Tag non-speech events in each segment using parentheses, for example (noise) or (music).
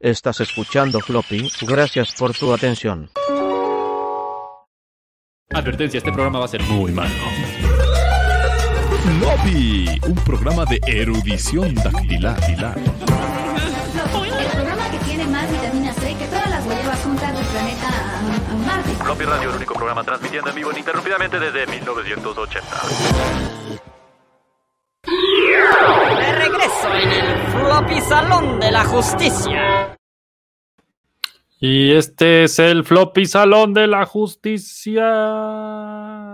Estás escuchando Floppy, gracias por tu atención. Advertencia, este programa va a ser muy malo. Floppy, un programa de erudición dactilar. El programa que tiene más vitamina C que todas las guayabas juntas del planeta a, a Marte. Floppy Radio, el único programa transmitiendo en vivo ininterrumpidamente desde 1980. De regreso en el floppy salón de la justicia. Y este es el floppy salón de la justicia.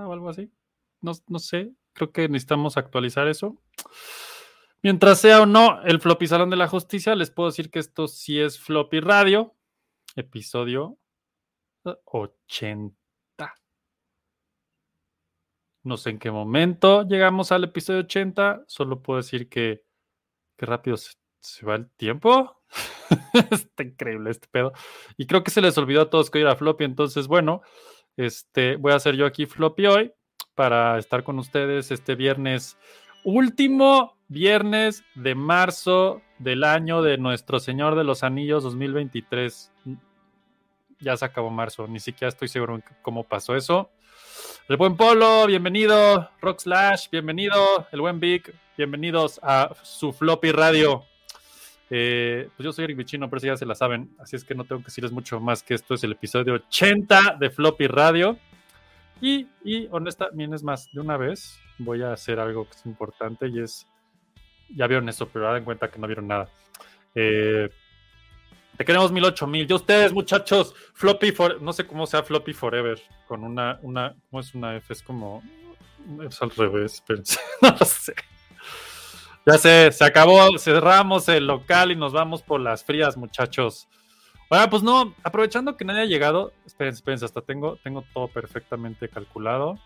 O algo así. No, no sé. Creo que necesitamos actualizar eso. Mientras sea o no el floppy salón de la justicia, les puedo decir que esto sí es floppy radio. Episodio 80. No sé en qué momento llegamos al episodio 80. Solo puedo decir que, que rápido se, va el tiempo. (laughs) Está increíble este pedo. Y creo que se les olvidó a todos que hoy era floppy. Entonces, bueno, este, voy a hacer yo aquí floppy hoy para estar con ustedes este viernes, último viernes de marzo del año de Nuestro Señor de los Anillos 2023. Ya se acabó marzo, ni siquiera estoy seguro en cómo pasó eso. El buen Polo, bienvenido. Rock Slash, bienvenido. El buen Vic, bienvenidos a su floppy radio. Eh, pues yo soy Eric Vichino, pero eso ya se la saben, así es que no tengo que decirles mucho más que esto es el episodio 80 de Floppy Radio. Y, y honesta, bien es más, de una vez voy a hacer algo que es importante y es, ya vieron eso, pero hagan cuenta que no vieron nada. Eh, te queremos mil ocho mil. Yo ustedes, muchachos, Floppy for, no sé cómo sea Floppy Forever, con una, una, ¿cómo es una F? Es como, es al revés, pero (laughs) no lo sé. Ya sé, se acabó, cerramos el local y nos vamos por las frías, muchachos. Bueno, pues no, aprovechando que nadie ha llegado, espérense, espérense, hasta tengo, tengo todo perfectamente calculado.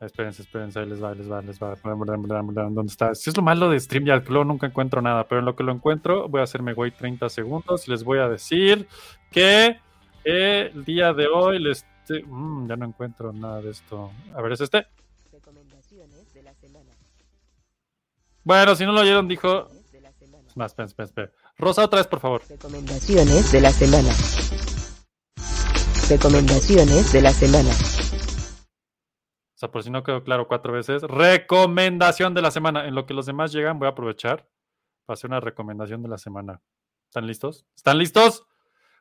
Espérense, espérense, ahí les va, les va, les va. ¿Dónde está? Si es lo malo de StreamYard, que luego nunca encuentro nada, pero en lo que lo encuentro, voy a hacerme güey 30 segundos y les voy a decir que el día de hoy les. Mm, ya no encuentro nada de esto. A ver, ¿es este? Recomendaciones de la semana. Bueno, si no lo oyeron, dijo. Más, espera, espera, espera. Rosa, otra vez, por favor. Recomendaciones de la semana. Recomendaciones de la semana. O sea, por si no quedó claro cuatro veces. Recomendación de la semana. En lo que los demás llegan, voy a aprovechar para hacer una recomendación de la semana. ¿Están listos? ¿Están listos?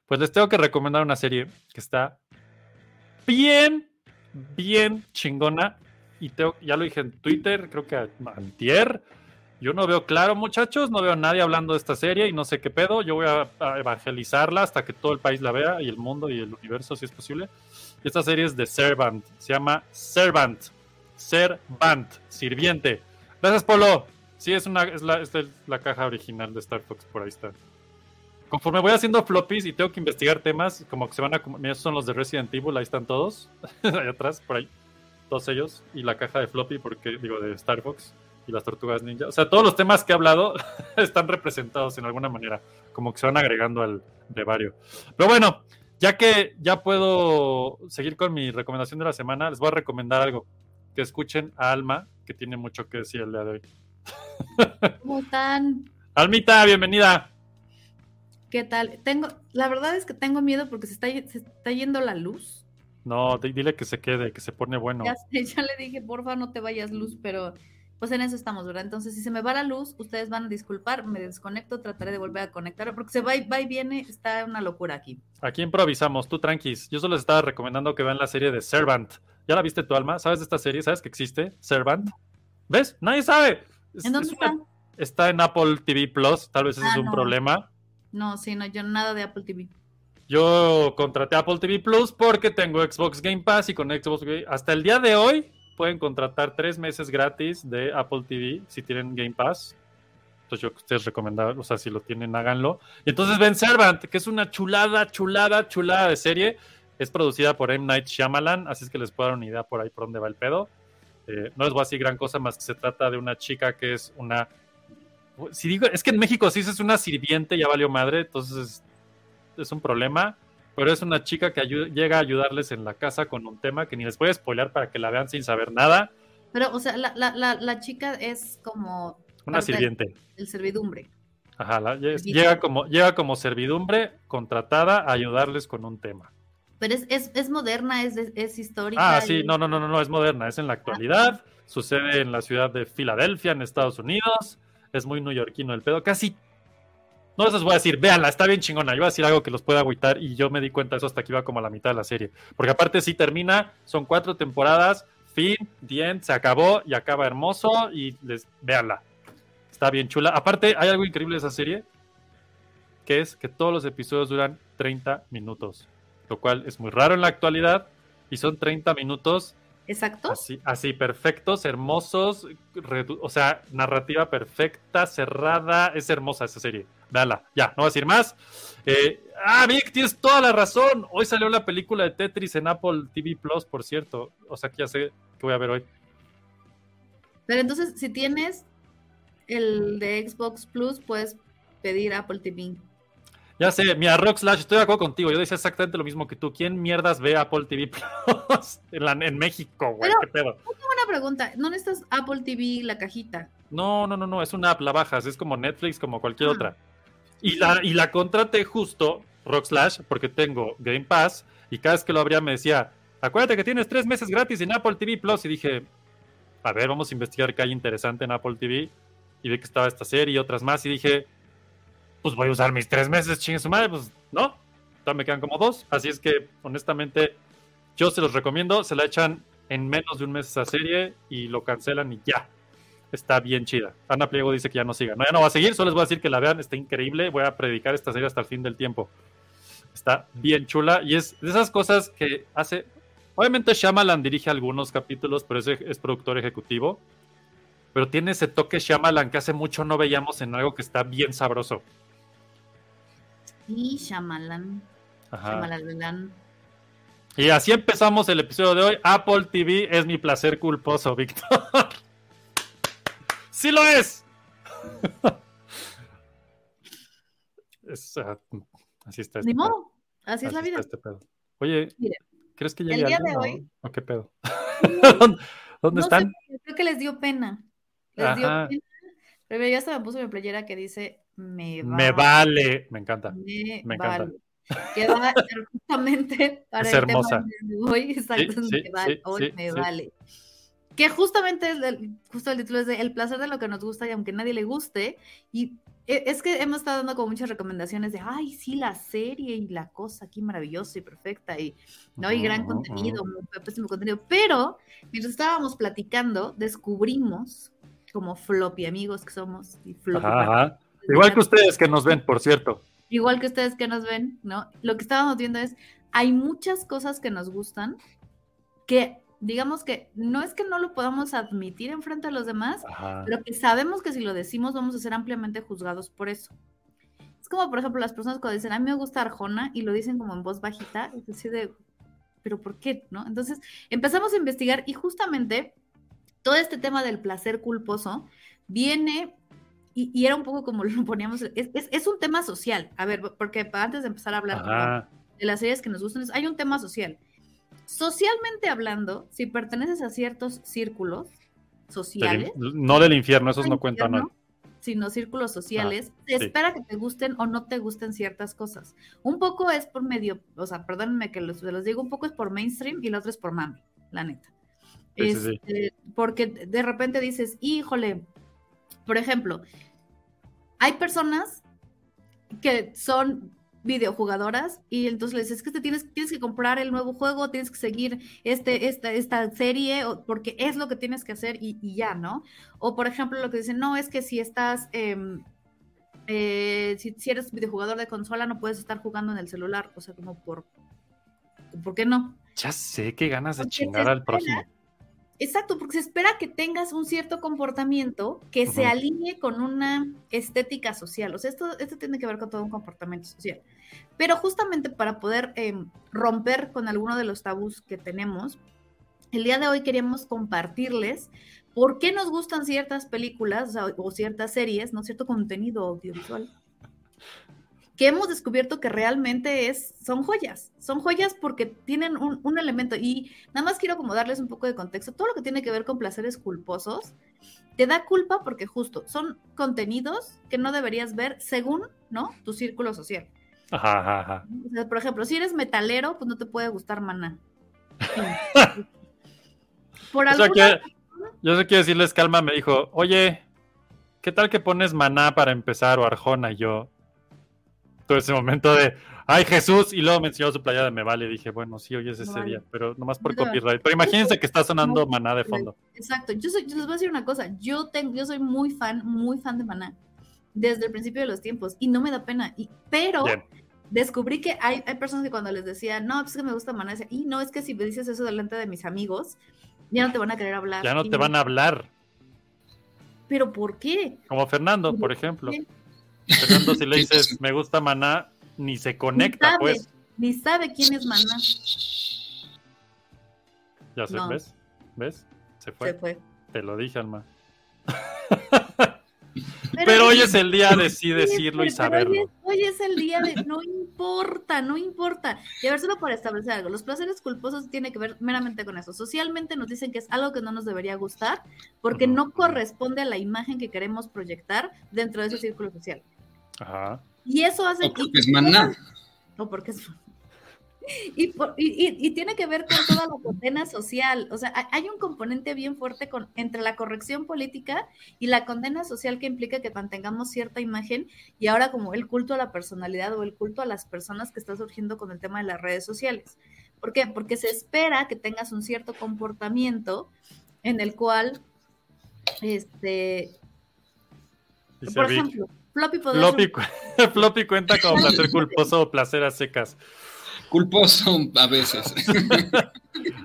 Pues les tengo que recomendar una serie que está bien, bien chingona. Y ya lo dije en Twitter, creo que antier. Yo no veo claro, muchachos, no veo a nadie hablando de esta serie y no sé qué pedo. Yo voy a evangelizarla hasta que todo el país la vea y el mundo y el universo, si es posible. Esta serie es de Servant, se llama Servant. Servant, sirviente. Gracias, Polo. Sí, es, una, es, la, es la caja original de Star Fox, por ahí está. Conforme voy haciendo floppies y tengo que investigar temas, como que se van a... Estos son los de Resident Evil, ahí están todos. (laughs) ahí atrás, por ahí. Todos ellos. Y la caja de floppy, porque digo, de Star Fox y las tortugas ninja. O sea, todos los temas que he hablado (laughs) están representados en alguna manera, como que se van agregando al brevario. Pero bueno, ya que ya puedo seguir con mi recomendación de la semana, les voy a recomendar algo. Que escuchen a Alma, que tiene mucho que decir el día de hoy. (laughs) ¿Cómo están? Almita, bienvenida. ¿Qué tal? Tengo, la verdad es que tengo miedo porque se está, se está yendo la luz. No, di- dile que se quede, que se pone bueno. Ya, sé, (laughs) ya le dije, porfa, no te vayas luz, pero pues en eso estamos, ¿verdad? Entonces, si se me va la luz, ustedes van a disculpar, me desconecto, trataré de volver a conectar, porque se va y, va y viene, está una locura aquí. Aquí improvisamos, tú tranquis. Yo solo les estaba recomendando que vean la serie de Servant. ¿Ya la viste tu alma? ¿Sabes de esta serie? ¿Sabes que existe? Servant. ¿Ves? Nadie sabe. Es- ¿En dónde es una- está? Está en Apple TV Plus. Tal vez ese Ah, es un no. problema. No, sí, no, yo nada de Apple TV. Yo contraté Apple TV Plus porque tengo Xbox Game Pass y con Xbox Game hasta el día de hoy pueden contratar tres meses gratis de Apple TV si tienen Game Pass. Entonces yo que ustedes recomendaban, o sea, si lo tienen, háganlo. Y entonces ven Servant, que es una chulada, chulada, chulada de serie. Es producida por M. Night Shyamalan, así es que les puedo dar una idea por ahí por dónde va el pedo. Eh, no les voy a gran cosa más que se trata de una chica que es una... Si digo, es que en México si es una sirviente, ya valió madre, entonces es un problema, pero es una chica que llega a ayudarles en la casa con un tema que ni les voy a spoilear para que la vean sin saber nada. Pero, o sea, la, la, la, la chica es como Una sirviente. del servidumbre. Ajá, la- llega como, llega como servidumbre contratada a ayudarles con un tema. Pero es, es, es moderna, es, es histórica. Ah, sí, y- no, no, no, no, no, es moderna, es en la actualidad, sucede en la ciudad de Filadelfia, en Estados Unidos, es muy neoyorquino el pedo, casi... No les voy a decir, véanla, está bien chingona, yo voy a decir algo que los pueda agüitar y yo me di cuenta de eso hasta que iba como a la mitad de la serie, porque aparte sí termina, son cuatro temporadas, fin, the end, se acabó y acaba hermoso y les véanla, está bien chula. Aparte hay algo increíble de esa serie, que es que todos los episodios duran 30 minutos, lo cual es muy raro en la actualidad y son 30 minutos Exacto. Así, así, perfectos, hermosos, o sea, narrativa perfecta, cerrada, es hermosa esa serie. Véala, ya, no voy a decir más. Eh, ah, Vic, tienes toda la razón. Hoy salió la película de Tetris en Apple TV Plus, por cierto. O sea, que ya sé que voy a ver hoy. Pero entonces, si tienes el de Xbox Plus, puedes pedir Apple TV. Ya sé, mira, Rock Slash, estoy de acuerdo contigo. Yo decía exactamente lo mismo que tú. ¿Quién mierdas ve Apple TV Plus (laughs) en, la- en México, güey? ¿Qué pedo? Una pregunta, ¿no necesitas Apple TV, la cajita? No, no, no, no, es una app, la bajas, es como Netflix, como cualquier Ah. otra. Y la, y la contraté justo, Rock Slash, porque tengo Game Pass, y cada vez que lo abría me decía, acuérdate que tienes tres meses gratis en Apple TV Plus, y dije, a ver, vamos a investigar qué hay interesante en Apple TV, y vi que estaba esta serie y otras más, y dije, pues voy a usar mis tres meses, chingue su madre, pues no, todavía me quedan como dos, así es que, honestamente, yo se los recomiendo, se la echan en menos de un mes esa serie, y lo cancelan y ya, está bien chida. Ana Pliego dice que ya no siga. No, ya no va a seguir, solo les voy a decir que la vean, está increíble. Voy a predicar esta serie hasta el fin del tiempo. Está bien chula y es de esas cosas que hace. Obviamente Shyamalan dirige algunos capítulos, pero es, es productor ejecutivo. Pero tiene ese toque Shyamalan que hace mucho no veíamos en algo que está bien sabroso. Y Shyamalan. Ajá. Shyamalan. Y así empezamos el episodio de hoy. Apple TV es mi placer culposo, Víctor. (laughs) ¡Sí lo es! (laughs) Es, ah, así está este Ni modo, así es la vida. este. Oye, Mire, ¿crees que el llegue día alguien de hoy- o qué pedo? ¿Dónde, (laughs) dónde No sé, están? creo que les dio pena. Les dio pena. Pero yo hasta me puse mi playera que dice me, Me va- vale. Me encanta. me me encanta. vale. Que va justamente (laughs) para Es el tema hermosa. de hoy, exacto, Sí, me sí, vale, sí, hoy me vale. Que justamente es el, justo el título es de El placer de lo que nos gusta y aunque nadie le guste. Y e- es que hemos estado dando como muchas recomendaciones de, ay, sí, la serie y la cosa aquí maravillosa y perfecta y, ¿no? y gran Ujú, ujú. contenido, pésimo contenido. Pero mientras estábamos platicando, descubrimos, como floppy amigos que somos, y floppy Ajá, ajá. Igual que ustedes que nos ven, por cierto. igual que ustedes que nos ven, ¿no? Lo que estábamos viendo es, hay muchas cosas que nos gustan que, digamos que no es que no lo podamos admitir en frente a los demás, Ajá. pero que sabemos que si lo decimos vamos a ser ampliamente juzgados por eso. Es como, por ejemplo, las personas cuando dicen, a mí me gusta Arjona y lo dicen como en voz bajita, es decir, de, pero ¿por qué? ¿No? Entonces empezamos a investigar y justamente todo este tema del placer culposo viene y, y era un poco como (laughs) lo poníamos, es, es- es un tema social. A ver, porque antes de empezar a hablar de las series que nos gustan, es- hay un tema social. Socialmente hablando, si perteneces a ciertos círculos sociales, no del infierno, esos no cuentan hoy. sino círculos sociales, se sí. espera que te gusten o no te gusten ciertas cosas. Un poco es por medio, o sea, perdónenme que los, los digo, un poco es por mainstream y la otra es por mami, la neta. Sí. Este, Porque de repente dices, híjole, por ejemplo, hay personas que son videojugadoras y entonces les dices, es que te tienes, tienes que comprar el nuevo juego, tienes que seguir este, esta, esta serie, porque es lo que tienes que hacer y, y ya, ¿no? O por ejemplo, lo que dicen, no, es que si estás, em, eh, si, si eres videojugador de consola, no puedes estar jugando en el celular, o sea, como por, ¿por qué no? Ya sé qué ganas de Porque chingar al prójimo. Exacto, porque se espera que tengas un cierto comportamiento que se alinee con una estética social. O sea, esto, esto tiene que ver con todo un comportamiento social. Pero justamente para poder em, romper con alguno de los tabús que tenemos, el día de hoy queríamos compartirles por qué nos gustan ciertas películas o, sea, o ciertas series, ¿no? Cierto contenido audiovisual que hemos descubierto que realmente es, son joyas, son joyas porque tienen un, un elemento y nada más quiero como darles un poco de contexto, todo lo que tiene que ver con placeres culposos te da culpa porque justo son contenidos que no deberías ver según, ¿no? Tu círculo social. Ajá, ajá, ajá. O sea, por ejemplo, si eres metalero, pues no te puede gustar maná. (laughs) por alguna quiero- yo solo quiero decirles, Calma me dijo, oye, ¿qué tal que pones maná para empezar o Arjona? Y yo, todo ese momento de, ay Jesús, y luego me enseñó su playa de Me Vale, dije, bueno, sí, hoy es ese Vale. día, pero nomás por copyright. Pero imagínense que está sonando maná de fondo. Exacto. Yo, soy, yo les voy a decir una cosa. Yo, tengo, yo soy muy fan, muy fan de Maná. Desde el principio de los tiempos. Y no me da pena. Y, pero Bien. descubrí que hay, hay personas que cuando les decía, no, pues es que me gusta Maná, decía, y no, es que si me dices eso delante de mis amigos, ya no te van a querer hablar. Ya no te van a hablar, ¿Pero por qué? como Fernando, ¿Por por ejemplo. qué? Fernando, si (laughs) le dices, me gusta maná, ni se conecta, sabe. pues. Ni sabe quién es Maná. Ya No. ¿ves? ¿Ves? Se fue. Se fue. Te lo dije, Alma. (laughs) Pero hoy es el día de sí decirlo y pero hoy saberlo. es- Hoy es el día de no importa, no importa. Y a ver, solo para establecer algo, los placeres culposos tienen que ver meramente con eso. Socialmente nos dicen que es algo que no nos debería gustar porque no corresponde a la imagen que queremos proyectar dentro de ese círculo social. Ajá. Y eso hace O porque es maná. o porque es y, por- y- y- y tiene que ver con toda la condena social. O sea, hay- un componente bien fuerte con, entre la corrección política y la condena social que implica que mantengamos cierta imagen y ahora como el culto a la personalidad o el culto a las personas que está surgiendo con el tema de las redes sociales. ¿Por qué? Porque se espera que tengas un cierto comportamiento en el cual, este, por ejemplo, Floppy Floppy, cu- (laughs) Floppy cuenta como placer culposo o placer a secas. Culposo a veces. (laughs)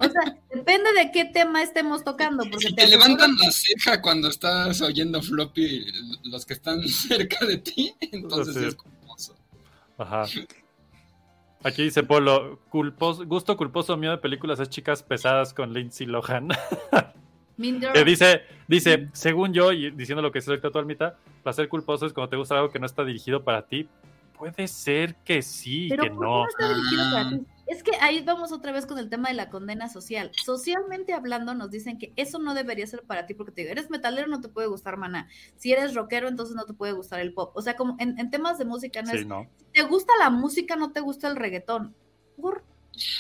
O sea, depende de qué tema estemos tocando, porque Si te te levantan la ceja cuando estás oyendo floppy los que están (laughs) cerca de ti, entonces Sí. es culposo. Ajá. Aquí dice Polo, culposo, gusto culposo mío de películas es chicas pesadas con Lindsay Lohan. Que dice, dice, según yo, y diciendo lo que ahorita tu almita, placer culposo es cuando te gusta algo que no está dirigido para ti. Puede ser que sí, Pero que ¿por qué no. no está dirigido para Ah. ti? Es que ahí vamos otra vez con el tema de la condena social. Socialmente hablando, nos dicen que eso no debería ser para ti, porque te digo, eres metalero, no te puede gustar maná. Si eres rockero, entonces no te puede gustar el pop. O sea, como en, en temas de música, no Sí, es, no. si te gusta la música, no te gusta el reggaetón. Por-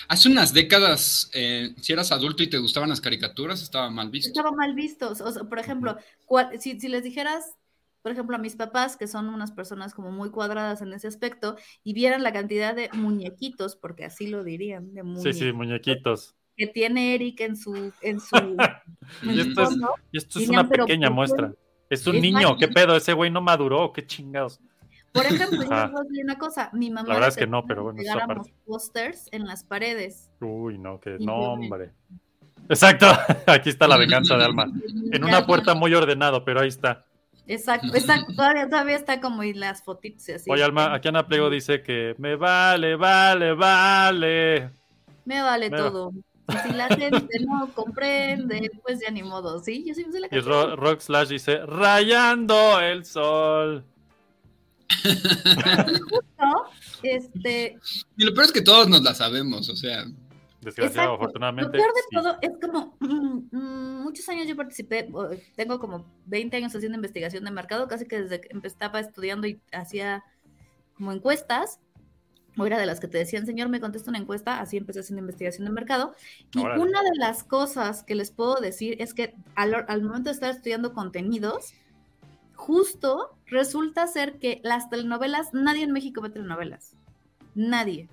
Hace unas décadas, eh, si eras adulto y te gustaban las caricaturas, estaba mal visto. estaba mal visto. O sea, por ejemplo, cual- si, si les dijeras, por ejemplo, a mis papás, que son unas personas como muy cuadradas en ese aspecto, y vieran la cantidad de muñequitos, porque así lo dirían, de Sí, sí, muñequitos, muñequitos. que tiene Eric en su, en su, (laughs) Y esto es, fondo. y esto es Dirían, una pequeña muestra. Es un Es niño. ¿qué pedo? Ese güey no maduró, qué chingados. Por ejemplo, (laughs) yo les voy a decir una cosa, mi mamá La verdad es que no, pero bueno, pegáramos pósters en las paredes. Uy, no, que no, hombre. Exacto, (laughs) aquí está la venganza de Alma. (laughs) En una puerta muy ordenado, pero ahí está. Exacto, exacto, todavía, todavía está como y las fotitos y así. Oye, Alma, aquí Ana Plego dice que me vale, vale, vale. Me vale Me va- todo. Y si la gente no comprende, pues ya ni modo, ¿sí? Yo sí me sé la Y Rock Slash dice, rayando el sol. (laughs) ¿no? Este, Y lo peor es que todos nos la sabemos, o sea, Desgraciado, exacto. afortunadamente. Lo peor de sí. todo es como mm, mm, muchos años yo participé, tengo como 20 años haciendo investigación de mercado, casi que desde que estaba estudiando y hacía como encuestas, o era de las que te decían, señor, me contesta una encuesta, así empecé haciendo investigación de mercado. Y Órale. una de las cosas que les puedo decir es que al, al momento de estar estudiando contenidos, justo resulta ser que las telenovelas, nadie en México ve telenovelas. Nadie.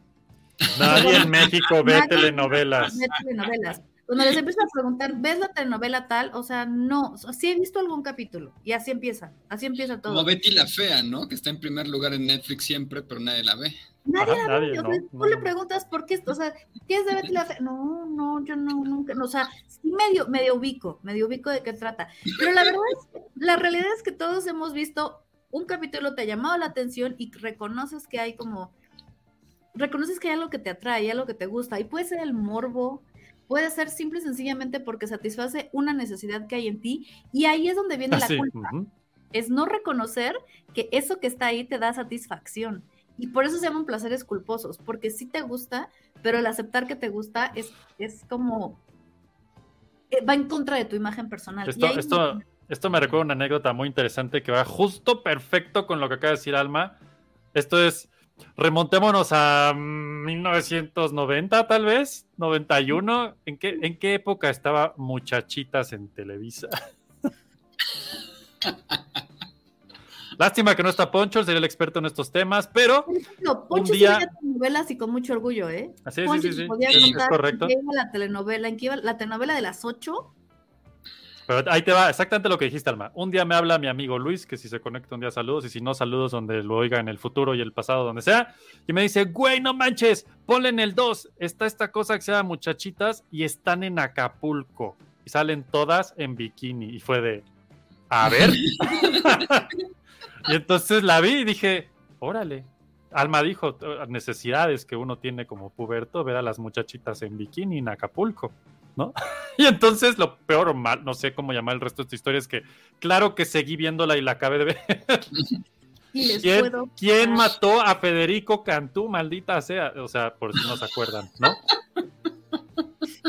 Nadie en (laughs) México ve Nadie telenovelas. ve telenovelas. Cuando les empiezo a preguntar, ¿ves la telenovela tal? O sea, no, sí he visto algún capítulo y así empieza, así empieza todo. como Betty la Fea, ¿no? Que está en primer lugar en Netflix siempre, pero nadie la ve. Nadie, Ajá, la ve, nadie, o no, sea, no, tú le preguntas por qué, o sea, ¿qué es de Betty la Fea? No, no, yo no, nunca, no, o sea, sí medio, medio ubico, medio ubico de qué trata. Pero la verdad es, que- la realidad es que todos hemos visto un capítulo, te ha llamado la atención y reconoces que hay como, reconoces que hay algo que te atrae, algo que te gusta, y puede ser el morbo, puede ser simple y sencillamente porque satisface una necesidad que hay en ti, y ahí es donde viene la Así, culpa es no reconocer que eso que está ahí te da satisfacción. Y por eso se llaman placeres culposos, porque sí te gusta, pero el aceptar que te gusta es, es como... eh, va en contra de tu imagen personal. Y Esto, ahí- esto, Esto me recuerda una anécdota muy interesante que va justo perfecto con lo que acaba de decir Alma. Esto es, remontémonos a mm, 1990 tal vez, 91. ¿En qué, ¿En qué época estaba Muchachitas en Televisa? (laughs) Lástima que no está Poncho, sería el experto en estos temas, pero No, Poncho Un día- telenovelas y con mucho orgullo, ¿eh? Así es, Poncho sí, sí, sí. podía Sí, es contar correcto. en qué iba la telenovela, en qué iba la telenovela de las 8. Pero ahí te va exactamente lo que dijiste, Alma. Un día me habla mi amigo Luis, que si se conecta un día saludos, y si no, saludos donde lo oiga en el futuro y el pasado, donde sea. Y me dice, güey, no manches, ponle en el 2. Está esta cosa que se llama Muchachitas y están en Acapulco. Y salen todas en bikini. Y fue de, a ver. (laughs) y entonces la vi y dije, órale. Alma dijo, necesidades que uno tiene como puberto, ver a las muchachitas en bikini en Acapulco. ¿No? (laughs) Y entonces lo peor o mal, no sé cómo llamar el resto de esta historia, es que claro que seguí viéndola y la acabé de ver. (laughs) ¿Quién, puedo. quién mató a Federico Cantú, maldita sea? O sea, por si no se acuerdan, ¿no?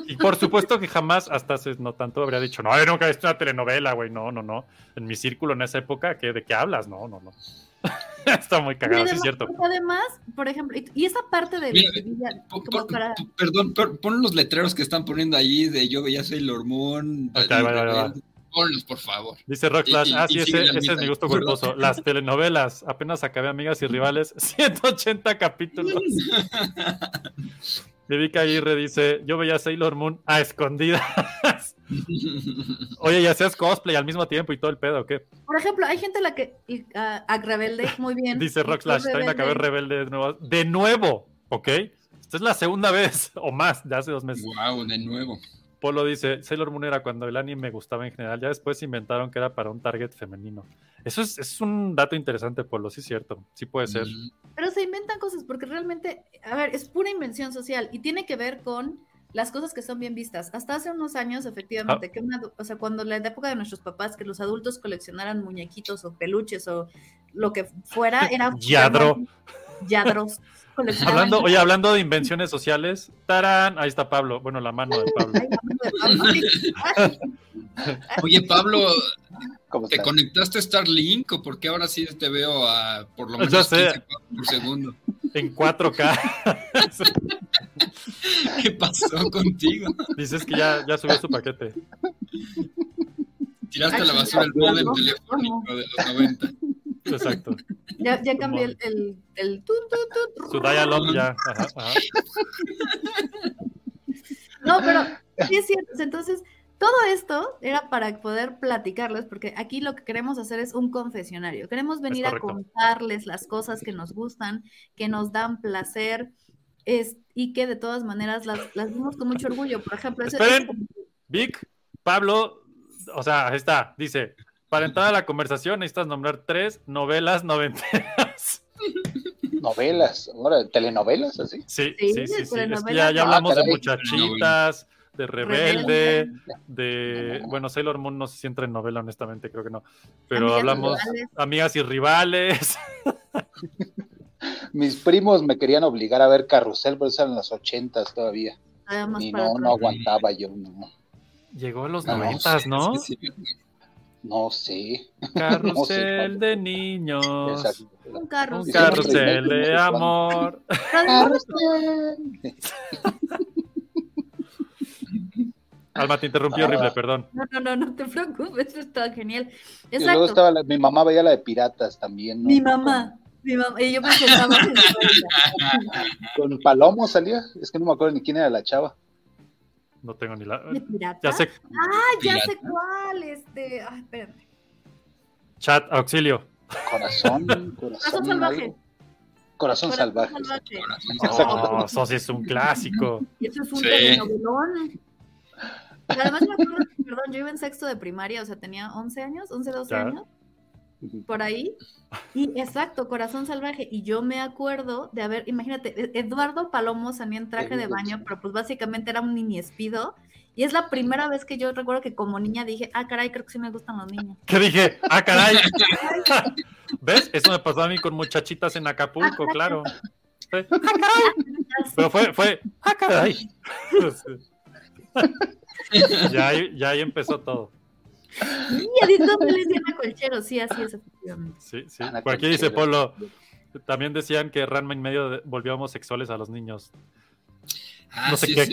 Y por supuesto que jamás, hasta hace no tanto, habría dicho, no, yo nunca he visto una telenovela, güey, no, no, no. En mi círculo en esa época, ¿qué, ¿de qué hablas? No, no, no. (laughs) Está muy cagado, sí es cierto. Además, por ejemplo, y- y esa parte de Mira, Sevilla, para. Perdón, per- pon los letreros que están poniendo ahí de yo va, va, va. Rebelde. Ponlos, por favor. Dice y- ah, y sí, ese, es mi gusto culposo. (laughs) Las telenovelas, apenas acabé Amigas y Rivales, (laughs) 180 capítulos. Vivica Aguirre dice, yo veía Sailor Moon a escondidas. (laughs) Oye, y hacías cosplay al mismo tiempo y todo el pedo, ¿o qué? Por ejemplo, hay gente a la que. y, a, a Rebelde, (laughs) muy bien. Dice Rockslash, también acabé rebelde de nuevo. De nuevo, ¿ok? Esta es la segunda vez (laughs) o más de hace dos meses. Wow, de nuevo. Polo dice, Sailor Moon era cuando el anime me gustaba en general, ya después inventaron que era para un target femenino. Eso es, es un dato interesante, Polo, sí es cierto, sí puede ser. Mm, Pero se inventan cosas porque realmente, a ver, es pura invención social y tiene que ver con las cosas que son bien vistas. Hasta hace unos años, efectivamente, Ah. que una, o sea, cuando la época de nuestros papás, que los adultos coleccionaran muñequitos o peluches o lo que fuera, era (laughs) Yadro. Yadros. (laughs) Hablando, oye, hablando de invenciones sociales, tarán, ahí está Pablo, bueno, la mano de Pablo. (laughs) Oye, Pablo, ¿Cómo ¿te estás? conectaste a Starlink o por qué ahora sí te veo a por lo (laughs) menos Ya sé. 15 cuadros por segundo? En 4K. (laughs) ¿Qué pasó contigo? Dices que ya, ya subió su paquete. Tiraste a la basura el modem no, telefónico de los 90. Exacto. Ya, ya cambié el, el, el. Su dial-up ya. Ajá, ajá. No, pero sí es cierto. Entonces, todo esto era para poder platicarles, porque aquí lo que queremos hacer es un confesionario. Queremos venir a contarles las cosas que nos gustan, que nos dan placer, es, y que de todas maneras las, las vimos con mucho orgullo. Por ejemplo, ese- Esperen. Vic, Pablo, o sea, ahí está, dice, para entrar a la conversación necesitas nombrar tres novelas noventeras. (laughs) Novelas, ahora, telenovelas, así. Sí, Sí, sí, sí, sí. Es que telenovelas. ya, ya Ah, hablamos de caray. muchachitas, de rebelde, Rebelde. de, bueno, Sailor Moon no sé si entra en novela, honestamente, creo que no. Pero Amigas y hablamos rivales. amigas y rivales. Mis primos me querían obligar a ver Carrusel, pero eso eran los ochentas todavía. Además, Y para no, no aguantaba yo, no. Llegó a los No, noventas, ¿no? Sí, sí. No sé. (laughs) Carrusel de niños. Exacto. Un carro. Un carrusel de amor. (laughs) Carrusel. (laughs) Alma, te interrumpí Ah. horrible, perdón. No, no, no, no te preocupes, eso está genial. Y luego Exacto. estaba la- mi mamá veía la de piratas también. ¿no? Mi mamá. Mi mamá. Y yo me sentaba Con, con Palomo salía. Es que no me acuerdo ni quién era la chava. No tengo ni la. ¿De pirata? Ya sé, Ah, ya sé cuál. Este. Ay, espérame. chat, auxilio. Corazón. (laughs) Corazón Corazón salvaje. algo. Corazón salvaje. salvaje. Oh, eso sí es un clásico. Y eso es un Sí. Y además me acuerdo, perdón, yo iba en sexto de primaria, o sea, tenía 11 años, 11, 12 Ya. años, por ahí. Y exacto, Corazón Salvaje. Y yo me acuerdo de haber, imagínate, E- Eduardo Palomo salía en traje de baño, pero pues básicamente era un niño espido. Y es la primera vez que yo recuerdo que como niña dije, ah, caray, creo que sí me gustan los niños. ¿Qué dije? ¡Ah, caray! (laughs) ¿Ves? Eso me pasó a mí con muchachitas en Acapulco, Ah, claro. Fue, ¡Ah, caray! Pero fue, fue, ¡ah, caray! (laughs) (laughs) (laughs) ya, ahí, ya ahí empezó todo. Y Aristóteles Diana Colchero, sí, así es, efectivamente. Sí, sí. Ana Por aquí dice Conchero. Polo. También decían que Ranma en medio volvió homosexuales a los niños. Ah, No sé sí, qué. sí.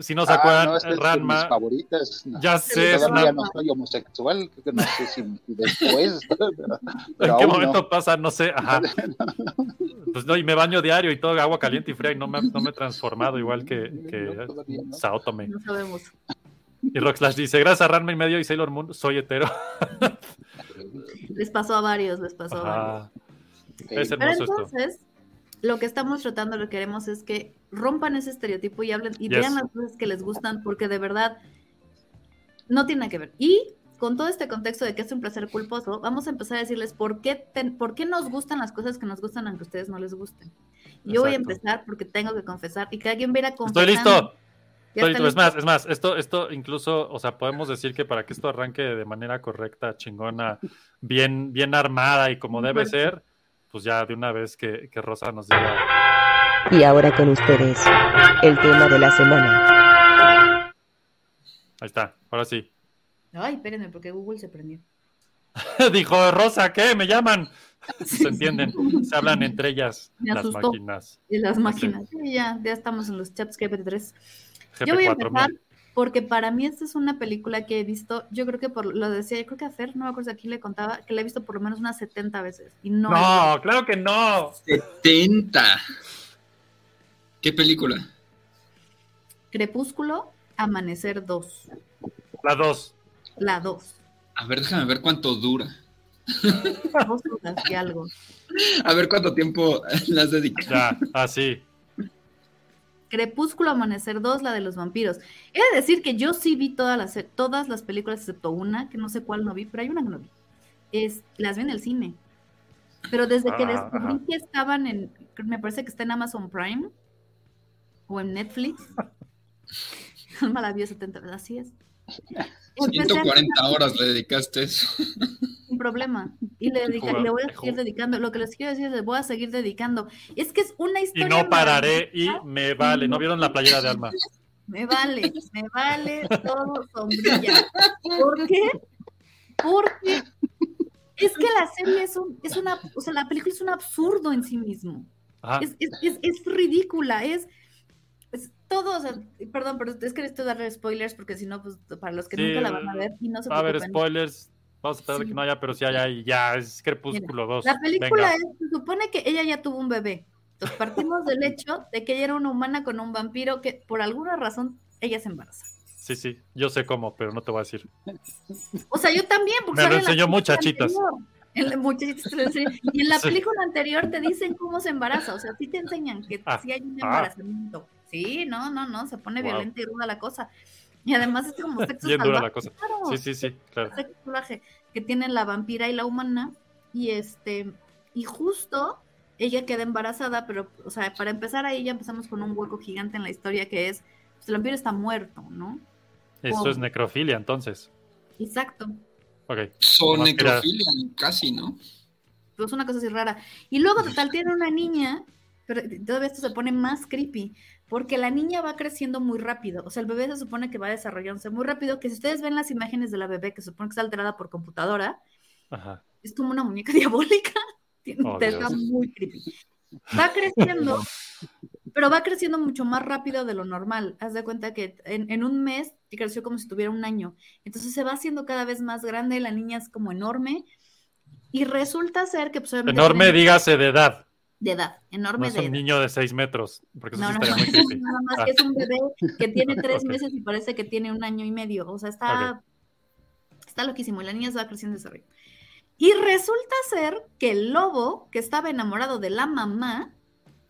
Si no se Ah, acuerdan, no, es que es mis Ranma. favoritas. No. Ya sé, es una- no soy homosexual, creo que no sé si después. pero- (laughs) pero ¿En qué momento no. pasa? No sé. Ajá. (laughs) Pues no, y me baño diario y todo agua caliente y fría y no me, no me he transformado igual que, No, que todavía no. Saotome. No sabemos. Y Roxlash dice, gracias a Ranma y medio y Sailor Moon, soy hetero. (laughs) Les pasó a varios, les pasó a varios. Ok. Es Pero esto. entonces, lo que estamos tratando, lo que queremos es que rompan ese estereotipo y hablen y Yes. vean las cosas que les gustan, porque de verdad no tiene nada que ver. Y con todo este contexto de que es un placer culposo, vamos a empezar a decirles por qué, ten- por qué nos gustan las cosas que nos gustan aunque a ustedes no les gusten. Y Yo voy a empezar porque tengo que confesar y que alguien viera Estoy listo. Ya Estoy listo. Es más, es más, esto, esto incluso, o sea, podemos decir que para que esto arranque de manera correcta, chingona, bien, bien armada y como debe ser, pues ya de una vez que, que Rosa nos diga. Y ahora con ustedes, el tema de la semana. Ahí está, ahora sí. Ay, espérenme, porque Google se prendió. (laughs) Dijo Rosa, ¿qué? ¿Me llaman? (laughs) Se entienden, se hablan entre ellas Me las máquinas. Y las máquinas. Sí, ya, ya estamos en los chats GPT-3. Yo voy a empezar GP4000. porque para mí esta es una película que he visto, yo creo que por lo decía, yo creo que a Fer, no me acuerdo si aquí le contaba, que la he visto por lo menos unas 70 veces. Y no, No, claro que no. 70. ¿Qué película? Crepúsculo, Amanecer 2. La dos. La 2. A ver, déjame ver cuánto dura. Dos horas y algo. A ver cuánto tiempo (laughs) las dedicas. Ya, así. Crepúsculo, Amanecer 2, la de los vampiros. He de decir que yo sí vi todas las, todas las películas, excepto una, que no sé cuál no vi, pero hay una que no vi. Es, las vi en el cine. Pero desde que Ah, descubrí ajá. que estaban en, me parece que está en Amazon Prime o en Netflix. (laughs) Alma la vio 70 veces, así es. Empecé a 140 horas le dedicaste eso. sin problema. Y le, dedica- le voy a seguir dedicando. Lo que les quiero decir es, les voy a seguir dedicando. Es que es una Y historia. no pararé y me vale. ¿No vieron la playera de Alma? (laughs) Me vale, me vale todo sombrilla. ¿Por qué? Porque es que la serie es, un, es una, o sea, la película es un absurdo en sí mismo. Ajá. Es, es, es, es ridícula, es, es todo, o sea, perdón, pero es que necesito darle spoilers porque si no, pues para los que Sí, nunca la van a ver y no se Va a haber spoilers. Vamos a esperar de Sí. que no haya, pero sí hay, hay, ya es Crepúsculo 2. La película es, se supone que ella ya tuvo un bebé. Entonces partimos del hecho de que ella era una humana con un vampiro que por alguna razón ella se embaraza. Sí, sí, yo sé cómo, pero no te voy a decir. O sea, yo también, porque Me lo enseñó muchachitas. En la. Y en la Sí. película anterior te dicen cómo se embaraza. O sea, sí te enseñan que Ah, sí hay un ah. Sí, no, no, no, se pone Wow. violenta y ruda la cosa. Y además es como sexo (laughs) Bien dura salvaje. la cosa. claro, Sí, sí, sí, claro. sexo salvaje que tiene la vampira y la humana. Y este, y justo ella queda embarazada, pero, o sea, para empezar ahí ya empezamos con un hueco gigante en la historia que es, pues el vampiro está muerto, ¿no? Esto es necrofilia, entonces. Exacto. Ok. Son necrofilia, casi, ¿no? pues una cosa así rara. Y luego total tiene una niña, pero todavía esto se pone más creepy, porque la niña va creciendo muy rápido. O sea, el bebé se supone que va desarrollándose muy rápido, que si ustedes ven las imágenes de la bebé, que se supone que está alterada por computadora, Ajá. es como una muñeca (laughs) diabólica. Oh, está Dios. muy creepy. Va creciendo, (laughs) pero va creciendo mucho más rápido de lo normal. Haz de cuenta que en, en un mes creció como si tuviera un año. Entonces se va haciendo cada vez más grande, la niña es como enorme. Y resulta ser que pues, Enorme, tiene- dígase de edad. De edad, No enorme es de un edad. niño de 6 metros, porque eso No, sí no, estaría no, muy creepy. nada más Ah. que es un bebé que tiene (laughs) tres Ok. meses y parece que tiene un año y medio. O sea, está, está loquísimo. Y la niña se va creciendo y desarrollando. Y resulta ser que el lobo, que estaba enamorado de la mamá,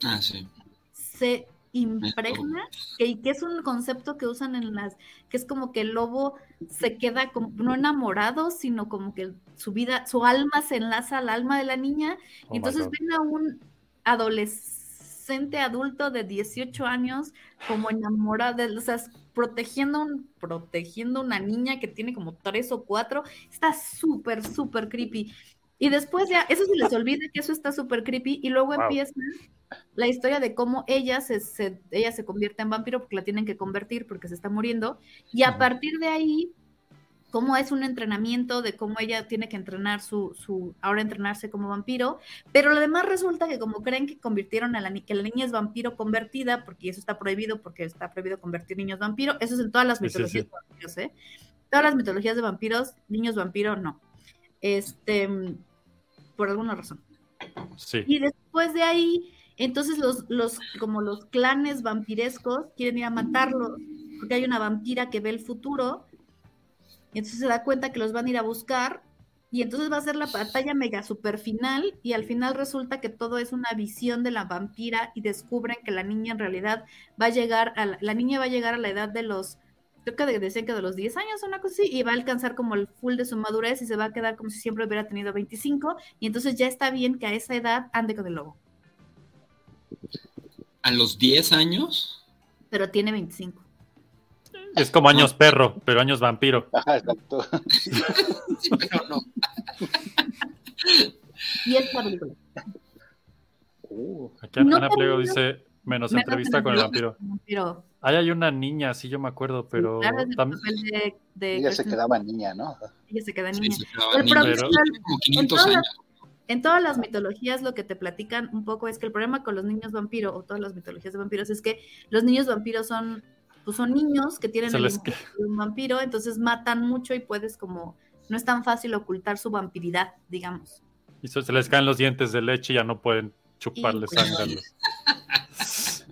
Ah, sí. se impregna, que, y que es un concepto que usan en las, que es como que el lobo se queda como, no enamorado, sino como que su vida, su alma se enlaza al alma de la niña, Oh y entonces ven a un adolescente adulto de 18 años como enamorado, de, o sea, protegiendo, un, protegiendo una niña que tiene como tres o cuatro, está súper, súper creepy. Y después ya, eso se les olvida que eso está súper creepy, y luego Wow. empieza la historia de cómo ella se, se- ella se convierte en vampiro porque la tienen que convertir porque se está muriendo. Y a partir de ahí cómo es un entrenamiento, de cómo ella tiene que entrenar su, su, ahora entrenarse como vampiro, pero además resulta que como creen que convirtieron a la, que la niña es vampiro convertida, porque eso está prohibido, porque está prohibido convertir niños vampiro, eso es en todas las Sí, sí, mitologías sí. de vampiros, ¿eh? Todas las mitologías de vampiros, niños vampiro, no. Este, mm, por alguna razón. Sí. Y después de ahí, entonces los, los, como los clanes vampirescos quieren ir a matarlos, porque hay una vampira que ve el futuro, y entonces se da cuenta que los van a ir a buscar, y entonces va a ser la batalla mega super final, y al final resulta que todo es una visión de la vampira, y descubren que la niña en realidad va a llegar, a la, la niña va a llegar a la edad de los, creo que de- decían que de los 10 años o una cosa así, y va a alcanzar como el full de su madurez, y se va a quedar como si siempre hubiera tenido 25, y entonces ya está bien que a esa edad ande con el lobo, A los 10 años. pero tiene 25. Es como años perro, pero años vampiro. Ajá, exacto. Sí, pero no. Y es la película. Uh, Aquí No Ana Pliego dice menos Menos entrevista con el vampiro. Vampiro. Ahí hay una niña, sí yo me acuerdo, pero Claro, es el tam- papel de, de ella se quedaba niña, ¿no? ella se queda Sí, niña. se quedaba El Pero- como en 500 todas años. En todas las mitologías lo que te platican un poco es que el problema con los niños vampiro o todas las mitologías de vampiros es que los niños vampiros son pues son niños que tienen el les impulso de un vampiro, entonces matan mucho y puedes como no es tan fácil ocultar su vampiridad, digamos. y se les caen los dientes de leche y ya no pueden chuparle Y- sangre a los. (laughs)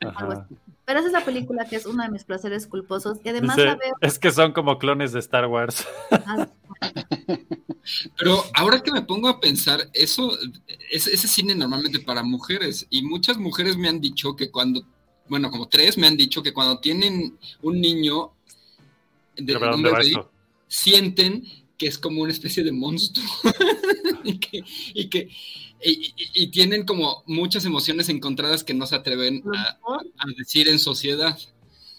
Algo Ajá. Pero esa es la película que es uno de mis placeres culposos y además Dice, la veo es que son como clones de Star Wars. ah, (laughs) Pero ahora que me pongo a pensar, eso, ese, ese cine normalmente para mujeres, y muchas mujeres me han dicho que cuando, bueno, como tres me han dicho que cuando tienen un niño, de, Pero, ¿a un ¿Dónde va bebé, esto? sienten que es como una especie de monstruo (laughs) y que, y, que y, y- y tienen como muchas emociones encontradas que no se atreven a, a decir en sociedad.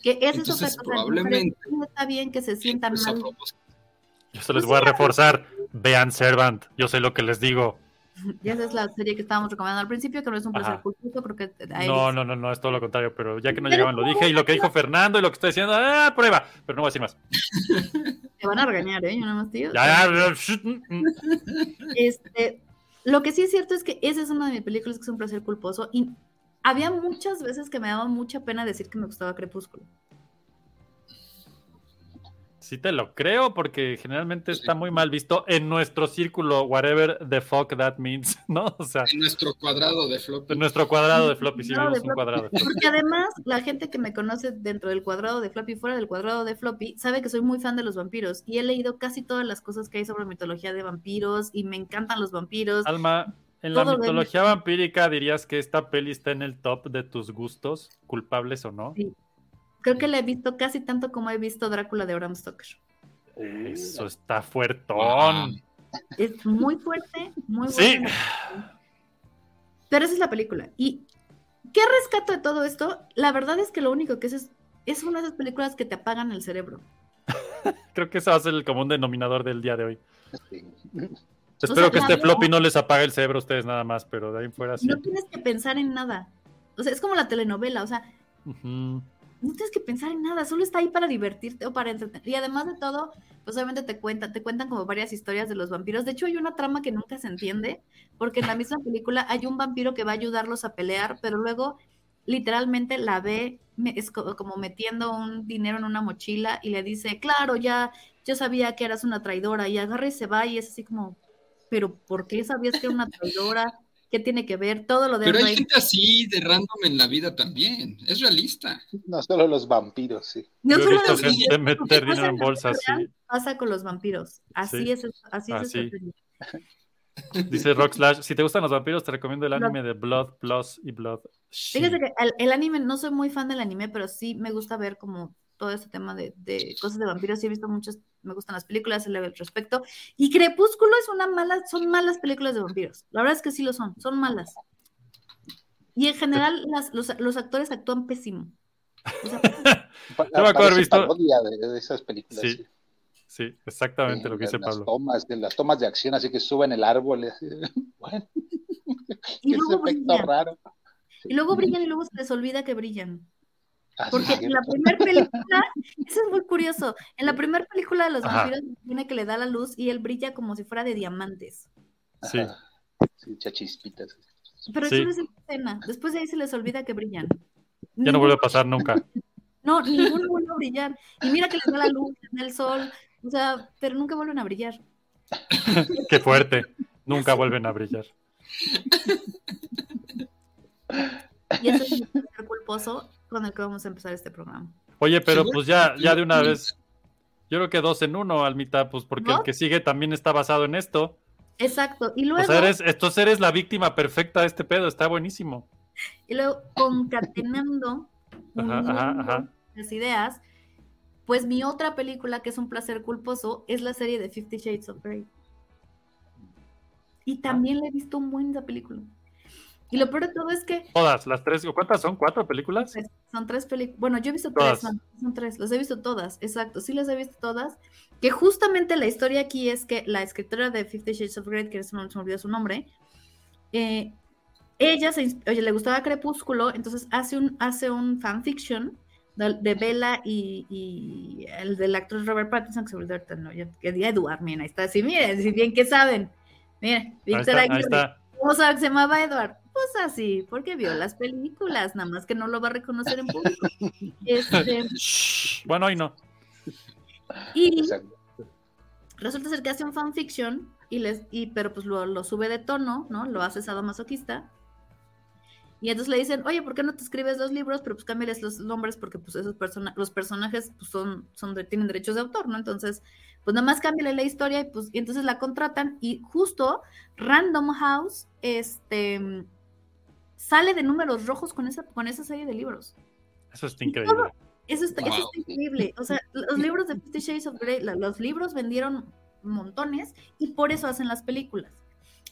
que Entonces, es otra cosa, probablemente- no está bien que se sientan Eso mal. Yo se les voy a reforzar. Vean Servant. Yo sé lo que les digo. (laughs) Ya esa es la serie que estábamos recomendando al principio, que no es un placer culposo porque No, no, no, no, es todo lo contrario, pero ya que no llegaban lo ¿cómo dije y lo que dijo Fernando y lo que estoy diciendo, ¡ah, prueba! Pero no voy a decir más. (laughs) te van a regañar, ¿eh? Yo nada más digo. Este, lo que sí es cierto es que esa es una de mis películas que es un placer culposo y había muchas veces que me daba mucha pena decir que me gustaba Crepúsculo. Sí te lo creo, porque generalmente está muy mal visto en nuestro círculo, whatever the fuck that means, (laughs) ¿no? O sea, En nuestro cuadrado de flop. en nuestro cuadrado de floppy, sí vimos de un cuadrado de floppy. Porque además, la gente que me conoce dentro del cuadrado de Floppy y fuera del cuadrado de Floppy sabe que soy muy fan de los vampiros y he leído casi todas las cosas que hay sobre mitología de vampiros y me encantan los vampiros. Alma, en la Todo mitología vampírica dirías que esta peli está en el top de tus gustos, culpables o no. Sí. Creo que la he visto casi tanto como he visto Drácula de Bram Stoker. Eso está fuertón. Es muy fuerte, muy Sí. buena. Pero esa es la película. ¿Y qué rescato de todo esto? La verdad es que lo único que es es, es una de esas películas que te apagan el cerebro. (laughs) Creo que ese va a ser el común denominador del día de hoy. Sí. Espero sea, que este floppy no les apague el cerebro a ustedes nada más, pero de ahí fuera sí. No tienes que pensar en nada. O sea, es como la telenovela, o sea, Ujú. No tienes que pensar en nada, solo está ahí para divertirte o para entretener. Y además de todo, pues obviamente te cuentan, te cuentan como varias historias de los vampiros. De hecho, hay una trama que nunca se entiende, porque en la misma película hay un vampiro que va a ayudarlos a pelear, pero luego literalmente la ve es co- como metiendo un dinero en una mochila y le dice, claro, ya, yo sabía que eras una traidora, y agarra y se va, y es así como, pero ¿por qué sabías que era una traidora? ¿Qué tiene que ver? Todo lo de Pero hay gente así de random en la vida también. Es realista. No solo los vampiros, sí. No Yo he solo visto los gente vampiros, meter lo que dinero pasa en real sí. Pasa con los vampiros. Así Sí. es, así es. Así. esta. (laughs) Dice Rock Slash, si te gustan los vampiros, te recomiendo el Blood. anime de Blood Plus y Blood. Fíjate que el, el anime, no soy muy fan del anime, pero sí me gusta ver como todo este tema de, de cosas de vampiros. Sí he visto muchas, me gustan las películas, leído al respecto. Y Crepúsculo es una mala, son malas películas de vampiros. La verdad es que sí lo son, son malas. Y en general las- los, los actores actúan pésimo. O sea, (laughs) Yo me acuerdo haber visto- de, de esas películas. Sí, sí. Sí, exactamente Sí, lo que dice las Pablo. Tomas, de las tomas de acción, así que suben el árbol. y así, (laughs) Bueno, y luego efecto brillan. raro. Y luego brillan y luego se les olvida que brillan. Ah, Porque en la primera película, (laughs) eso es muy curioso, en la primera película de los Ajá. vampiros supone que le da la luz y él brilla como si fuera de diamantes. Sí. Ajá. Sí, chachispitas. Pero Sí. eso no es escena. Después de ahí se les olvida que brillan. Ya no vuelve a pasar nunca. (laughs) No, ninguno vuelve a brillar. Y mira que les da la luz, les da el sol, o sea, pero nunca vuelven a brillar. (laughs) Qué fuerte. Nunca vuelven a brillar. Y eso es tercer culposo con el que vamos a empezar este programa. Oye, pero pues ya, ya de una sí. vez. Yo creo que dos en uno, Almita, pues porque el que sigue también está basado en esto. Exacto. Y O luego, sea, eres, entonces eres la víctima perfecta de este pedo, está buenísimo. y luego concatenando (laughs) Ajá, ajá, ajá. las ideas, pues mi otra película que es un placer culposo es la serie de Fifty Shades of Grey. Y también la he visto un buen esa película. Y lo peor de todo es que Todas, las tres, ¿cuántas son? ¿Cuatro películas? Tres, Son tres películas. Bueno, yo he visto Todas. tres, son tres. Las he visto todas, exacto. Sí, las he visto todas. Que justamente la historia aquí es que la escritora de Fifty Shades of Grey, que se me, se me olvidó su nombre, eh, ella se, oye, le gustaba Crepúsculo, entonces hace un, hace un fanfiction de, de Bella y, y el del actor Robert Pattinson, que se volvió ahorita, no, que Edward, miren, ahí está, sí, miren, si bien que saben. Miren, Víctor Aguirre. ¿Cómo sabe que se llamaba Edward? Pues así, porque vio las películas, nada más que no lo va a reconocer en público. (laughs) Este. Bueno, hoy no. y resulta ser que hace un fanfiction, y les, y, pero pues lo, lo sube de tono, ¿no? Lo hace sadomasoquista. Y entonces le dicen, oye, ¿por qué no te escribes los libros? Pero pues cámbiales los nombres porque pues esos persona los personajes pues, son, son de- tienen derechos de autor, ¿no? Entonces, pues nada más cámbiale la historia y pues y entonces la contratan y justo Random House este sale de números rojos con esa con esa serie de libros. Eso está increíble. Eso está, eso Wow. está increíble. O sea, los libros de Fifty Shades of Grey, los libros vendieron montones y por eso hacen las películas.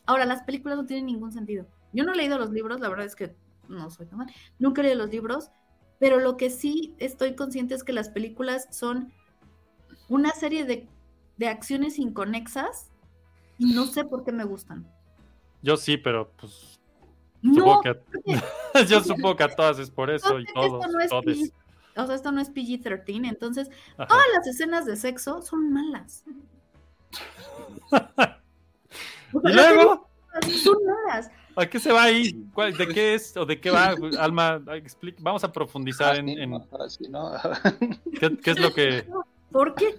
Ahora, las películas no tienen ningún sentido. Yo no he leído los libros, la verdad es que no soy tan mal. Nunca he leído los libros, pero lo que sí estoy consciente es que las películas son una serie de, de acciones inconexas y no sé por qué me gustan. Yo sí, pero pues No, supongo a- (laughs) yo supongo que a todas es por eso y Entonces, todos, esto no es. PG, o sea, esto no es PG-13, entonces Ajá. todas las escenas de sexo son malas. (laughs) Y luego, son malas. ¿a qué se va ahí? ¿Cuál- ¿De qué es o de qué va? (laughs) Alma, explica- vamos a profundizar en, Así, en ¿no? qué, qué es lo que... ¿Por qué?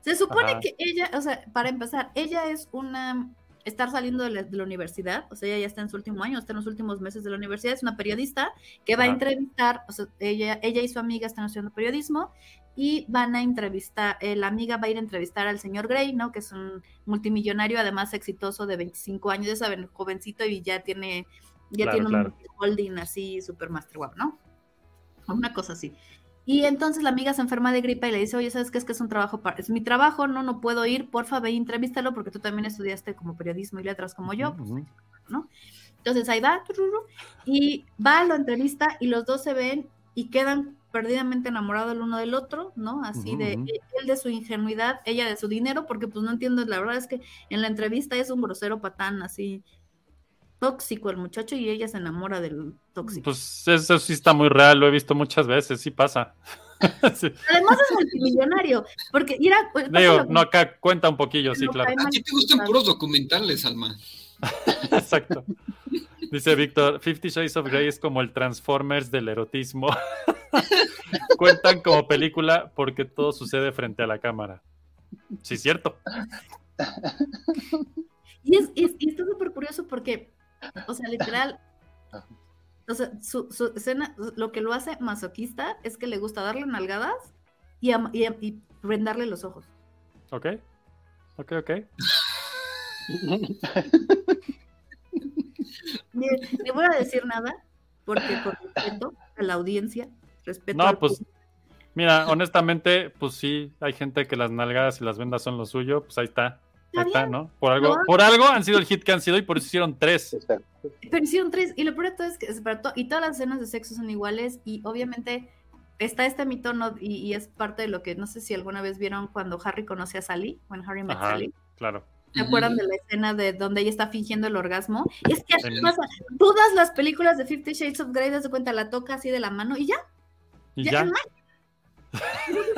Se supone Ajá. que ella, o sea, para empezar, ella es una, estar saliendo de la, de la universidad, o sea, ella ya está en su último año, está en los últimos meses de la universidad, es una periodista que va a entrevistar, o sea, ella, ella y su amiga están estudiando periodismo y van a entrevistar, eh, la amiga va a ir a entrevistar al señor Gray, ¿no? Que es un multimillonario, además exitoso de 25 años, ya saben, jovencito y ya tiene, ya Claro, tiene claro. un holding así, super master wow, ¿no? Una cosa así. Y entonces la amiga se enferma de gripa y le dice, oye, ¿sabes qué? Es que es un trabajo, para... es mi trabajo, no, no puedo ir, porfa, ve y entrevístalo porque tú también estudiaste como periodismo y letras como yo, pues. ¿no? Entonces ahí va, y va, lo entrevista y los dos se ven y quedan perdidamente enamorados el uno del otro, ¿no? Así de Ujú. él de su ingenuidad, ella de su dinero, porque pues no entiendo, la verdad es que en la entrevista es un grosero patán, así tóxico el muchacho y ella se enamora del tóxico. Pues eso sí está muy real, lo he visto muchas veces, sí pasa. (laughs) Sí. Además es multimillonario, porque mira, pues, Digo, no, acá cuenta un poquillo, sí, claro. A ti te gustan puros documentales, Alma. (laughs) Exacto. Dice Víctor, Fifty Shades of Grey es como el Transformers del erotismo. (laughs) Cuentan como película porque todo sucede frente a la cámara. Sí, cierto. Y, es, y, es- y está súper curioso porque, o sea, literal, o sea, su, su escena, lo que lo hace masoquista es que le gusta darle nalgadas y, am- y, y vendarle los ojos. ¿Ok? Ok, ok. Ni, ni voy a decir nada, porque por respeto a la audiencia, respeto No, al pues, público. Mira, honestamente, pues sí, hay gente que las nalgadas y las vendas son lo suyo, pues ahí está. Ahí Está está, bien. ¿no? Por algo, No. por algo han sido el hit que han sido y por eso hicieron tres. Pero hicieron tres, y lo peor de todo es que, es para to- y todas las escenas de sexo son iguales, y obviamente está este mito, ¿no? Y, y es parte de lo que, no sé si alguna vez vieron cuando Harry conoce a Sally, when Harry met Ajá, Sally. claro. ¿Se acuerdan de la escena de donde ella está fingiendo el orgasmo? Es que así pasa. Todas las películas de Fifty Shades of Grey, das de cuenta, la toca así de la mano y ya. Y Ya, ya.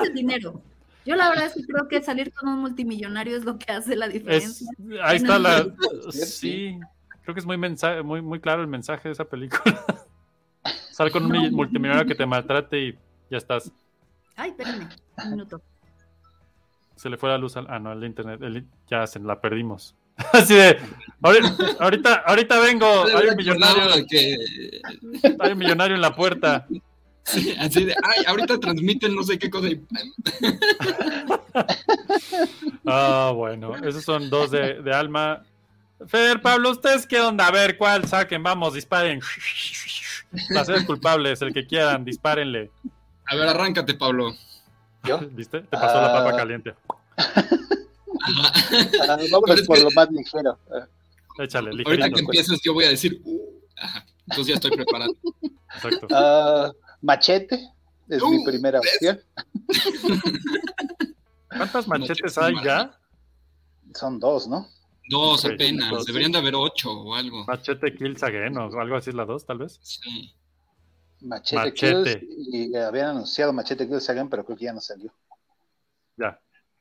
es el dinero. Yo la verdad es que creo que salir con un multimillonario es lo que hace la Es, diferencia. ahí está la. Sí, creo que es muy, mensaje, muy, muy claro el mensaje de esa película. (laughs) Sal con un No. multimillonario que te maltrate y ya estás. Ay, espérenme, un minuto. Se le fue la luz al. Ah, no, el internet. el- ya se la perdimos. (laughs) Así de. "Ahori- Ahorita, ahorita vengo. Hay un millonario. Que, Hay un millonario en la puerta. Sí, (laughs) así de, ay, ahorita transmiten no sé qué cosa. y- (laughs) Ah, bueno. Esos son dos de, de alma. Fer, Pablo, ¿ustedes qué onda? A ver, ¿cuál saquen? Vamos, disparen. Placeres culpables, el que quieran, dispárenle. A ver, arráncate, Pablo. ¿Yo? (laughs) ¿Viste? Te pasó la papa Ah. caliente. Ah, Pero vámonos por que- lo más ligero. Ah, Échale, Ahorita que ligerito. empiezas, yo voy a decir, uh. Entonces ya estoy preparado. Exacto. Machete es mi primera ¿ves? opción. (laughs) ¿Cuántas machetes hay ya? Son dos, ¿no? Dos apenas. dos. Deberían de haber ocho o algo. Machete Kills Again o algo así es la dos, tal vez. Sí. Machete, Machete. Kills. Y habían anunciado Machete Kills Again, pero creo que ya no salió. Ya.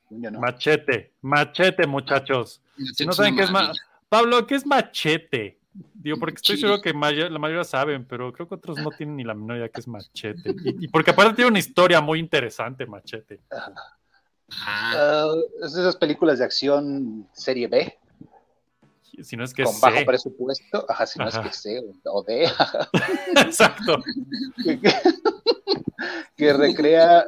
No. Machete. Machete, muchachos. Si no saben qué es ma-. Pablo, ¿qué es machete? Digo, porque estoy seguro que la mayoría saben, pero creo que otros no tienen ni la menor idea qué es machete. Y, y porque aparte tiene una historia muy interesante, machete. Ah, es de esas películas de acción serie B, Si no es que con bajo presupuesto. Ajá, si no Ajá. es que C o, D. (laughs) Exacto. que, (laughs) que recrea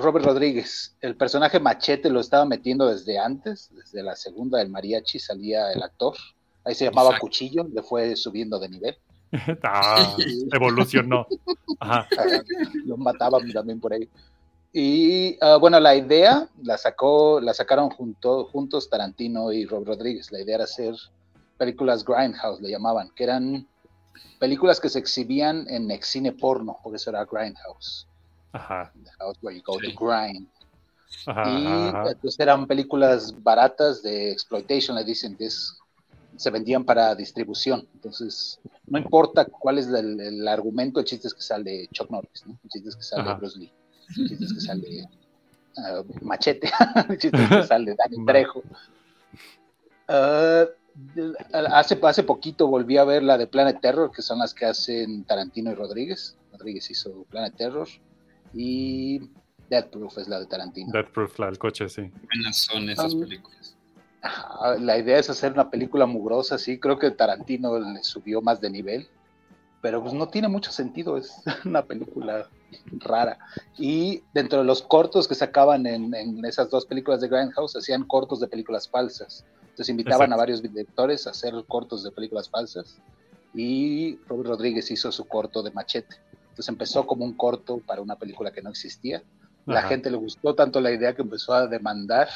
Robert Rodríguez. El personaje Machete lo estaba metiendo desde antes, desde la segunda del mariachi salía el actor. Ahí se llamaba Exacto. Cuchillo, le fue subiendo de nivel. (laughs) Ah, evolucionó. Ajá. Ajá, (laughs) lo mataban también por ahí. Y ah, bueno, la idea la sacó, la sacaron junto, juntos Tarantino y Rob Rodríguez. La idea era hacer películas Grindhouse, le llamaban, que eran películas que se exhibían en ex cine porno, por eso era Grindhouse, Ajá. the house where you go Sí. to grind. Ajá. y ajá. entonces eran películas baratas de exploitation, le dicen que es, se vendían para distribución. Entonces, no importa cuál es el, el argumento, el chiste es que sale Chuck Norris, ¿no? el chiste es que sale Ajá. Bruce Lee, el chiste es que sale ah, Machete, (laughs) el chiste es que sale Dani. Trejo. Ah, hace, hace poquito volví a ver la de Planet Terror, que son las que hacen Tarantino y Rodríguez. Rodríguez hizo Planet Terror y Death Proof es la de Tarantino. Death Proof, la del coche, sí. Buenas son esas películas. La idea es hacer una película mugrosa, sí. Creo que Tarantino le subió más de nivel, pero pues no tiene mucho sentido. Es (laughs) una película rara. Y dentro de los cortos que sacaban en, en esas dos películas de Grindhouse, hacían cortos de películas falsas. Entonces invitaban Exacto. a varios directores a hacer cortos de películas falsas. Y Robert Rodríguez hizo su corto de Machete. Entonces empezó como un corto para una película que no existía. La Ajá. gente le gustó tanto la idea que empezó a demandar.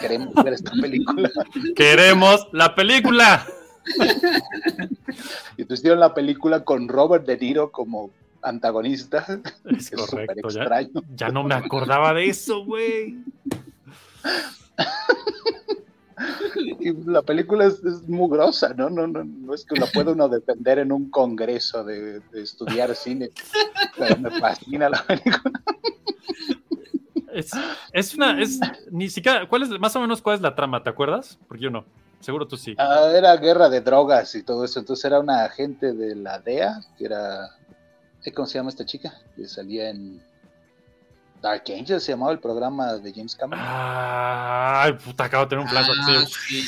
Queremos ver esta película. (laughs) ¡Queremos la película! Y entonces hicieron la película con Robert De Niro como antagonista. Es (laughs) es correcto, ya, extraño. ya no me acordaba de eso, güey. (laughs) Y la película es, es mugrosa, ¿no? No, no, no es que la pueda uno defender en un congreso de, de estudiar cine. Pero me fascina la película. Es, es una, es, ni siquiera, ¿cuál es, más o menos cuál es la trama, ¿te acuerdas? Porque yo no, seguro tú sí. Ah, era guerra de drogas y todo eso. Entonces era una agente de la DEA, que era. ¿eh, ¿Cómo se llama esta chica? Que salía en Dark Angel, se llamaba el programa de James Cameron. Ay, puta, acabo de tener un plazo. Ah, sí.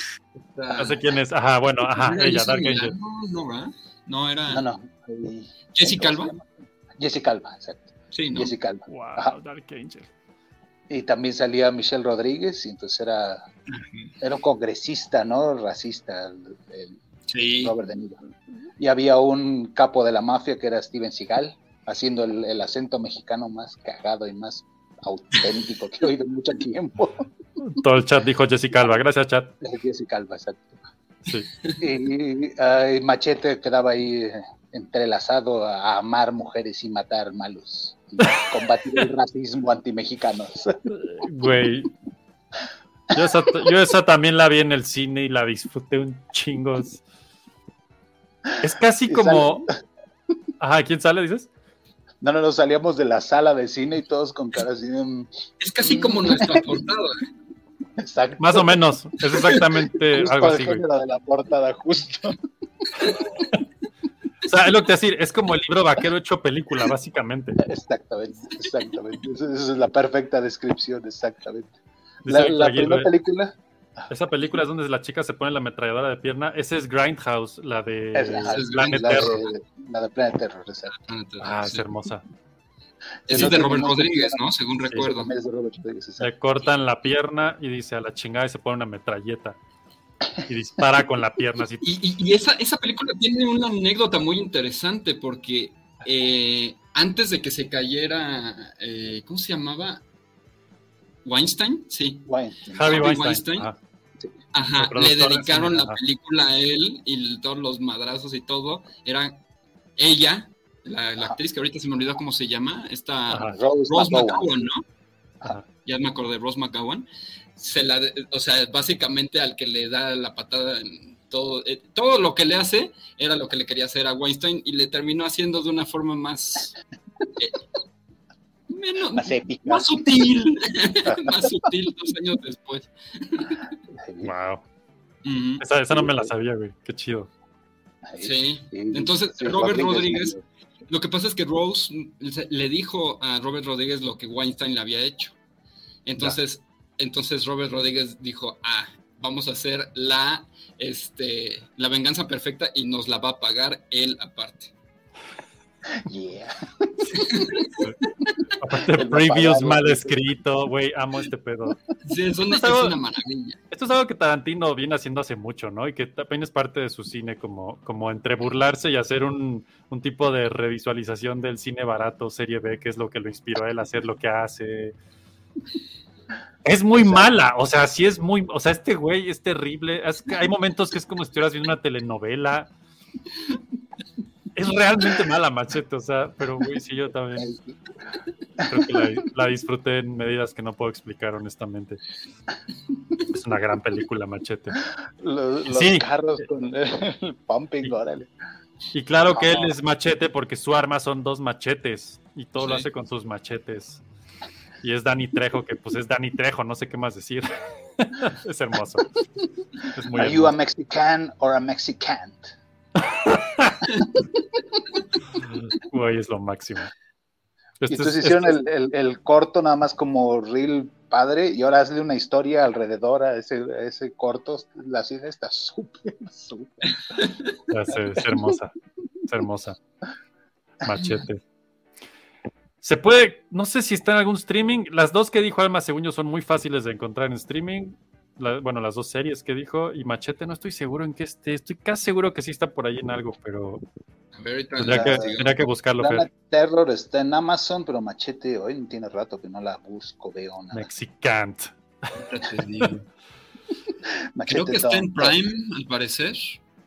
No sé quién es. Ajá, bueno, ajá, ¿Era ella, Dark Milano? Angel. No, ¿verdad? No, era No, no. Jessica ¿cómo se Alba. Jessica Alba, exacto. Sí, ¿no? Jessica Alba. Wow, Ajá. Dark Angel. Y también salía Michelle Rodríguez, y entonces era, era un congresista, ¿no? Racista, el, el Sí. Robert De Niro. Y había un capo de la mafia que era Steven Seagal, haciendo el, el acento mexicano más cagado y más auténtico que he oído en mucho tiempo. (laughs) Todo el chat dijo Jessica Alba. Gracias, chat. Jessica Alba, exacto. Sí. Y, y Machete quedaba ahí eh, entrelazado a amar mujeres y matar malos. Combatir el racismo antimexicanos. Güey. Yo esa, yo esa también la vi en el cine y la disfruté un chingo. Es- casi como. Ajá, ¿quién sale, dices? No, no, nos salíamos de la sala de cine y todos con cara así de... Es casi como nuestra portada. Exacto. Más o menos. Es exactamente Justo algo así, güey. de la portada, justo. O sea, es lo que te voy a decir, es como el libro vaquero hecho película, básicamente. Exactamente, exactamente. Esa, esa es la perfecta descripción, exactamente. La, Víctor la Aguirre, primera película... Esa película es donde la chica se pone la ametralladora de pierna. Ese es Grindhouse, la de Es, ajá, es Planet la, Terror. de, la de Planet Terror, exacto. Ah, es Sí. hermosa. Ese es de Robert Rodríguez, ¿no? Según Sí. recuerdo. Es de Robert Rodríguez, exacto. Le cortan la pierna y dice a la chingada y se pone una metralleta. Y dispara con la pierna así. Y, y- y esa, esa película tiene una anécdota muy interesante porque eh, antes de que se cayera, eh, ¿cómo se llamaba? Weinstein, sí. Weinstein. Javi Harvey Weinstein. Weinstein. Ajá. Le de dedicaron la película a él y todos los madrazos y todo. Era ella, la, actriz que ahorita se me olvidó cómo se llama, esta Ajá. Rose, Rose McGowan. McGowan, ¿no? Ajá. Ya me acordé, Rose McGowan. Se la, de- o sea, básicamente al que le da la patada en todo, eh, todo lo que le hace era lo que le quería hacer a Weinstein y le terminó haciendo de una forma más eh, menos, Más épica. más sutil, (laughs) más sutil dos años después. Wow. Esa, esa no me la sabía, güey. Qué chido. Sí. Entonces, Robert Rodríguez lo que pasa es que Rose le- le dijo a Robert Rodríguez lo que Weinstein le había hecho. Entonces, entonces Robert Rodríguez dijo, ah, vamos a hacer la, este, la venganza perfecta y nos la va a pagar él aparte. Yeah. (laughs) Aparte, papagayo. mal escrito, güey. Amo este pedo. Sí, es una, es una maravilla. Esto es algo que Tarantino viene haciendo hace mucho, ¿no? Y que también es parte de su cine, como, como entre burlarse y hacer un, un tipo de revisualización del cine barato, serie B, que es lo que lo inspiró a él a hacer lo que hace. Es muy mala, o sea, sí es muy, o sea, este güey es terrible. Es que hay momentos que es como si estuvieras viendo una telenovela. Es realmente mala, machete, o sea, pero güey, sí, yo también creo que la, la disfruté en medidas que no puedo explicar, honestamente. Es una gran película, machete. Los, los Sí. carros con el pumping, órale. Y claro que él es machete porque su arma son dos machetes y todo lo hace con sus machetes. Y es Dani Trejo, que pues es Dani Trejo, no sé qué más decir. (laughs) es hermoso. Es muy Are you a hermoso. Mexican or a Mexicant? (laughs) Güey, es lo máximo. Y Este entonces es- hicieron este el, el- el corto nada más como reel padre y ahora hazle una historia alrededor a ese, a ese corto. La cine está súper, súper. Es hermosa. Es hermosa. Machete. Se puede, no sé si está en algún streaming. Las dos que dijo Alma, según yo, son muy fáciles de encontrar en streaming. La- bueno, las dos series que dijo. Y Machete, no estoy seguro en qué esté. Estoy casi seguro que sí está por ahí en algo, pero tendría que, investigamos. tendría que buscarlo, Terror está en Amazon, pero Machete hoy tiene rato que no la busco, veo nada. Mexicant. (laughs) Creo que está en. Prime, al parecer,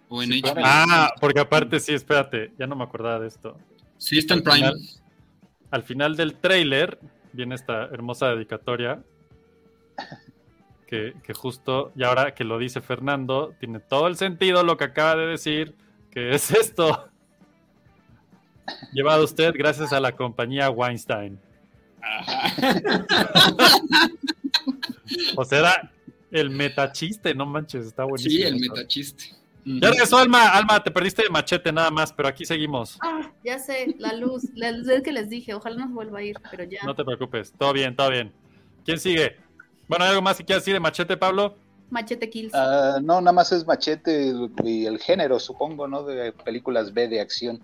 o en Sí, HBO. Ah, porque aparte, sí, espérate, ya no me acordaba de esto. sí, está en Prime. final- Al final del trailer viene esta hermosa dedicatoria que, que justo, y ahora que lo dice Fernando, tiene todo el sentido lo que acaba de decir, que es esto. Llevado usted gracias a la compañía Weinstein. o sea, era el metachiste, no manches, está buenísimo. Sí, el metachiste. Ya regresó Alma, Alma, te perdiste de machete nada más, pero aquí seguimos. Ah, ya sé, la luz, la luz es que les dije, ojalá no se vuelva a ir, pero ya. No te preocupes, todo bien, todo bien. ¿Quién sigue? Bueno, ¿hay algo más que quieras decir de Machete, Pablo? Machete Kills. Ah, no, nada más es Machete y el género, supongo, ¿no? De películas B de acción.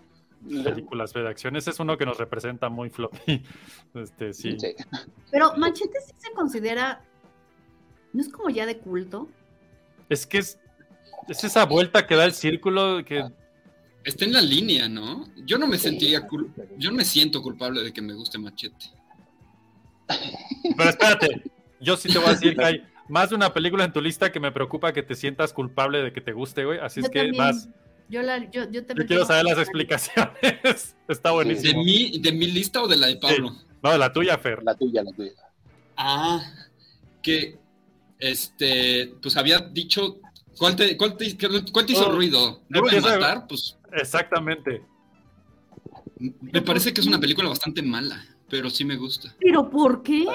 Películas B de acción. Ese es uno que nos representa muy floppy. (laughs) Este, sí. Sí. Pero Machete sí se considera, no es como ya de culto. Es que es, es esa vuelta que da el círculo que Está en la línea, ¿no? Yo no me sentiría cul- yo no me siento culpable de que me guste Machete. Pero espérate, yo sí te voy a decir que hay (laughs) más de una película en tu lista que me preocupa que te sientas culpable de que te guste, güey. Así es que también, más. Yo, la, yo, yo Yo quiero saber las explicaciones. (laughs) Está ¿De buenísimo. mi, ¿De mi lista o de la de Pablo? No, de la tuya, Fer. La tuya, la tuya. Ah, que este, pues había dicho. ¿Cuál te, cuál te, cuál te hizo Oh, ruido? ¿Duro de matar? Pues Exactamente. Me parece que es una película bastante mala, pero sí me gusta. ¿Pero por qué?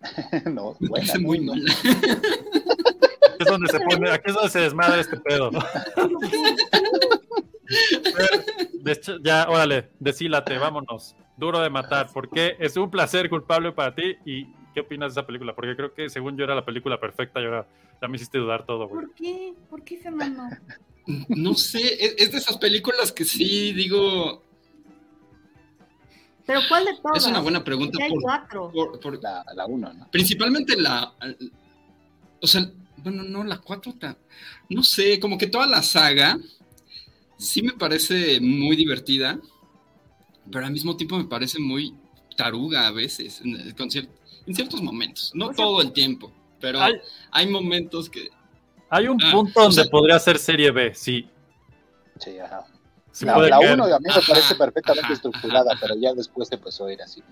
(laughs) no, Me buena, parece muy no, mala. Es donde se pone, aquí es donde se desmadra este pedo. De hecho, ya, órale, desílate, vámonos. Duro de matar. ¿Por qué es un placer culpable para ti? ¿Y qué opinas de esa película? Porque creo que según yo era la película perfecta y ahora ya me hiciste dudar todo, güey. ¿Por qué? ¿Por qué, Fernando? (laughs) No sé, es, es de esas películas que sí digo. ¿Pero cuál de todas? Es una buena pregunta. Ya hay por- cuatro. por- por- La, la uno, ¿no? principalmente la. O sea, bueno, no, la 4. No sé, como que toda la saga sí me parece muy divertida, pero al mismo tiempo me parece muy taruga a veces, en, con cier- en ciertos momentos. No O sea, todo el tiempo, pero hay- hay, momentos que. Hay un Ah, punto o donde sea- podría ser serie B, sí. Sí, ajá. Sí la puede la caer. uno a mí me Ajá, parece perfectamente ajá, estructurada, ajá, pero ya después empezó a ir así.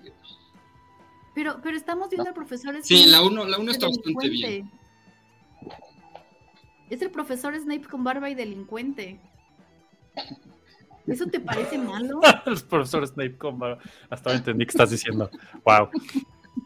Pero, pero estamos viendo al profesor Sí, Snape la 1 la uno está bastante bien. Es el profesor Snape con barba y delincuente. ¿Eso te parece malo? (laughs) El profesor Snape con barba. Hasta ahora entendí que estás diciendo. Wow.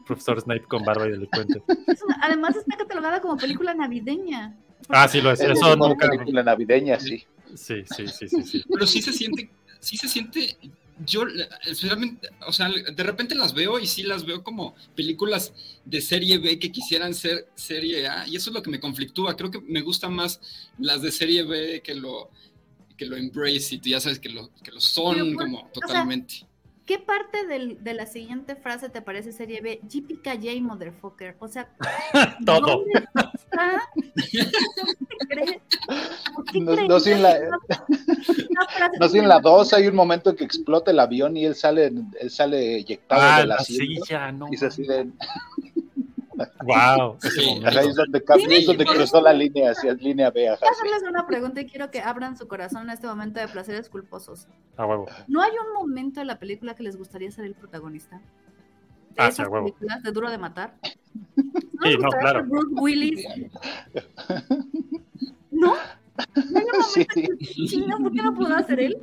Profesor Snape con barba y delincuente. Es una- además está catalogada como película navideña. Ah, sí, lo es. Es Eso una nunca. película navideña, sí. Sí, sí, sí, sí, sí. Pero sí se siente, sí se siente, yo especialmente, o sea, de repente las veo y sí las veo como películas de serie B que quisieran ser serie A, y eso es lo que me conflictúa, creo que me gustan más las de serie B que lo que lo embrace y tú ya sabes que lo, que lo son Pero, como sea, totalmente. ¿Qué parte del- de la siguiente frase te parece serie B? JPKJ, motherfucker. O sea, (laughs) Todo. ¿dónde está? ¿Qué crees? ¿Por qué No- sin la- (laughs) No sé, en la 2 hay un momento en que explota el avión y él sale, él sale eyectado Ah, del la asiento. silla, no. Y se así de, Wow. Sí, ajá, es donde, cambia- es donde cruzó la línea hacia línea B, ajá, Quiero sí. hacerles una pregunta y quiero que abran su corazón en este momento de placeres culposos. A huevo. ¿No hay un momento de la película que les gustaría ser el protagonista? De Ah, sí, esas a huevo. películas de Duro de Matar. (laughs) Sí, les no, claro. Bruce Willis? (laughs) ¿No? ¿No hay un Sí, momento que chinga, ¿por qué no pudo hacer él?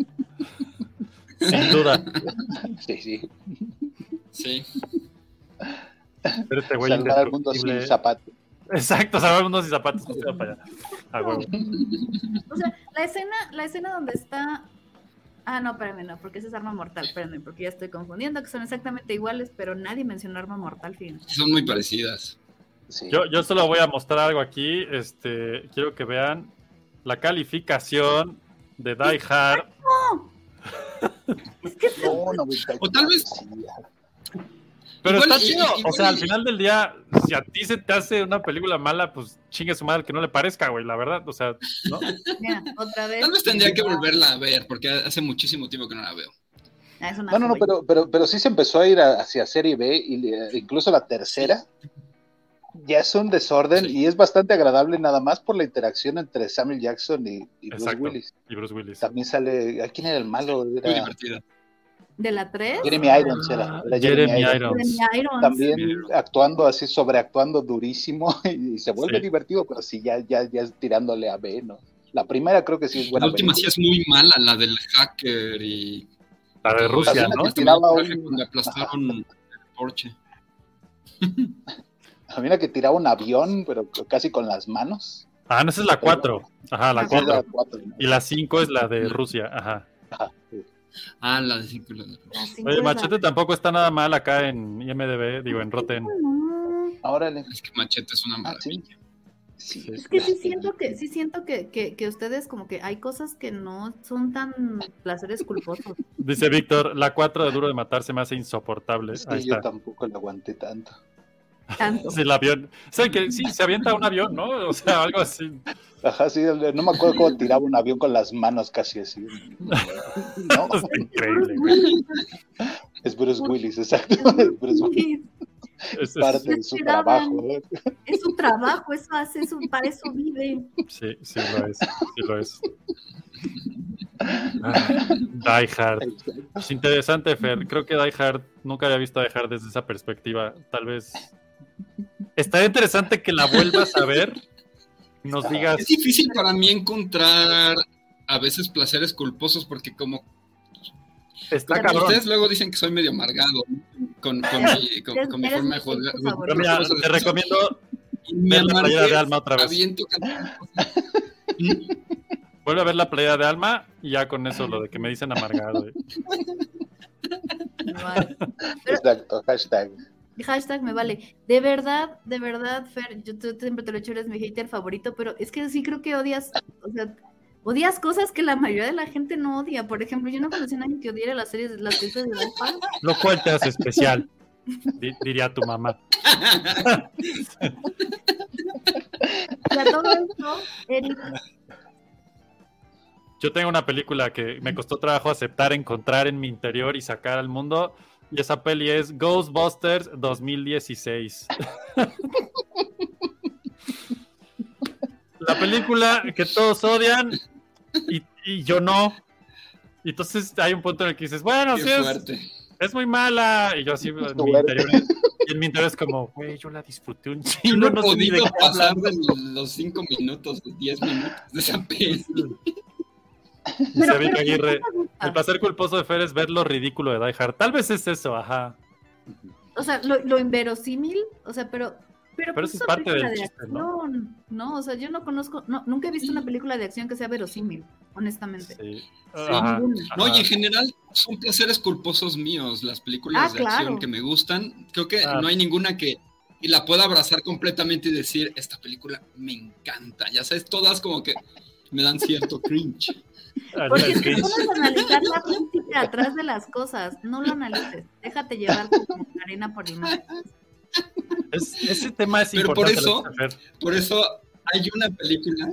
Sin duda. sí, sí. Sí. Pero este güey Salvar al mundo sin zapatos. Exacto, salvar unos y zapatos. no se va para allá. A huevo. O sea, la escena, la escena donde está. Ah, no, espérame, no, porque ese es arma mortal, espérame, porque ya estoy confundiendo, que son exactamente iguales, pero nadie mencionó arma mortal, fíjense. Son muy parecidas. Sí. Yo, yo solo voy a mostrar algo aquí. Este, quiero que vean la calificación de Die Hard. Es que No, 94, O tal vez-. Pero Igual está chido. o sea, igual al final del día, si a ti se te hace una película mala, pues chingue su madre que no le parezca, güey, la verdad. O sea, ¿no? (laughs) Mira, otra vez. Tal vez tendría que volverla a ver, porque hace muchísimo tiempo que no la veo. Ah, No, no, no, pero, pero, pero sí se empezó a ir a- hacia Serie B, y eh, incluso la tercera ya es un desorden Sí. y es bastante agradable nada más por la interacción entre Samuel Jackson y, y Bruce. Willis. Y Bruce Willis. También sale, ¿a quién era el malo? Muy divertida. ¿De la 3? Jeremy Irons, era, era Jeremy Irons. Irons. Irons. También actuando así, sobreactuando durísimo (laughs) y, se vuelve Sí. divertido, pero sí, ya, ya, ya es tirándole a B, ¿no? La primera creo que sí es buena. la última sí película. es muy mala, la del hacker y. La de Rusia, También ¿no? la que tiraba un- cuando aplastaron el Porsche. A mí la que tiraba un avión, pero casi con las manos. Ah, no, esa es la 4. Ajá, la Ah, Esa es la 4. cuatro, ¿no? Y la 5 es la de Rusia. Ajá. Ajá, sí. Ah, la de cinco. la de- La cinco Oye, es la- Machete tampoco está nada mal acá en IMDB, digo, en Rotten. Órale. Es que Machete es una Ah, sí. maravilla. Sí. Es que sí siento que, sí siento que, que, que ustedes como que hay cosas que no son tan placeres culposos. Dice Víctor, la 4 de Duro de Matar se me hace insoportable. Es Ahí que yo está. tampoco la aguanté tanto. Tanto. Sí, el avión. O sea, que sí, se avienta un avión, ¿no? O sea, algo así. Ajá, sí, no me acuerdo cómo tiraba un avión con las manos casi así. (laughs) No, Está increíble, güey. es Bruce Willis, exacto. Es Bruce (laughs) Willis, Es- es- parte de su trabajo. ¿no? Es su trabajo, eso hace, eso, para eso vive. sí, sí lo es. Sí lo es. Ah, Die Hard. Es interesante, Fer. Creo que Die Hard nunca había visto Die Hard desde esa perspectiva. Tal vez. Estaría interesante que la vuelvas a ver. y Nos digas. Es difícil para mí encontrar a veces placeres culposos porque como Está Como cabrón. Ustedes luego dicen que soy medio amargado con, con mi, (laughs) con, con mi Eres forma de. Pero mira, te recomiendo ver la playera de Alma otra vez. (laughs) Vuelve a ver la playa de Alma y ya con eso lo de que me dicen amargado. (laughs) Pero- Exacto, hashtag. Hashtag me vale. De verdad, de verdad, Fer, yo siempre te lo he hecho, eres mi hater favorito, pero es que sí creo que odias, o sea, odias cosas que la mayoría de la gente no odia. Por ejemplo, yo no conocí a nadie que odiara las series, las películas de Palace. Lo cual te hace especial, di- diría tu mamá. Y a todo esto, Eric, Yo tengo una película que me costó trabajo aceptar, encontrar en mi interior y sacar al mundo. Y esa peli es Ghostbusters 2016. La película que todos odian y, y yo no. Y entonces hay un punto en el que dices, bueno, Qué sí es, es muy mala. Y yo así, en mi interior, en mi interior es como, güey, yo la disfruté un Yo chingo. no he no de podido pasar hablar". de los 5 minutos, 10 minutos de esa peli. (laughs) El placer culposo de Fer es ver lo ridículo de Die Hard. Tal vez es eso, ajá. o sea, lo, lo inverosímil, o sea, pero... Pero, Pero pues es parte del de chiste, ¿no? acción, ¿no? O sea, yo no conozco, no, nunca he visto una película de acción que sea verosímil, honestamente. Sí. Ajá. No, y en general son placeres culposos míos las películas Ah, de acción que me gustan. Creo que Ah. no hay ninguna que y la pueda abrazar completamente y decir, esta película me encanta. Ya sabes, todas como que me dan cierto cringe. Porque El si pones a analizar la música atrás de las cosas, no lo analices, déjate llevar como arena por el mar. Es- ese tema es Pero por importante. eso-. Por eso hay una película,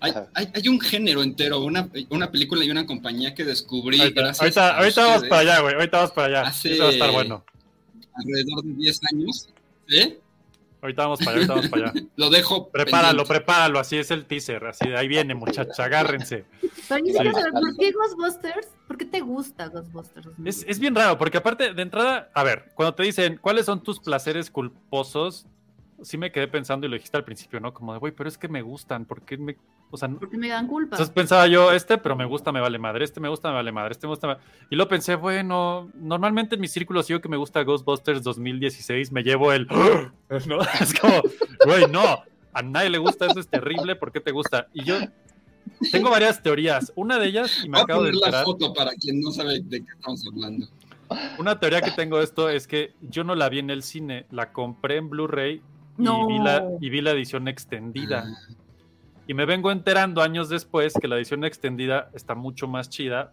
hay, hay, hay un género entero, una, una película y una compañía que descubrí Ahorita, gracias ahorita, a ahorita vamos para allá, güey. Ahorita vamos para allá. Hace- Eso va a estar bueno. alrededor de 10 años. ¿eh? Ahorita vamos para allá, ahorita vamos para allá. (laughs) Lo dejo. Prepáralo, pendiente. prepáralo. Así es el teaser. Así de ahí viene, muchacha. Agárrense. Pero yo Sí. quiero saber, ¿por qué Ghostbusters? ¿Por qué te gusta Ghostbusters? Es, es bien raro, porque aparte, de entrada, a ver, cuando te dicen cuáles son tus placeres culposos, sí me quedé pensando y lo dijiste al principio, ¿no? Como de, güey, pero es que me gustan, ¿por qué me...? O sea, no- Porque me dan culpa. Entonces pensaba yo, este, pero me gusta, me vale madre, este me gusta, me vale madre, este me gusta. me- Y lo pensé, bueno, normalmente en mis círculos, yo que me gusta Ghostbusters 2016, me llevo el. ¿no? (laughs) Es como, güey, no, a nadie le gusta, eso es terrible, ¿por qué te gusta? Y yo tengo varias teorías. Una de ellas, y me Voy a acabo de poner la enterar, foto para quien no sabe de qué estamos hablando. una teoría que tengo de esto es que yo no la vi en el cine, la compré en Blu-ray y, No. vi la, y vi la edición extendida. Y me vengo enterando años después que la edición extendida está mucho más chida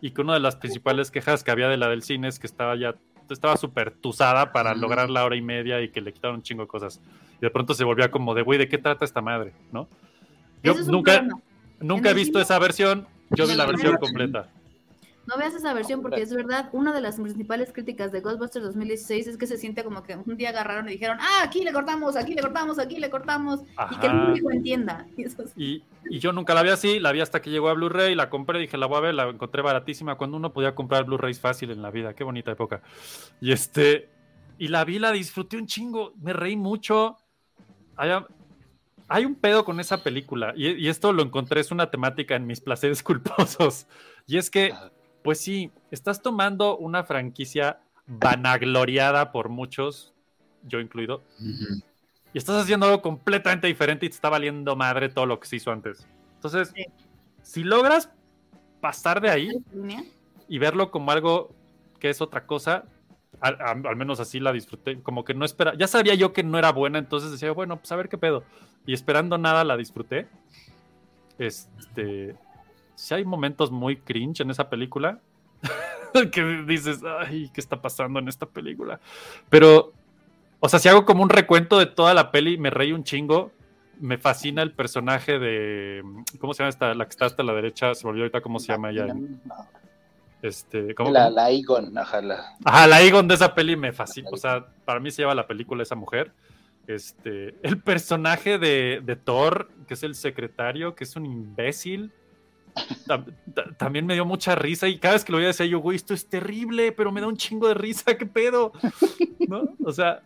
y que una de las principales quejas que había de la del cine es que estaba ya estaba súper tusada para lograr la hora y media y que le quitaron un chingo de cosas. Y de pronto se volvía como de, güey, ¿de qué trata esta madre? ¿No? Yo es nunca, nunca he visto cine- esa versión, yo vi la versión completa. No veas esa versión porque es verdad, una de las principales críticas de Ghostbusters 2016 es que se siente como que un día agarraron y dijeron, ah, aquí le cortamos, aquí le cortamos, aquí le cortamos, y que el público entienda. (laughs) Y es- Y, y yo nunca la vi así, la vi hasta que llegó a Blu-ray, la compré, dije, la voy a ver, la encontré baratísima, cuando uno podía comprar Blu-rays fácil en la vida, qué bonita época. Y este, y la vi, la disfruté un chingo, me reí mucho. Hay, hay un pedo con esa película, y, y esto lo encontré, es una temática en mis (laughs) placeres culposos, y es que, pues sí, estás tomando una franquicia vanagloriada por muchos, yo incluido, y estás haciendo algo completamente diferente y te está valiendo madre todo lo que se hizo antes. Entonces, Sí. si logras pasar de ahí y verlo como algo que es otra cosa, al, al menos así la disfruté, como que no espera, ya sabía yo que no era buena, entonces decía, bueno, pues a ver qué pedo. Y esperando nada la disfruté. Este, si hay momentos muy cringe en esa película, (laughs) que dices, ay, ¿qué está pasando en esta película? Pero, o sea, si hago como un recuento de toda la peli, me reí un chingo. Me fascina el personaje de. ¿Cómo se llama esta? La que está hasta la derecha, se volvió ahorita cómo se llama ella. Este, ¿cómo, la, cómo? la Egon, ajá, la- Ajá, la Egon de esa peli me fascina. O sea, para mí se lleva la película esa mujer. Este, el personaje de, de Thor, que es el secretario, que es un imbécil, también me dio mucha risa. Y cada vez que lo veía decía yo, güey, esto es terrible, pero me da un chingo de risa, (laughs) ¿qué pedo? ¿No? O sea,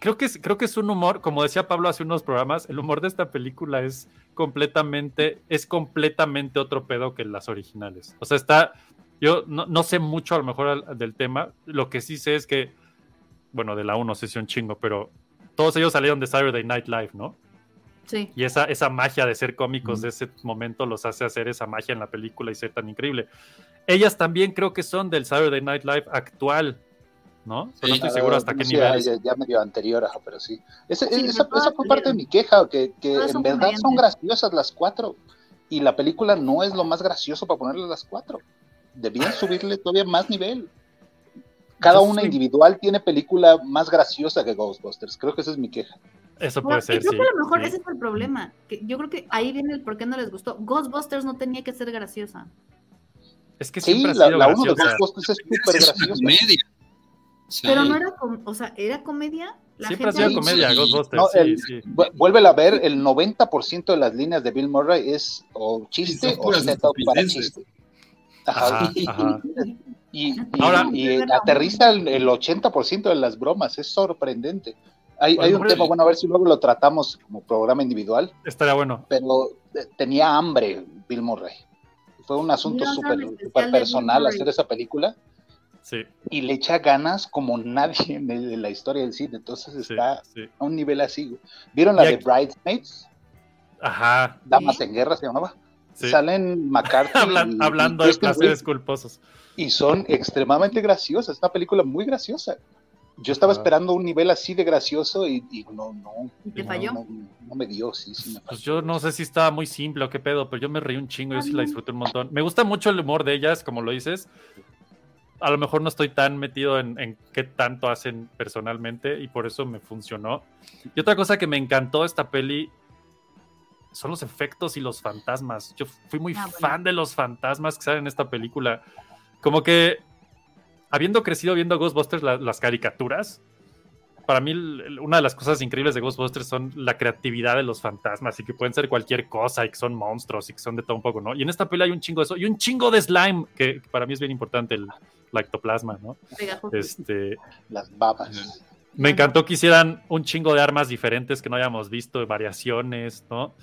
creo que, es, creo que es un humor, como decía Pablo hace unos programas, el humor de esta película es completamente, es completamente otro pedo que las originales. O sea, está Yo no, no sé mucho a lo mejor del tema. Lo que sí sé es que, bueno, de la 1 sé si un chingo, pero todos ellos salieron de Saturday Night Live, ¿no? Sí. Y esa, esa magia de ser cómicos de ese momento los hace hacer esa magia en la película y ser tan increíble. Ellas también creo que son del Saturday Night Live actual, ¿no? Pero no estoy seguro hasta qué Sí, nivel. Ya, ya medio anterior, ajá, pero sí. Ese- Sí, esa, fue parte de mi queja, que, en verdad son graciosas las cuatro. Y la película no es lo más gracioso para ponerle las cuatro. Debían (laughs) subirle todavía más nivel. Cada una individual tiene película más graciosa que Ghostbusters. Creo que esa es mi queja. Eso Bueno, puede ser, creo sí. que a lo mejor sí. ese es el problema. Que yo creo que ahí viene el por qué no les gustó. Ghostbusters no tenía que ser graciosa. Es que Sí, siempre ha la, sido la uno de. Ghostbusters es súper Es una graciosa. comedia. Sí. Pero no era, com- o sea, era comedia. La Siempre ha sido comedia, sí. Ghostbusters, No, sí, el- sí. Vu- Vuélvela a ver, el 90% de las líneas de Bill Murray es o chiste Sí, o setup para chiste. Ajá. Ajá, ajá. Y, y- Ahora- y aterriza el, el 80% de las bromas, es sorprendente. Hay, hay un tema, bueno, a ver si luego lo tratamos como programa individual, Estaría bueno. pero eh, tenía hambre Bill Murray. Fue un asunto súper de personal hacer esa película Sí, y le echa ganas como nadie en, el- en la historia del cine, entonces sí, está sí. a un nivel así. ¿Vieron la Y de aquí- Bridesmaids? Ajá. Damas en Guerra se llamaba. sí. Salen McCarthy (laughs) Hablan- y- hablando y de placeres Wiig, culposos. y son extremadamente graciosas. Es una película muy graciosa. Yo estaba Ajá. esperando un nivel así de gracioso y, y no, no. ¿Y te no, falló? No, no me dio, sí, sí me Pues yo no sé si estaba muy simple o qué pedo, pero yo me reí un chingo, yo sí la disfruté un montón. Me gusta mucho el humor de ellas, como lo dices. A lo mejor no estoy tan metido en, en qué tanto hacen personalmente y por eso me funcionó. Y otra cosa que me encantó de esta peli son los efectos y los fantasmas. Yo fui muy Ah, bueno. fan de los fantasmas que salen en esta película. Como que, habiendo crecido viendo Ghostbusters, la- las caricaturas, para mí una de las cosas increíbles de Ghostbusters son la creatividad de los fantasmas y que pueden ser cualquier cosa y que son monstruos y que son de todo un poco, ¿no? Y en esta peli hay un chingo de eso y un chingo de slime, que para mí es bien importante el, la ectoplasma, ¿no? Este, Las babas. me encantó que hicieran un chingo de armas diferentes que no hayamos visto, variaciones, ¿no?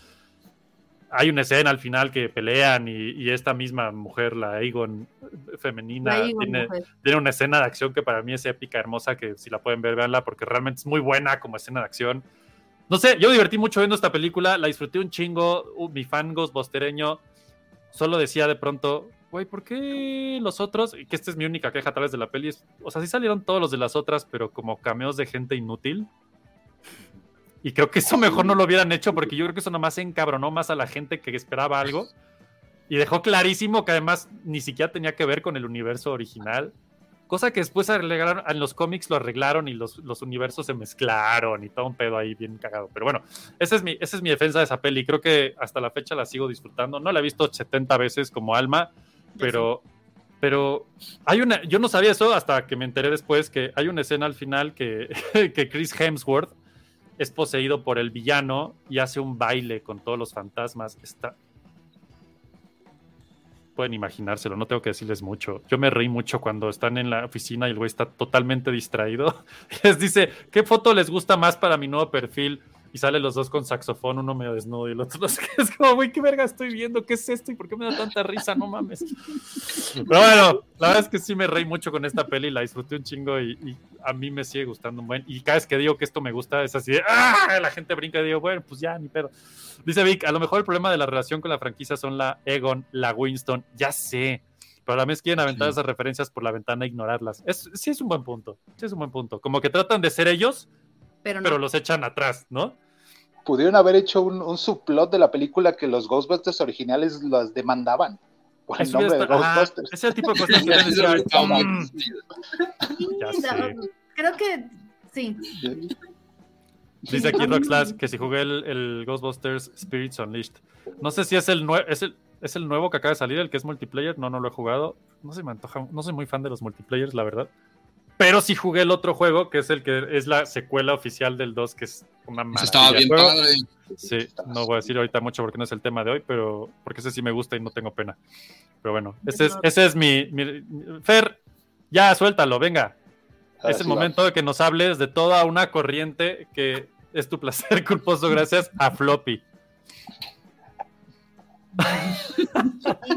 Hay una escena al final que pelean y, y esta misma mujer, la Aegon femenina, La Egon, tiene, tiene una escena de acción que para mí es épica, hermosa, que si la pueden ver, véanla, porque realmente es muy buena como escena de acción. No sé, yo divertí mucho viendo esta película, la disfruté un chingo, uh, mi fan ghostbustereño solo decía de pronto, güey, ¿por qué los otros? Y que esta es mi única queja tal vez de la peli, es- o sea, sí salieron todos los de las otras, pero como cameos de gente inútil. Y creo que eso mejor no lo hubieran hecho (laughs) porque yo creo que eso nomás encabronó más a la gente que esperaba algo. Y dejó clarísimo que además ni siquiera tenía que ver con el universo original. Cosa que después arreglaron, en los cómics lo arreglaron y los, los universos se mezclaron y todo un pedo ahí bien cagado. Pero bueno, esa es, mi, esa es mi defensa de esa peli. Creo que hasta la fecha la sigo disfrutando. No la he visto 70 veces como Alma, pero, pero hay una, yo no sabía eso hasta que me enteré después que hay una escena al final que, (laughs) que Chris Hemsworth es poseído por el villano y hace un baile con todos los fantasmas. Está... Pueden imaginárselo, no tengo que decirles mucho. Yo me reí mucho cuando están en la oficina y el güey está totalmente distraído. (laughs) Les dice, ¿qué foto les gusta más para mi nuevo perfil? Y salen los dos con saxofón, uno medio desnudo y el otro (laughs) no sé qué. Es como, güey, ¿qué verga estoy viendo? ¿Qué es esto? ¿Y por qué me da tanta risa? No mames. (laughs) Pero bueno, la verdad es que sí me reí mucho con esta peli, la disfruté un chingo y, y a mí me sigue gustando un buen. Y cada vez que digo que esto me gusta es así de ¡ah! La gente brinca y digo, bueno, pues ya, ni pedo. Dice Vic, a lo mejor el problema de la relación con la franquicia son la Egon, la Winston, ya sé. Pero a la vez quieren aventar Sí. esas referencias por la ventana e ignorarlas. Es, sí es un buen punto, sí es un buen punto. Como que tratan de ser ellos, Pero no. pero los echan atrás, ¿no? Pudieron haber hecho un, un subplot de la película que los Ghostbusters originales las demandaban por el nombre de Ghostbusters. ese es el tipo de (laughs) cosas "Mm". creo que sí. Dice aquí. Roxlash que si jugué el, el Ghostbusters Spirits Unleashed. No sé si es el, es, el, es el nuevo que acaba de salir, el que es multiplayer. No, no lo he jugado. No se me antoja. No soy muy fan de los multiplayers, la verdad. Pero sí jugué el otro juego, que es el que es la secuela oficial del 2, que es una maravilla. estaba bien juego. padre. Sí, no voy a decir ahorita mucho porque no es el tema de hoy, pero porque ese sí me gusta y no tengo pena. Pero bueno, ese es, ese es mi, Fer, ya suéltalo, venga. Es el sí momento de que nos hables de toda una corriente que es tu placer (laughs) culposo gracias a Floppy.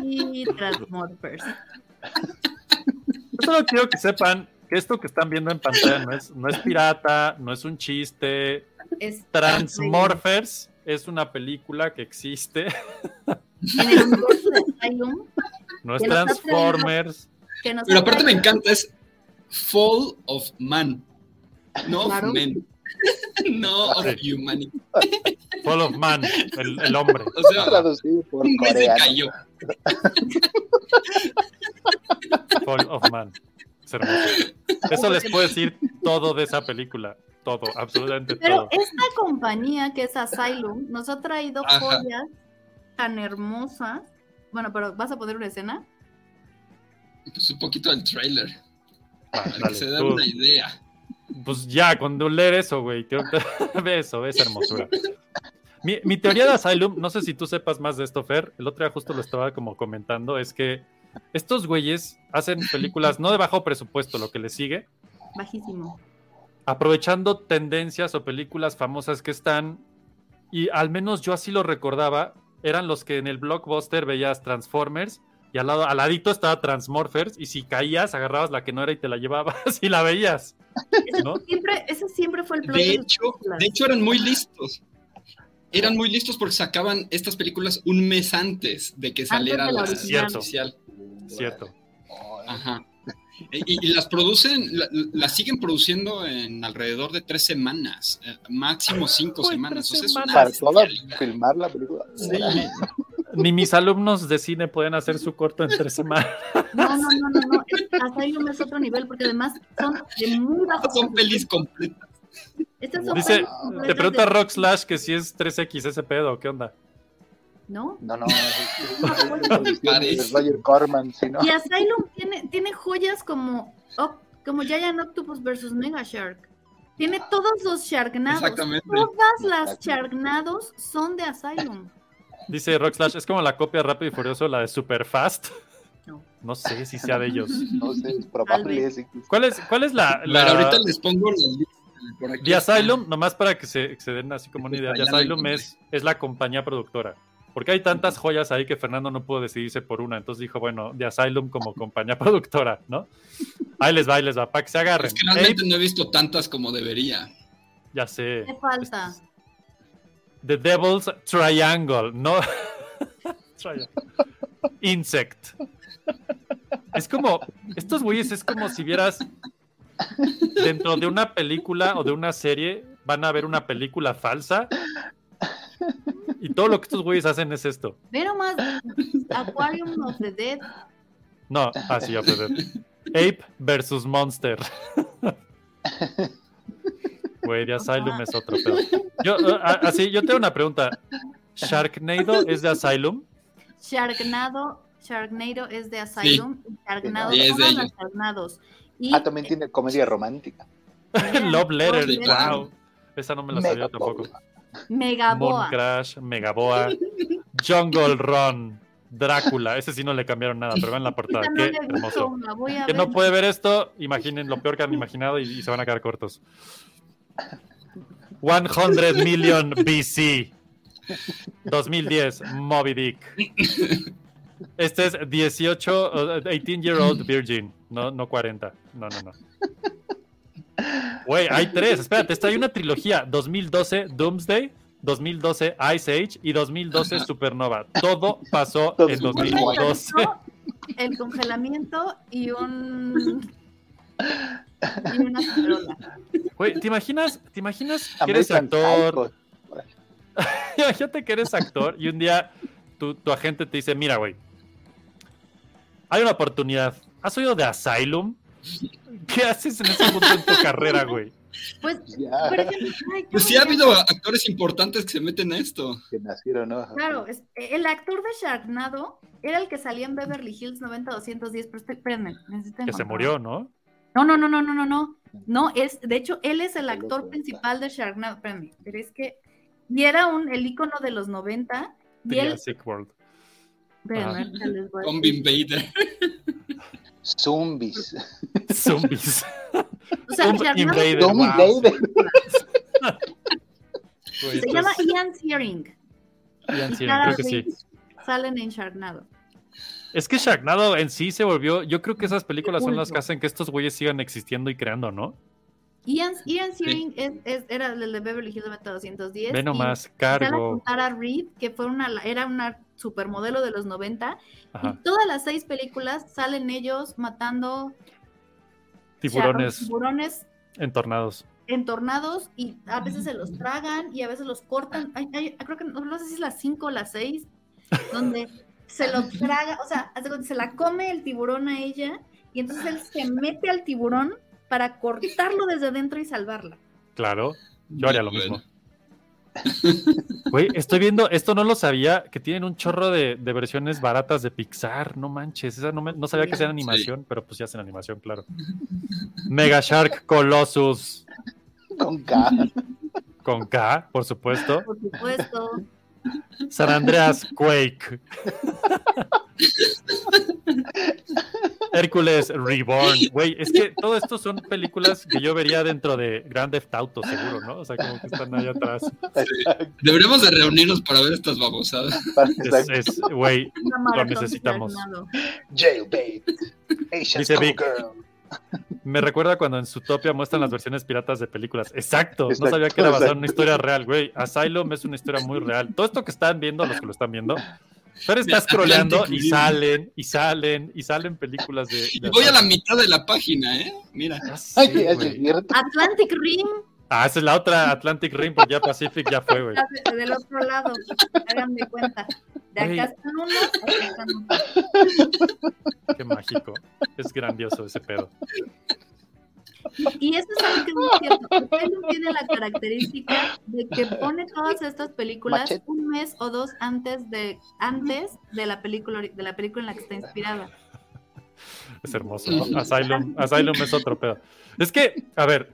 Y Transmorphers. solo quiero que sepan que esto que están viendo en pantalla no es, no es pirata, no es un chiste. Es Transmorphers es una película que existe. en el universo de Asylum, No es Que Transformers. Pero aparte me encanta, es Fall of Man. No Claro. of Men. (laughs) No of humanity. Fall of Man, el, el hombre. O sea, Traducido por se cayó. Fall of Man. Es hermoso. (laughs) Eso les puedo decir todo de esa película. Todo, absolutamente Pero todo. esta compañía que es Asylum nos ha traído Ajá. joyas tan hermosas. Bueno, pero ¿vas a poner una escena? Pues un poquito del trailer. Va, Para que dale, se den tú. una idea. Pues ya, cuando leer eso, güey. (laughs) Ve eso, ve esa hermosura. Mi, mi teoría de Asylum, no sé si tú sepas más de esto, Fer. El otro día justo lo estaba como comentando, es que estos güeyes hacen películas no de bajo presupuesto, lo que les sigue, Bajísimo. aprovechando tendencias o películas famosas que están, y al menos yo así lo recordaba, eran los que en el blockbuster veías Transformers y al, lado, al ladito estaba Transmorphers y si caías agarrabas la que no era y te la llevabas (laughs) y la veías. ¿no? Siempre, ese siempre fue el plot De de hecho, de hecho eran muy listos. Eran muy listos porque sacaban estas películas un mes antes de que saliera de la la original. Cierto. oficial. Cierto. Ajá. Y, y las producen, la- las siguen produciendo en alrededor de tres semanas, eh, máximo cinco Uy, semanas. O sea, una Para toda filmar la película. Ni mis alumnos de cine pueden hacer su corto en tres semanas. No, no, no, no, no. es- Asylum es otro nivel porque además son de muy bajo Son pelis completas. Estas son Dice, pelis completas te pregunta de- Rock Slash que si es 3X ese pedo, ¿qué onda? ¿No? No, no. Es (laughs) Roger Corman, sí, ¿no? Y Asylum tiene, tiene joyas como, Oc- como Giant Octopus versus Mega Shark. Tiene todos los Sharknados. Exactamente. Todas las Sharknados son de Asylum. Dice Rock Slash, es como la copia Rápido y Furioso, la de Super Fast. No. No sé si sea de ellos. (laughs) No sé, es probable. ¿Cuál es, cuál es la, la ahorita les pongo la lista. Por aquí The. Asylum? Nomás para que se, que se den así como una idea. The Asylum es, es la compañía productora. Porque hay tantas joyas ahí que Fernando no pudo decidirse por una. Entonces dijo, bueno, The Asylum como compañía (laughs) productora, ¿no? Ahí les va, ahí les va, para que se agarren. Es que realmente Ape, no he visto tantas como debería. ya sé. ¿Qué falta? The Devil's Triangle, no. (laughs) Triangle. Insect. Es como, estos güeyes es como si vieras dentro de una película o de una serie, van a ver una película falsa. Y todo lo que estos güeyes hacen es esto. Ve nomás Aquarium of the Dead. No, así ya puede ver. Ape versus Monster. Güey, de Asylum es otro pedo. Yo, eh, a- así, yo tengo una pregunta. ¿Sharknado es de Asylum? Sharknado, Sharknado es de Asylum. y Sharknado, Sí, es de ellos. Sharknados. Y Ah, también tiene comedia romántica. Love Letter, Sí, wow. Esa no me la sabía tampoco. Megaboa. Crash, Megaboa, Jungle Run, Drácula. Ese sí no le cambiaron nada, pero vean la portada. Qué hermoso. Que no puede ver esto, imaginen lo peor que han imaginado y, y se van a quedar cortos. 100 million BC. 2010, Moby Dick. Este es 18, uh, 18 year old virgin, no, no 40. No, no, no. Güey, hay tres, espérate, esta hay una trilogía. 2012 Doomsday, 2012 Ice Age y 2012 Supernova. Todo pasó (laughs) en pasó. 2012. El congelamiento y un. Y una. Güey, ¿te imaginas, ¿te imaginas que eres actor? (laughs) Imagínate que eres actor y un día tu, tu agente te dice, mira, güey, hay una oportunidad. ¿Has oído de Asylum? (laughs) ¿Qué haces en ese punto en tu carrera, güey? Pues, (laughs) Ya, por ejemplo, ay, Pues sí ha habido actores importantes que se meten a esto. que nacieron, ¿no? Claro, es- el actor de Sharknado era el que salía en Beverly Hills 90210, pero estoy- espérenme, necesito Que se murió, ¿no? No, no, no, no, no, no, no. No, es, de hecho, él es el El actor otro, principal de Sharknado. Espérenme, pero es que. Y era un, el ícono de los 90. Y él. Jurassic World. Espérenme, Ajá. ahorita les voy a. Invader. (laughs) Zombies. (laughs) Zombies. O sea, Sharknado Invader, wow. Se llama Ian Searing. Ian Searing, creo que sí. Salen en Sharknado. Es que Sharknado en sí se volvió. Yo creo que esas películas son las que hacen que estos güeyes sigan existiendo y creando, ¿no? Ian, Ian Searing es, es- era el de Beverly Hills 90210. Ve nomás, cargo. con Tara Reid, que fue una, era una supermodelo de los 90. Ajá. Y todas las seis películas salen ellos matando Tiburones tiburones entornados. entornados y a veces se los tragan y a veces los cortan. Hay- hay- creo que no, no sé si es las 5 o las 6, donde se lo traga, o sea, se la come el tiburón a ella y entonces él se mete al tiburón para cortarlo desde adentro y salvarla. Claro, yo haría lo Bueno. mismo. Güey, estoy viendo, esto no lo sabía, que tienen un chorro de, de versiones baratas de Pixar, no manches, esa no, me- no sabía que sea animación, pero pues ya hacen animación, claro. Mega Shark Colossus Con K. con K, por supuesto. Por supuesto. San Andreas Quake. Hércules Reborn. Güey, es que todo esto son películas que yo vería dentro de Grand Theft Auto, seguro, ¿no? O sea, como que están ahí atrás. Deberíamos de reunirnos para ver estas babosadas. Güey, lo necesitamos. Jailbait. Asian Dice Vic. Me recuerda cuando en Zootopia muestran las versiones piratas de películas. Exacto, no sabía que era basado en una historia (laughs) real, güey. Asylum es una historia muy real. Todo esto que están viendo, los que lo están viendo, Fer está Mira, scrolleando Atlantic y salen, y salen, y salen películas de. Y voy a la mitad de la página, ¿eh? Mira. Cierto. Atlantic Rim, Ah, esa es la otra Atlantic Rim, porque ya Pacific ya fue, güey. del otro lado, hagan de cuenta. De acá están unos, acá están otros. Qué mágico. Es grandioso ese pedo. Y eso es algo que es muy cierto. Asylum tiene la característica de que pone todas estas películas Machete. un mes o dos antes de antes de la película de la película en la que está inspirada. Es hermoso. ¿no? Asylum, Asylum es otro pedo. Es que, a ver,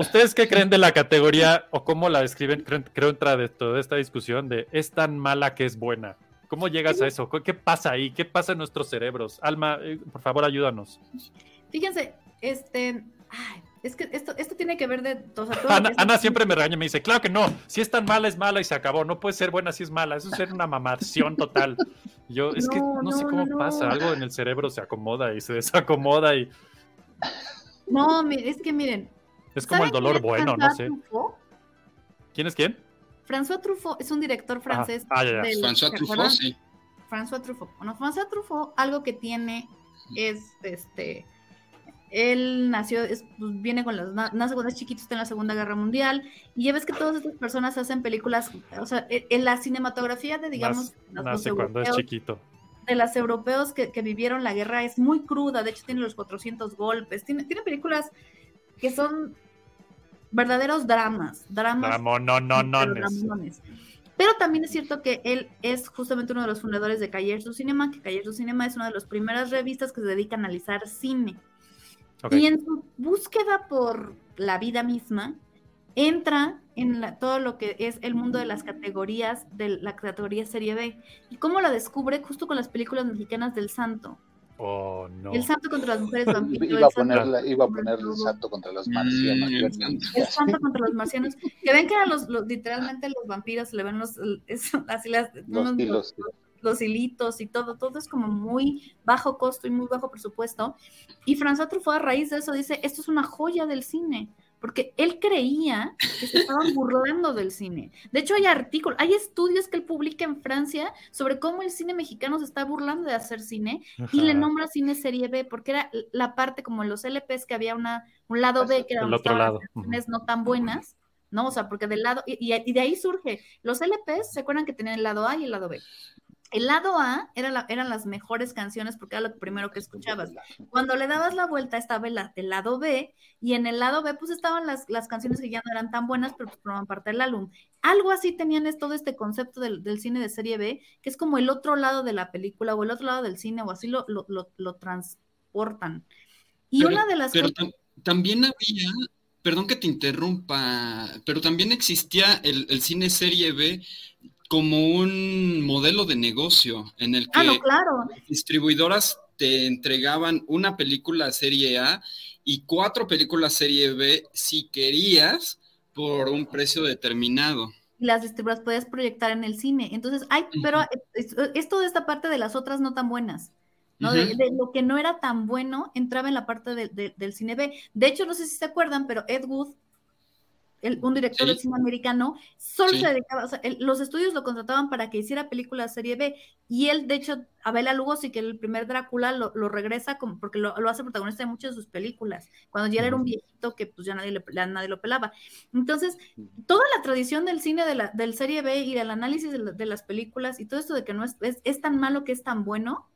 ¿ustedes qué creen de la categoría o cómo la describen? Creo, creo entra de toda esta discusión de es tan mala que es buena. ¿Cómo llegas a eso? ¿Qué- ¿Qué pasa ahí? ¿Qué pasa en nuestros cerebros? Alma, eh, por favor, ayúdanos. Fíjense, este, ay, es que esto, esto tiene que ver de, o sea, todo lo Ana, siempre me regaña y me dice, claro que no, si es tan mala es mala y se acabó, no puede ser buena si es mala, eso es ser una mamación total. Yo, es que No, no sé cómo no, pasa, algo en el cerebro se acomoda y se desacomoda y No, es que miren. Es como el ¿saben dolor bueno, no sé. Truffaut? ¿Quién es quién? François Truffaut es un director francés. Ah, ya, ya. del- François ¿se Truffaut, sí. François Truffaut. Bueno, François Truffaut, algo que tiene es, este, él nació, es, pues, viene con las, na- nace cuando es chiquito, está en la Segunda Guerra Mundial, y ya ves que todas estas personas hacen películas, o sea, e- en la cinematografía de, digamos, Nace- los nace cuando es chiquito. de los europeos que, que vivieron la guerra es muy cruda, de hecho tiene los 400 golpes, tiene, tiene películas que son verdaderos dramas, dramas no, no, no. pero también es cierto que él es justamente uno de los fundadores de Cahiers du Cinema, que Cahiers du Cinema es una de las primeras revistas que se dedica a analizar cine. Y en su búsqueda por la vida misma, entra en la- todo lo que es el mundo de las categorías, de la categoría serie B. ¿Y cómo la descubre? Justo con las películas mexicanas del Santo. Oh, no. El Santo contra las mujeres (laughs) vampiro. Iba el a Santo poner, contra- iba a poner el santo contra los marcianos. Mm, yo el Santo contra los marcianos. Que ven que eran los, los- literalmente los vampiros, le ven los, es- (laughs) así las, Los unos- hilos. los hilitos y todo, todo es como muy bajo costo y muy bajo presupuesto. Y François Truffaut a raíz de eso dice, esto es una joya del cine, porque él creía que se estaban burlando del cine. De hecho, hay artículos, hay estudios que él publica en Francia sobre cómo el cine mexicano se está burlando de hacer cine y le nombra cine serie B, porque era la parte como en los LPs que había una, un lado B, que era El donde otro estaban lado, las no tan buenas. ¿no? O sea, porque del lado, y de ahí surge, los LPs, ¿se acuerdan que tenían el lado A y el lado B? El lado A era la- eran las mejores canciones porque era lo primero que escuchabas. Cuando le dabas la vuelta estaba el, la- el lado B y en el lado B pues estaban las, las canciones que ya no eran tan buenas pero pues formaban parte del álbum. Algo así tenían es todo este concepto del, del cine de serie B, que es como el otro lado de la película o el otro lado del cine o así lo, lo, lo- lo transportan. Y Pero- una de las Pero cosas- tam- también había, perdón que te interrumpa, pero también existía el, el cine serie B como un modelo de negocio en el que Ah, no, claro. distribuidoras te entregaban una película serie A y cuatro películas serie B si querías por un precio determinado. y las distribuidoras podías proyectar en el cine. Entonces, hay, pero es- esto de esta parte de las otras no tan buenas. ¿no? De, lo que no era tan bueno entraba en la parte de- de- del cine B. De hecho, no sé si se acuerdan, pero Ed Wood, el- un director Sí. de cine americano, solo Sí. se dedicaba, o sea, el- los estudios lo contrataban para que hiciera películas serie B. Y él, de hecho, a Bela Lugosi, que el primer Drácula lo, lo regresa como, porque lo, lo hace protagonista de muchas de sus películas, cuando ya era un viejito que pues ya nadie, le, ya nadie lo pelaba. Entonces, toda la tradición del cine de la, del serie B y del análisis de, la- de las películas y todo esto de que no es, es, es tan malo que es tan bueno,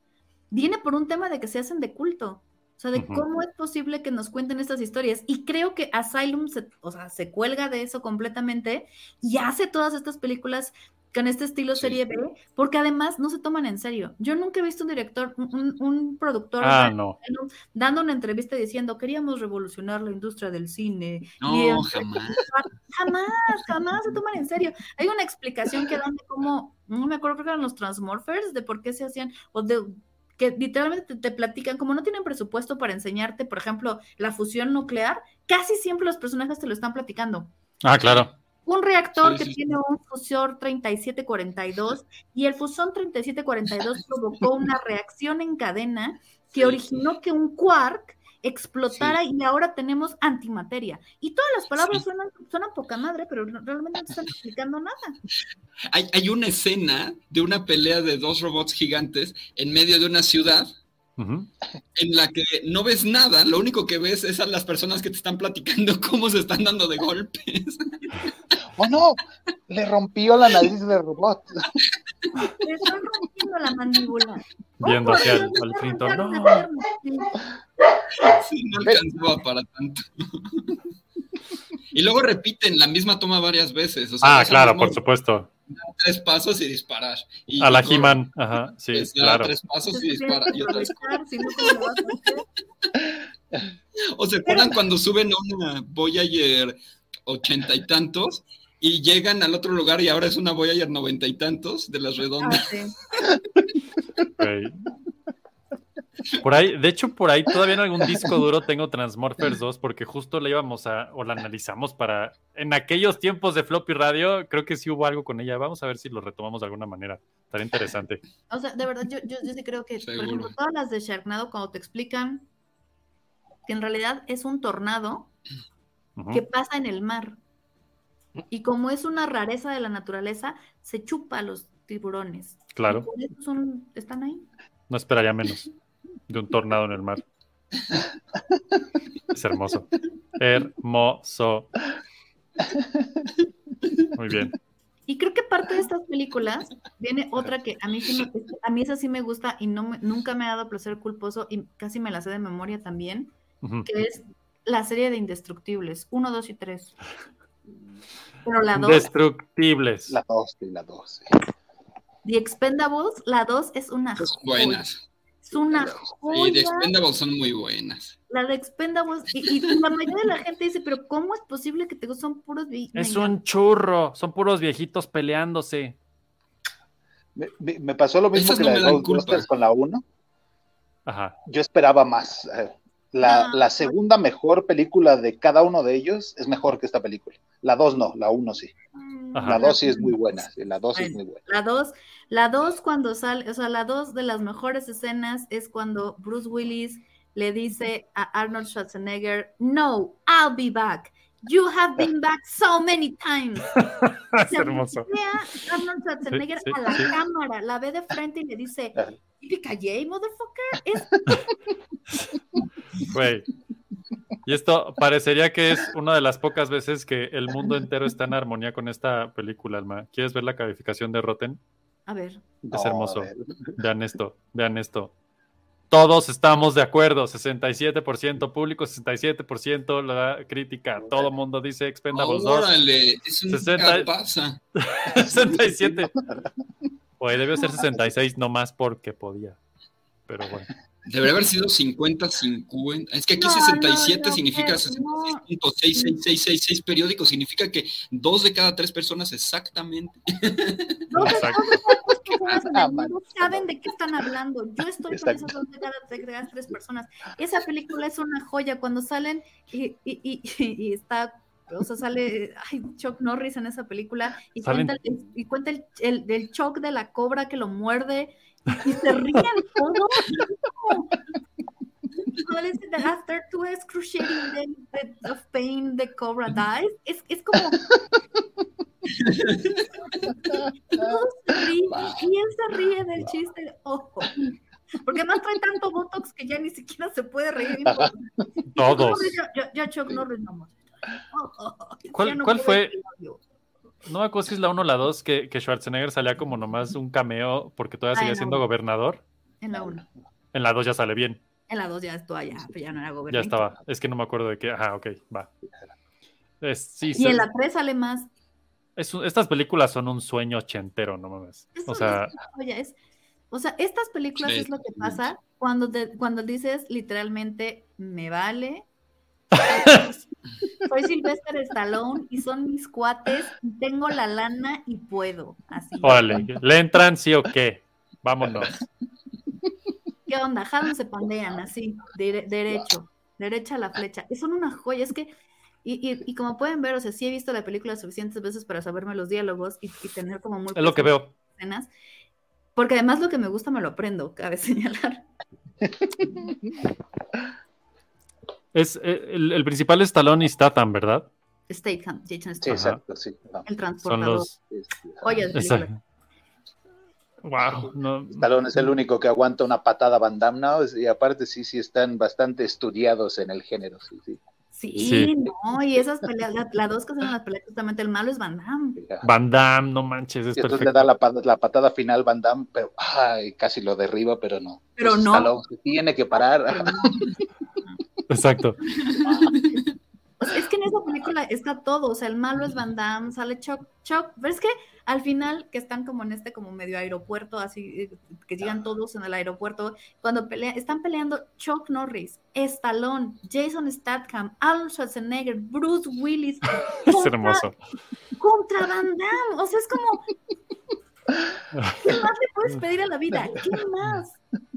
viene por un tema de que se hacen de culto. O sea, de cómo es posible que nos cuenten estas historias. Y creo que Asylum se, o sea, se cuelga de eso completamente y hace todas estas películas con este estilo Sí. serie B, porque además no se toman en serio. Yo nunca he visto un director, un, un- un productor Ah, no. dando una entrevista diciendo queríamos revolucionar la industria del cine. No, Y, jamás. (laughs) Jamás, jamás se toman en serio. Hay una explicación que dan de cómo, no me acuerdo, creo que eran los Transmorphers, de por qué se hacían, o de que literalmente te, te platican, como no tienen presupuesto para enseñarte, por ejemplo, la fusión nuclear, casi siempre los personajes te lo están platicando. Ah, claro. Un reactor Sí, que sí, tiene un fusor 3742 y el fusón 3742 provocó una reacción en cadena que Sí. originó que un quark explotara y ahora tenemos antimateria. Y todas las palabras Sí. suenan, suenan poca madre, pero realmente no te están explicando nada. Hay, hay una escena de una pelea de dos robots gigantes en medio de una ciudad en la que no ves nada, lo único que ves es a las personas que te están platicando (laughs) cómo se están dando de golpes. (laughs) ¡Oh, no! Le rompió la nariz del robot. (laughs) Le están rompiendo la mandíbula. Viendo hacia el, al Clinton. No. Sí. No alcanzaba para tanto. Y luego repiten la misma toma varias veces. o sea, Ah, claro, por supuesto. Tres pasos y disparar. Y A la corre. He-Man. Ajá, sí, Es, claro. Tres pasos y Entonces, tienes dispara. que Y otra vez corre. aprovechar, si no, ¿cómo lo vas a hacer? (laughs) O se acuerdan cuando suben a una Voyager ochenta y tantos y llegan al otro lugar y ahora es una Voyager noventa y tantos de las Ah, redondas. sí. Ok. Por ahí, de hecho, por ahí todavía en algún disco duro tengo Transmorphers 2 porque justo la íbamos a, o la analizamos para, en aquellos tiempos de floppy radio, creo que sí hubo algo con ella. Vamos a ver si lo retomamos de alguna manera. Estaría interesante. O sea, de verdad, yo, yo, yo sí creo que, Seguro. por ejemplo, todas las de Sharknado, cuando te explican que en realidad es un tornado que pasa en el mar. Y como es una rareza de la naturaleza, se chupa a los tiburones. Y Claro, por eso son, están ahí. no esperaría menos de un tornado en el mar. Es hermoso. Hermoso. Muy bien. Y creo que parte de estas películas viene otra que a mí sí me, a mí esa sí me gusta y no me- nunca me ha dado placer culposo y casi me la sé de memoria también, que es la serie de Indestructibles, 1, 2 y 3. Pero la 2, Destructibles. La 2 y la 2. The Expendables, la 2 es una joya. buenas. Es una Y joya. de Expendables son muy buenas. La de Expendables, y, y la mayoría de la gente dice, pero ¿cómo es posible que te gustan son puros vi- Es un churro. Son puros viejitos peleándose. Me, me- me pasó lo mismo Esas que no la de Ghostbusters con la 1. Ajá. Yo esperaba más. Eh, La, Ah, la segunda mejor película de cada uno de ellos es mejor que esta película. La 2 no, la 1 sí. Mm, Ajá. La 2 sí es muy buena. sí, la 2 es Bueno. muy buena. La 2, la 2 cuando sale, o sea, la 2 de las mejores escenas es cuando Bruce Willis le dice a Arnold Schwarzenegger, no, I'll be back. You have been back so many times. (laughs) Es Se hermoso. Arnold Schwarzenegger Sí, sí, a la sí. cámara, la ve de frente y le dice, Ajá. "Yippee-ki-yay, motherfucker. Es (laughs) Güey. Y esto parecería que es una de las pocas veces que el mundo entero está en armonía con esta película, Alma. ¿Quieres ver la calificación de Rotten? A ver, Es No, hermoso. Vean esto, vean esto. Todos estamos de acuerdo, 67% público, 67% la crítica. Todo el mundo dice Expendables 2, Órale, eso nunca 60. pasa. 67. Oye, debió ser 66 nomás porque podía. Pero bueno. Debería haber sido 50-50. Es que aquí No, 67 no, no, significa no. 66.66666 periódicos. Significa que dos de cada tres personas exactamente. Dos de cada tres personas en Ah, el saben de qué están hablando. Yo estoy con esas dos de cada, tres personas. Esa película es una joya cuando salen y, y, y, y está O sea, sale ay, Chuck Norris en esa película y Salen- cuenta, el, y cuenta el, el- del Chuck de la cobra que lo muerde y se ríen todos. ¿Cuál es el after two excruciating days de- of pain the cobra dies? Es, es como (laughs) todos se ríen y él se ríe del chiste. Ojo. Porque además trae tanto botox que ya ni siquiera se puede reír. (laughs) Todos. Ya, ya, ya Chuck Norris no. Oh, oh, oh, ¿Cuál- ya no cuál fue? decirlo. No me acuerdo si es la 1 o la 2 que, que Schwarzenegger salía como nomás un cameo porque todavía seguía siendo uno. gobernador. En la 1. En la 2 ya sale bien. En la 2 ya estuvo ya, pero ya no era Ya gobernante. estaba. Es que no me acuerdo de qué. Ajá, ok, va. Es- sí, Y se- en la 3 sale más. es estas películas son un sueño ochentero, no mames. Eso O sea, es es- o sea, estas películas Sí, es lo que pasa cuando, te- cuando dices literalmente, me vale. Soy Sylvester Stallone y son mis cuates, y tengo la lana y puedo. Así. órale, ¿le entran sí o qué? Vámonos. ¿Qué onda? Jadon se pandean así, dire- derecho, derecha a la flecha. Es- Son una joya, es que, y, y- y como pueden ver, o sea, sí he visto la película suficientes veces para saberme los diálogos y, y tener como muy Es lo que veo. escenas, porque además lo que me gusta me lo aprendo, cabe (laughs) señalar. (laughs) Es, eh, el, el principal es Stallone y Statham, ¿verdad? Statham, Jason Sí, Statham, exacto, sí. no. el Son transportador. los. Película. Wow, no, Stallone es el único que aguanta una patada Van Damme, ¿no? Es- Y aparte sí, sí están bastante estudiados en el género, sí, sí. Sí, Sí. no, y esas peleas, la, la dos que son las peleas, justamente el malo es Van Damme. Van Damme, no manches, es Y entonces perfecto. le da la, pa- la patada final Van Damme, pero ay, casi lo derriba, pero no. Pero Pues no. Stallone se tiene que parar. (laughs) Exacto. Es que en esa película está todo, o sea, el malo es Van Damme, sale Chuck, Chuck, pero es que al final que están como en este como medio aeropuerto, así eh, que llegan todos en el aeropuerto, cuando pelean, están peleando Chuck Norris, Stallone, Jason Statham, Arnold Schwarzenegger, Bruce Willis, (laughs) Es contra- hermoso. contra Van Damme, o sea, es como, ¿qué más le puedes pedir a la vida? ¿Qué más?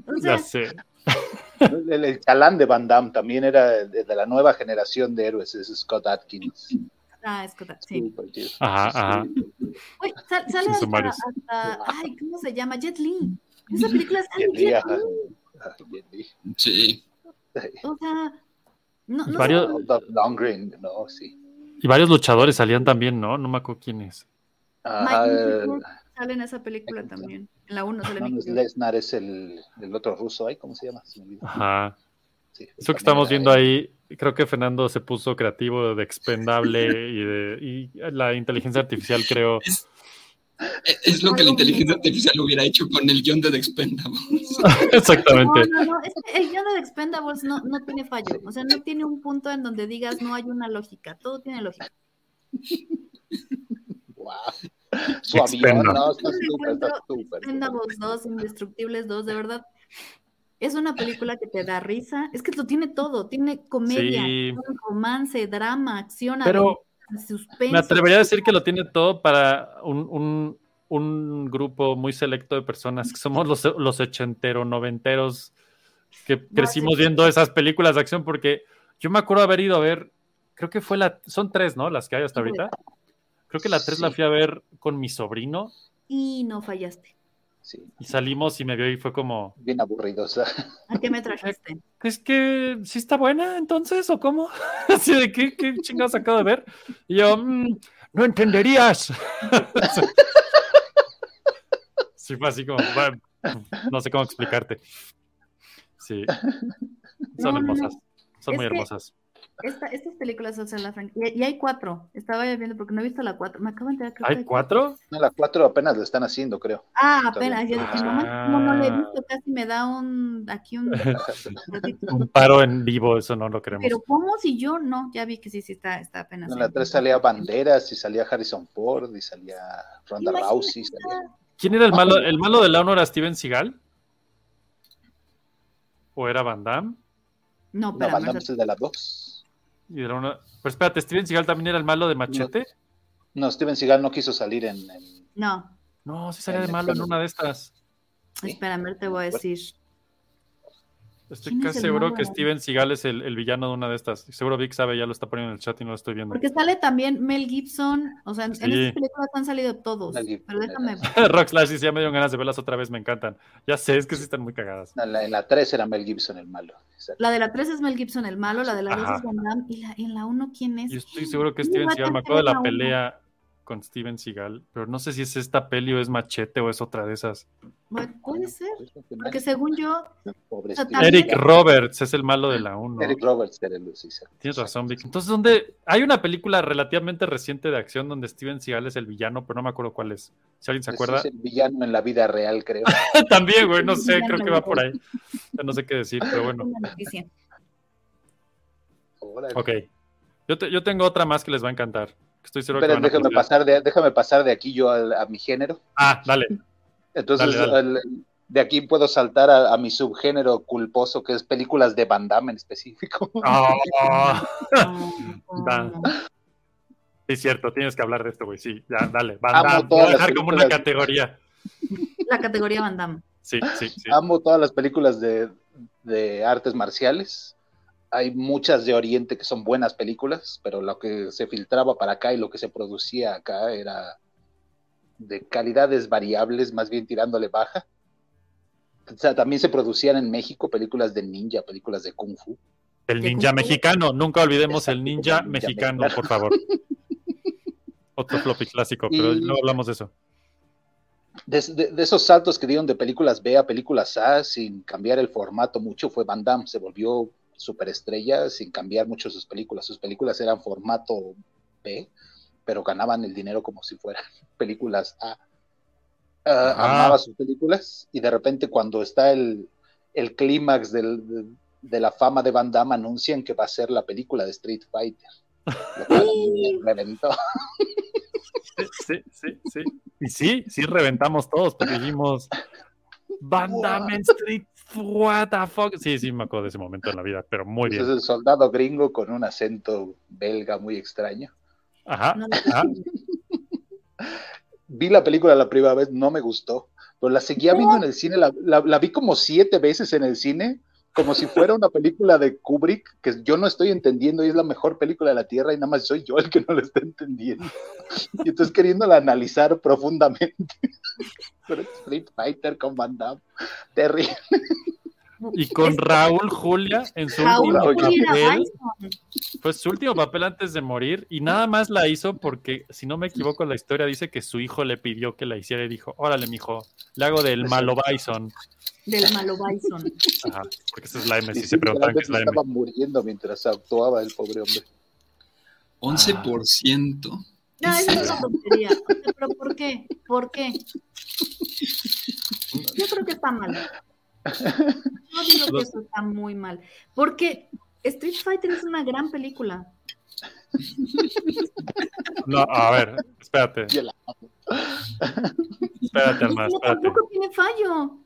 O sea, Ya sé. (laughs) El, el chalán de Van Damme también era de, de la nueva generación de héroes, es Scott Atkins. ah, es que- sí. Ajá, ajá. Uy, sal- sale Sí, hasta, ay, ¿cómo se llama? Jet Li. Esa película es Jet Jet. Li. Li. Sí. O sea, no, Y no varios- sé, Dolph Lundgren, no, sí. Y varios luchadores salían también, ¿no? No me acuerdo Mike el- Tyson sale en esa película también. En la 1 sale no, no Mickey es Rourke. Lesnar, es el, el otro ruso ahí, ¿cómo se llama? Se me olvidó. Ajá. Sí, Eso que estamos viendo ahí, creo que Fernando se puso creativo de expendable (laughs) y de y la inteligencia artificial, creo. Es, es lo que la inteligencia artificial hubiera hecho con el guion de The Expendables. (laughs) Exactamente. No, no, no, es que el guion de The Expendables no, no tiene fallo. O sea, no tiene un punto en donde digas no hay una lógica. Todo tiene lógica. (laughs) Wow. Su avión, Expenda. no, está súper, está súper. Expendables 2, Indestructibles 2, de verdad. Es una película que te da risa. Es que lo tiene todo. Tiene comedia, Sí. romance, drama, acción, Pero aventura, suspenso. me atrevería a decir que lo tiene todo para un, un- un grupo muy selecto de personas que somos los, los ochentero, noventeros, que crecimos sí. viendo esas películas de acción, porque yo me acuerdo haber ido a ver, creo que fue la, son tres, ¿no? Las que hay hasta ahorita. Creo que la tres la Sí. fui a ver con mi sobrino Y no fallaste. Sí, y salimos y me vio y fue como, bien aburrido. o sea, ¿A qué me trajiste? es que sí está buena entonces o cómo? (laughs) Así de qué, qué chingados acabo de ver. Y yo, "Mm, no entenderías. (laughs) sí, fue así como, bueno, no sé cómo explicarte. Sí, son hermosas, son Es muy que- hermosas. Esta, estas películas, o sea, la franquicia. Y hay cuatro. Estaba ya viendo porque no he visto la cuatro. Me acabo de que ¿Hay cuatro? no, la 4 apenas la están haciendo, creo. Ah, apenas. Yo dije, no, Ah. como no lo he visto, casi me da un. Aquí un. (laughs) Un paro en vivo, eso no lo queremos. Pero, ¿cómo si yo no? Ya vi que sí, sí está, está apenas. En la 3 salía Banderas y salía Harrison Ford y salía Ronda. Rousey. Salía... ¿Quién era el malo? ¿El malo de la uno era Steven Seagal? ¿O era Van Damme? No, No, pero Van Damme es el de la 2. Y era una... Pero espérate, ¿Steven Seagal también era el malo de Machete? No, Steven Seagal no quiso salir en. en- No, No, sí salía de malo en una de estas. Sí. espérame, te voy a decir. Estoy ¿Quién es casi seguro malo? que Steven Seagal es el, el villano de una de estas. Seguro Vic sabe, ya lo está poniendo en el chat y no lo estoy viendo. Porque sale también Mel Gibson, o sea, en, en Sí. estas películas han salido todos, Gibson, pero déjame (laughs) Rock Slash dice, ya me dieron ganas de verlas otra vez, me encantan. Ya sé, es que sí están muy cagadas. En la, en la 3 era Mel Gibson el malo. Exacto. La de la 3 es Mel Gibson el malo, la de la 2 Ajá. es Van Damme, y la, en la 1 ¿quién es? Yo estoy seguro que Steven Seagal, me acuerdo de la pelea con Steven Seagal, pero no sé si es esta peli o es Machete o es otra de esas. Puede ser, porque según yo, o sea, Eric Roberts es el malo de la 1. Eric Roberts era el sí. Tienes razón, Vic. Entonces, ¿dónde? Hay una película relativamente reciente de acción donde Steven Seagal es el villano, pero no me acuerdo cuál es. Si alguien se Ese acuerda. Es el villano en la vida real, creo. (laughs) También, güey, no sé, creo que va por ahí. Ya no sé qué decir, pero bueno. Ok. Yo, te- yo tengo otra más que les va a encantar. Estoy seguro que Esperen, van a déjame pasar, de, déjame pasar de aquí yo al- a, mi género. Ah, dale. Entonces, Dale, dale. el- de aquí puedo saltar a, a mi subgénero culposo, que es películas de Van Damme en específico. (laughs) Ah, No, Da. no. sí, cierto, tienes que hablar de esto, güey. Sí, ya, dale. Van Amo Damme, todas voy a dejar como una categoría. La categoría Van Damme. Sí, sí, sí. Amo todas las películas de, de artes marciales. Hay muchas de Oriente que son buenas películas, pero lo que se filtraba para acá y lo que se producía acá era de calidades variables, más bien tirándole baja. O sea, también se producían en México películas de ninja, películas de kung fu. El ¿De ninja mexicano. Nunca olvidemos el ninja el ninja mexicano, mexicano. por favor. (laughs) Otro floppy clásico, pero Y- no hablamos de eso. De, de- de esos saltos que dieron de películas B a películas A sin cambiar el formato mucho fue Van Damme. Se volvió superestrella sin cambiar mucho sus películas. Sus películas eran formato B, pero ganaban el dinero como si fueran (laughs) películas A. Ah, Ajá. amaba sus películas y de repente cuando está el, el clímax del- de, de la fama de Van Damme anuncian que va a ser la película de Street Fighter. Lo cual (laughs) me reventó. Sí, sí, sí, sí. Y sí, sí reventamos todos, porque dijimos Van Damme en Street, what the fuck. Sí, sí, me acuerdo de ese momento en la vida, pero muy bien. el soldado gringo con un acento belga muy extraño. Ajá, No, ajá. Vi la película la primera vez, no me gustó, pero la seguía viendo en el cine, la, la- la vi como siete veces en el cine, como si fuera una película de Kubrick, que yo no estoy entendiendo y es la mejor película de la Tierra y nada más soy yo el que no la está entendiendo. Y entonces queriéndola analizar profundamente. (laughs) Pero Street Fighter con Van terrible. Y con Raúl Julia en su Raúl último Julia papel, fue su último papel antes de morir y nada más la hizo porque, si no me equivoco, la historia dice que su hijo le pidió que la hiciera y dijo, órale, mijo, le hago del malo Bison. Del malo Bison. Ajá, porque esa es la M, si se preguntan qué es la M. estaba muriendo mientras actuaba el pobre hombre. 11%. No, esa es una tontería. O sea, pero ¿por qué? ¿Por qué? Yo creo que está mal. No digo que eso está muy mal. Porque Street Fighter es una gran película. No, a ver, espérate, Yo la espérate, Alma, No, espérate. tampoco tiene fallo.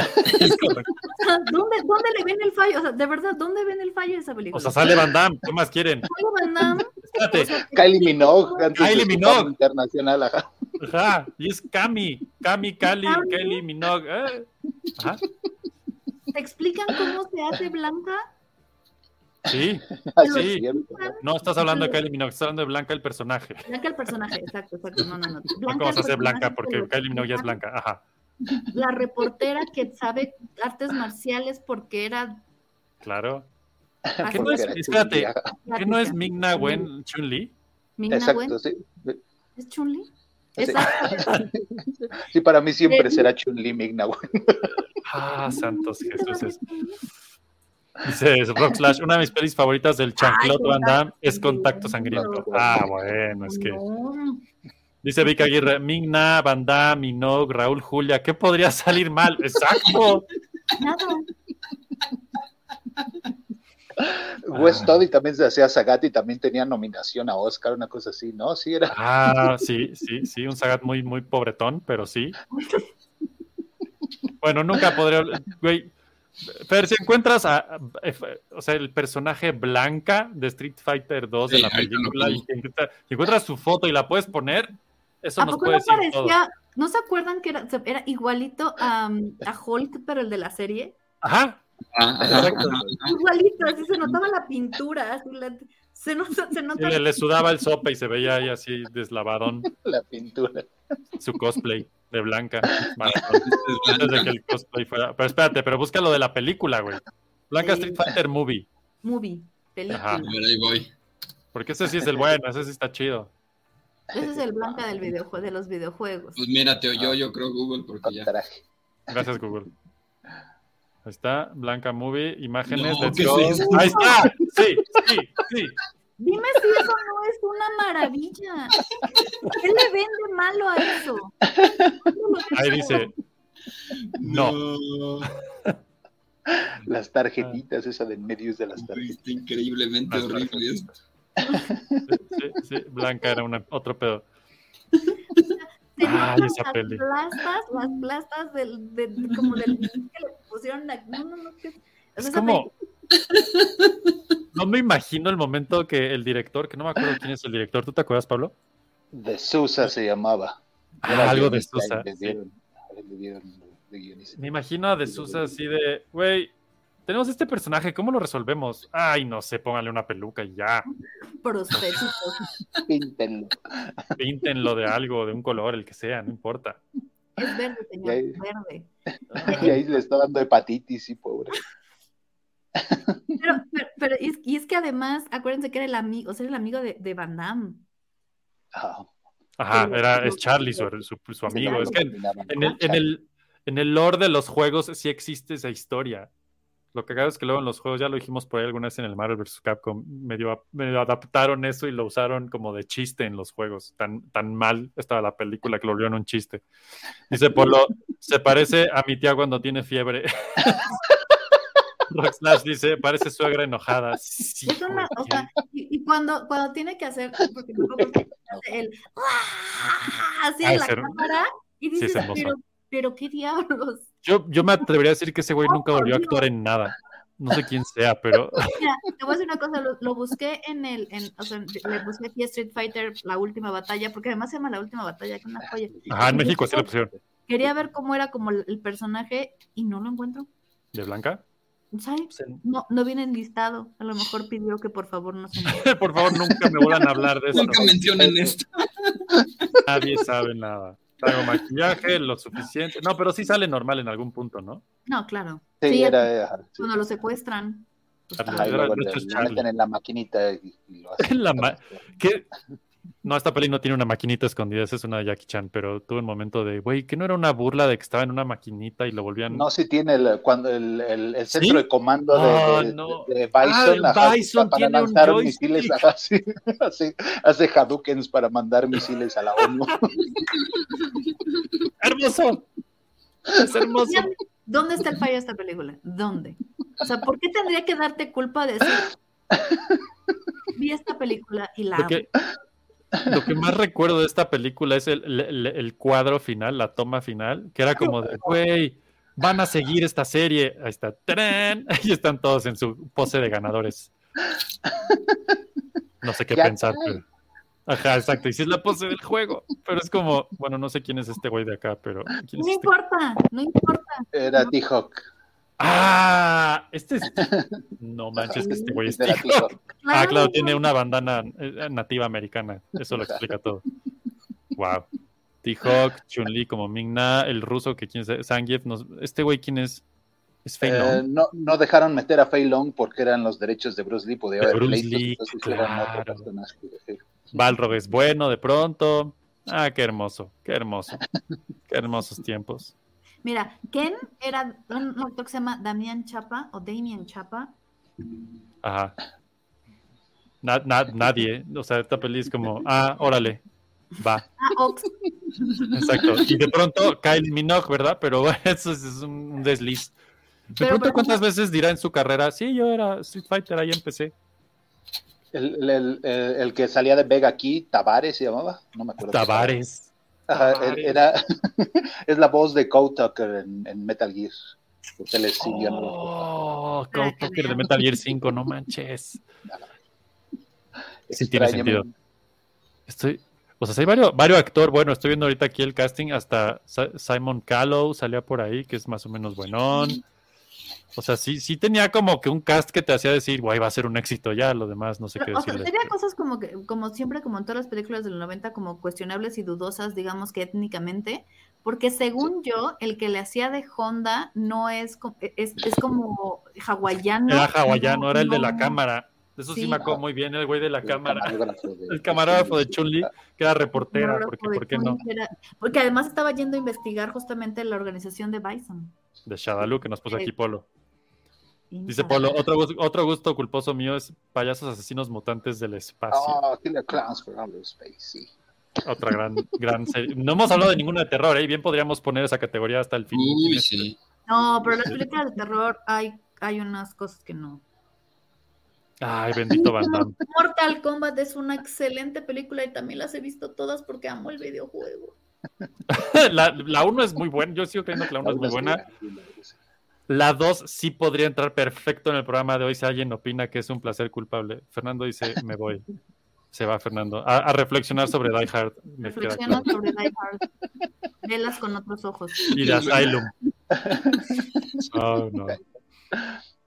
(laughs) ¿dónde, ¿Dónde le ven el fallo? O sea, de verdad, ¿dónde ven el fallo de esa película? O sea, sale Van Damme, ¿qué más quieren? Sale Van Damme, Espérate, o sea, Kylie Minogue, antes Kylie Minogue. internacional, ajá. ajá, y es Cami, Cami, Cali. Kelly, Minogue, eh. Ajá, ¿Te explican cómo se hace Blanca? sí, Así Sí. no estás hablando de Kylie Minogue, estás hablando de Blanca el personaje. Blanca el personaje, exacto, exacto. No, no, no. Blanca vamos a el hacer Blanca porque Kylie Minogue ya es Blanca, ajá, La reportera que sabe artes marciales porque era claro. así, ¿Qué no es, espérate, ¿qué no es. Ming-Na Wen Chun-Li? Exacto, Wen, sí. ¿Es Chun-Li? Sí. Exacto. (laughs) Sí, para mí siempre Eh, será Chun-Li Migna. (laughs) Ah, santos Jesús. Dice Rock Slash, una de mis pelis favoritas del Chanclot Van Damme es Contacto Sangriento. Ah, bueno, es que... Dice Vic Aguirre, Ming-Na, Van Damme, Minogue, Raúl Julia, ¿qué podría salir mal? Exacto. Nada. West y también se hacía Sagat y también tenía nominación a Oscar, una cosa así, ¿no? Sí, era. Ah, sí, sí, sí, un Sagat muy, muy pobretón, pero sí. Bueno, nunca podría... Güey, Fer, si encuentras a, a- o sea, el personaje Blanca de Street Fighter 2 de Sí, la película y encuentras su foto y la puedes poner, eso ¿A nos poco puede no decir todo. parecía, no se acuerdan que era, era igualito a, a Hulk, pero el de la serie? Ajá, Ah, Exacto. Igualito, así se notaba la pintura, así la- se nota, se nota le, le sudaba el sope y se veía ahí así deslavadón La pintura. su cosplay de Blanca. Maratón. (laughs) Antes de que el cosplay fuera. Pero espérate, pero busca lo de la película, güey. Blanca Sí. Street Fighter Movie. movie, película. Ajá. Ahí voy. Porque ese sí es el bueno, ese sí está chido. Ese es el blanca del videojue- de los videojuegos. Pues mira, te yo, yo creo Google porque Con ya. traje. Gracias, Google. Ahí está, Blanca Movie, imágenes, No, let's ¿qué go. es? Ahí está, sí, sí, sí. Dime si eso no es una maravilla. ¿Qué le vende malo a eso? Ahí dice, no. Las tarjetitas, esa de medios de las tarjetas. Está increíblemente Las horrible tarjetas. Esto. Sí, sí, Blanca era una, otro pedo. Ay, esa las peli. plastas, las plastas del, de- como del (laughs) que le pusieron a- no, no, no, que- o sea, Es como. No me imagino el momento que el director, que no me acuerdo quién es el director, ¿tú te acuerdas, Pablo? De Sousa se llamaba. Ah, Era algo de Sousa, le sí. dieron- le dieron de guionista. Me imagino a De Sousa así de, güey, tenemos este personaje, ¿cómo lo resolvemos? Ay, no sé, póngale una peluca y ya. prostéticos. (laughs) Píntenlo. Píntenlo de algo, de un color, el que sea, no importa. Es verde, señor, verde. (laughs) Y ahí le está dando hepatitis, sí, pobre. Pero, pero, pero es, y es que además, acuérdense que era el amigo, o sea, era el amigo de, de Van Damme. Ah, Ajá, era, es Charlie, su, su- su amigo. Es que en el, en, el, en el lore de los juegos sí existe esa historia. Lo que es que luego en los juegos, ya lo dijimos por ahí alguna vez en el Marvel vs. Capcom, medio, medio adaptaron eso y lo usaron como de chiste en los juegos. Tan, tan mal estaba la película que lo volvieron un chiste. Dice Polo, se parece a mi tía cuando tiene fiebre. (laughs) Roxlash dice, parece suegra enojada. Sí, Es una, o güey. sea, y, y cuando, cuando tiene que hacer, porque el ¡ah! así en la ser- cámara, y dices, pero qué diablos. Yo, yo me atrevería a decir que ese güey nunca volvió a actuar en nada. No sé quién sea, pero (laughs) Mira, te voy a decir una cosa, lo, lo busqué en el, en, o sea, le busqué aquí a Street Fighter, la última batalla, porque además se llama la última batalla, que es una joya. Ajá, en Y México yo sí lo pusieron. Quería ver cómo era como el, el personaje y no lo encuentro. ¿De Blanca? No, no viene enlistado. A lo mejor pidió que por favor no se me... (laughs) Por favor, nunca me vuelvan a hablar de esto. Nunca mencionen esto. Nadie sabe nada. Traigo maquillaje, lo suficiente. No, pero sí sale normal en algún punto, ¿no? No, claro. Sí, Sí, era. sí. Cuando lo secuestran. pues, Ajá, y Era- luego le, le meten en la maquinita y, y lo (laughs) hacen. En la ma- ¿Qué? No, esta peli no tiene una maquinita escondida, esa es una de Jackie Chan, pero tuve un momento de, güey, que no era una burla de que estaba en una maquinita y lo volvían. No, sí tiene el, cuando el, el, el centro ¿Sí? de comando de, Ah, de- no. de Bison, Ah, ajá, Bison para lanzar joystick. misiles, (laughs) ajá, sí, hace, hace Hadoukens para mandar misiles a la ONU. (laughs) ¡Hermoso! Es hermoso. ¿Dónde está el fallo de esta película? ¿Dónde? O sea, ¿por qué tendría que darte culpa de decir, vi esta película y la amo"? Lo que más recuerdo de esta película es el, el- el cuadro final, la toma final, que era como de, güey, van a seguir esta serie. Ahí está, ¡tarán! (laughs) Ahí están todos en su pose de ganadores. No sé qué Ya pensar. pero- Ajá, exacto. Y si es la pose del juego. Pero es como, bueno, no sé quién es este güey de acá, pero. ¿quién es No este? importa, no importa. Era T-Hawk. Ah, este es. (laughs) No manches, que este güey es. T-Hawk. (laughs) Ah, claro, tiene una bandana eh, nativa americana. Eso lo explica todo. (laughs) Wow. T-Hawk, Chun-Li como Ming-Na, el ruso que quién es, Zangief. nos- Este güey, ¿quién es? Es Fei Eh, Long. no, no dejaron meter a Fei Long porque eran los derechos de Bruce Lee, podía De haber Bruce Lee, otro claro. Balrog es bueno de pronto. Ah, qué hermoso, qué hermoso. Qué hermosos tiempos. Mira, Ken era un actor que se llama Damián Chapa o Damien Chapa. Ajá. Na- na- nadie. O sea, esta peli es como, ah, órale, va. Ah, Ox. Exacto. Y de pronto Kylie Minogue, ¿verdad? Pero bueno, (laughs) eso es, es un desliz. De Pero, pronto, ¿cuántas veces dirá en su carrera? Sí, yo era Street Fighter, ahí empecé. El, el- el- el que salía de Vega aquí, Tavares se llamaba, no me acuerdo. Tavares. Ajá, era, (laughs) es la voz de Code Tucker en, en Metal Gear. Porque es simiano. Oh, Para Code Tucker de. Metal Gear 5, no manches. Sí tiene sentido. Estoy, o sea, hay varios, varios actores. Bueno, estoy viendo ahorita aquí el casting. Hasta Simon Callow salía por ahí, que es más o menos buenón. O sea, sí, sí tenía como que un cast que te hacía decir, guay, va a ser un éxito ya, lo demás no sé qué Pero, o sea, decirle. tenía cosas como que, como siempre, como en todas las películas de los 90, como cuestionables y dudosas, digamos que étnicamente, porque según yo, el que le hacía de Honda no es, co- es, es como hawaiano. Era (laughs) hawaiano, no- era el de la no- cámara. Eso sí, Sí. me acuerdo muy bien, el güey de la El cámara. camarógrafo de- (laughs) El camarógrafo de Chun-Li, que era reportera, porque ¿por qué no? Era- porque además estaba yendo a investigar justamente la organización de Bison. De Shadaloo, que nos puso aquí Polo. Dice. Polo, otro, otro gusto culposo mío es payasos asesinos mutantes del espacio. Oh, Killer Clowns for Outer Space, sí. Otra gran, gran serie. No hemos hablado de ninguna de terror, ¿eh? Bien podríamos poner esa categoría hasta el fin. Uy, sí. No, pero las películas de terror hay, hay unas cosas que no. Ay, bendito Van Damme. Mortal Kombat es una excelente película y también las he visto todas porque amo el videojuego. (laughs) La, la uno es muy buena, yo sigo creyendo que la uno es muy buena. La 2 sí podría entrar perfecto en el programa de hoy si alguien opina que es un placer culpable. Fernando dice, me voy. Se va Fernando. A, a reflexionar sobre Die Hard. Me Reflexiona claro. sobre Die Hard. Velas con otros ojos. Y de Asylum. Oh, no.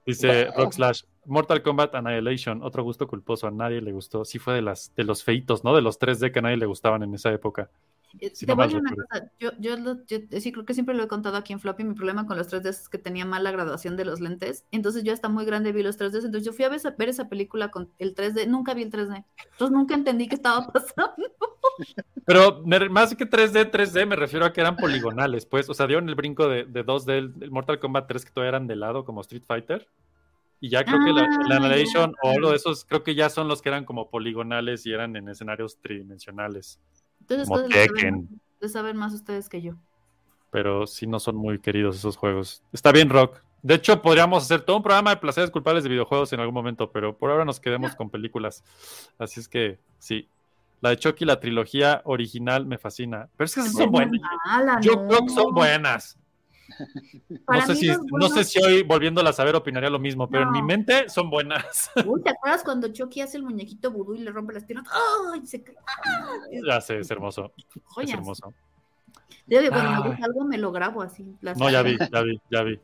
Dice Rockslash, Mortal Kombat Annihilation, otro gusto culposo, a nadie le gustó. Sí fue de las de los feitos, ¿no? De los 3D que a nadie le gustaban en esa época. Eh, Te voy a decir una cosa, yo, yo, yo sí creo que siempre lo he contado aquí en Floppy, mi problema con los 3D es que tenía mala graduación de los lentes, entonces yo hasta muy grande vi los 3D, entonces yo fui a ver esa, ver esa película con el 3D, nunca vi el 3D, entonces nunca entendí qué estaba (laughs) pasando. Pero me- más que 3D, 3D me refiero a que eran poligonales, pues. O sea, dieron el brinco de, de 2D del, Mortal Kombat 3 que todavía eran de lado, como Street Fighter. Y ya creo que la, Ah, la ya. o lo de esos, creo que ya son los que eran como poligonales y eran en escenarios tridimensionales. Entonces Como ustedes le Tekken. saben, saben más ustedes que yo. pero sí no son muy queridos esos juegos. Está bien, Rock. De hecho, podríamos hacer todo un programa de placeres culpables de videojuegos en algún momento, pero por ahora nos quedemos con películas. Así es que sí. La de Chucky, la trilogía original, me fascina. Pero es que esas son buenas. Mala, Yo no. creo que son buenas. No sé, si, no buenos- sé si hoy, volviéndolas a ver, opinaría lo mismo, pero en mi mente son buenas. (laughs) Uy, ¿te acuerdas cuando Chucky hace el muñequito vudú y le rompe las piernas? ¡Ay! Se cae. ¡Ah! ya sé, es hermoso. Es hermoso. Yo digo, cuando Ay. me gusta algo me lo grabo así. las- No, ya vi, ya vi, ya vi.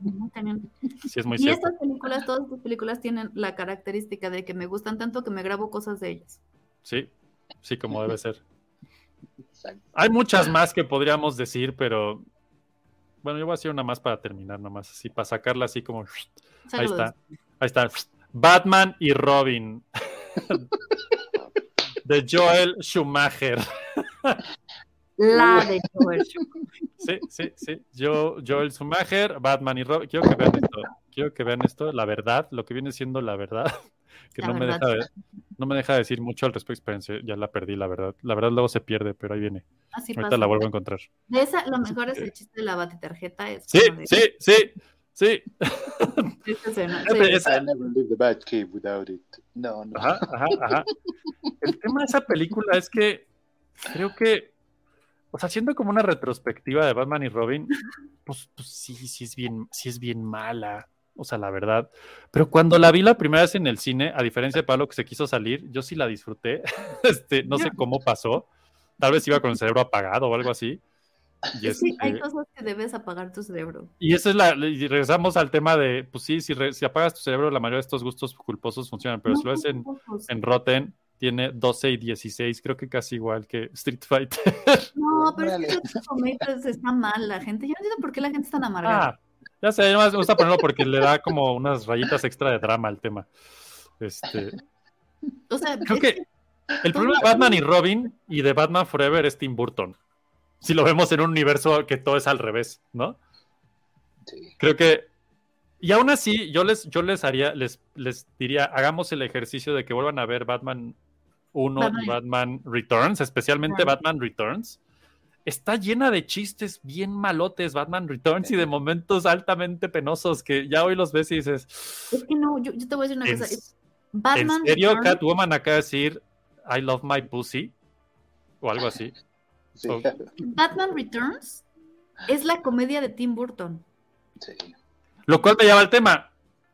Sí, es muy Y cierto. estas películas, todas estas películas tienen la característica de que me gustan tanto que me grabo cosas de ellas. Sí, sí, como debe ser. Exacto. Hay muchas más que podríamos decir, pero bueno, yo voy a hacer una más para terminar, nomás así, para sacarla así como. (laughs) Ahí está, ahí está. Batman y Robin. (laughs) De Joel Schumacher. La de Joel. (laughs) Sí, sí, sí. Yo, Joel Schumacher, Batman y Robin. Quiero que vean esto. Quiero que vean esto, la verdad, lo que viene siendo la verdad. Que no me, deja de, no me deja decir mucho al respecto. Espérense, ya la perdí, la verdad. La verdad luego se pierde, pero ahí viene. Así Ahorita pasa. la vuelvo a encontrar. De esa, lo mejor es el chiste de la batitarjeta. Es Sí, de- sí, sí, sí. (laughs) Esa escena, Fíjate, sí. esa- I never leave the Batcave without it. No, no. Ajá, ajá, ajá. El tema de esa película es que creo que, o sea, haciendo como una retrospectiva de Batman y Robin, pues, pues sí, sí es bien, sí es bien mala. O sea, la verdad. Pero cuando la vi la primera vez en el cine, a diferencia de Pablo que se quiso salir, yo sí la disfruté. (laughs) Este, no sé cómo pasó. Tal vez iba con el cerebro apagado o algo así. Y, Es que este, hay cosas que debes apagar tu cerebro. y eso es la. Y regresamos al tema de, pues sí, si, re- si apagas tu cerebro, la mayoría de estos gustos culposos funcionan, pero No si lo ves en, en Rotten, tiene 12 y 16, creo que casi igual que Street Fighter. No, pero es que Tomatoes está mal la gente. Yo no entiendo por qué la gente es tan amargada. Ah, ya sé, nomás me gusta ponerlo porque le da como unas rayitas extra de drama al tema. Este, o sea, creo es que el problema de Batman y Robin y de Batman Forever es Tim Burton. Si lo vemos en un universo que todo es al revés, ¿no? Sí. Creo que. Y aún así, yo les, yo les haría, les, les diría, hagamos el ejercicio de que vuelvan a ver Batman 1 Batman. y Batman Returns, especialmente Claro. Batman Returns. Está llena de chistes bien malotes, Batman Returns, y de momentos altamente penosos que ya hoy los ves y dices. Es que no, yo, yo te voy a decir una ¿En, cosa. es- Batman ¿en serio Returns- Catwoman acaba de decir I love my pussy? O algo así. Sí. Batman Returns es la comedia de Tim Burton. sí. Lo cual me lleva al tema.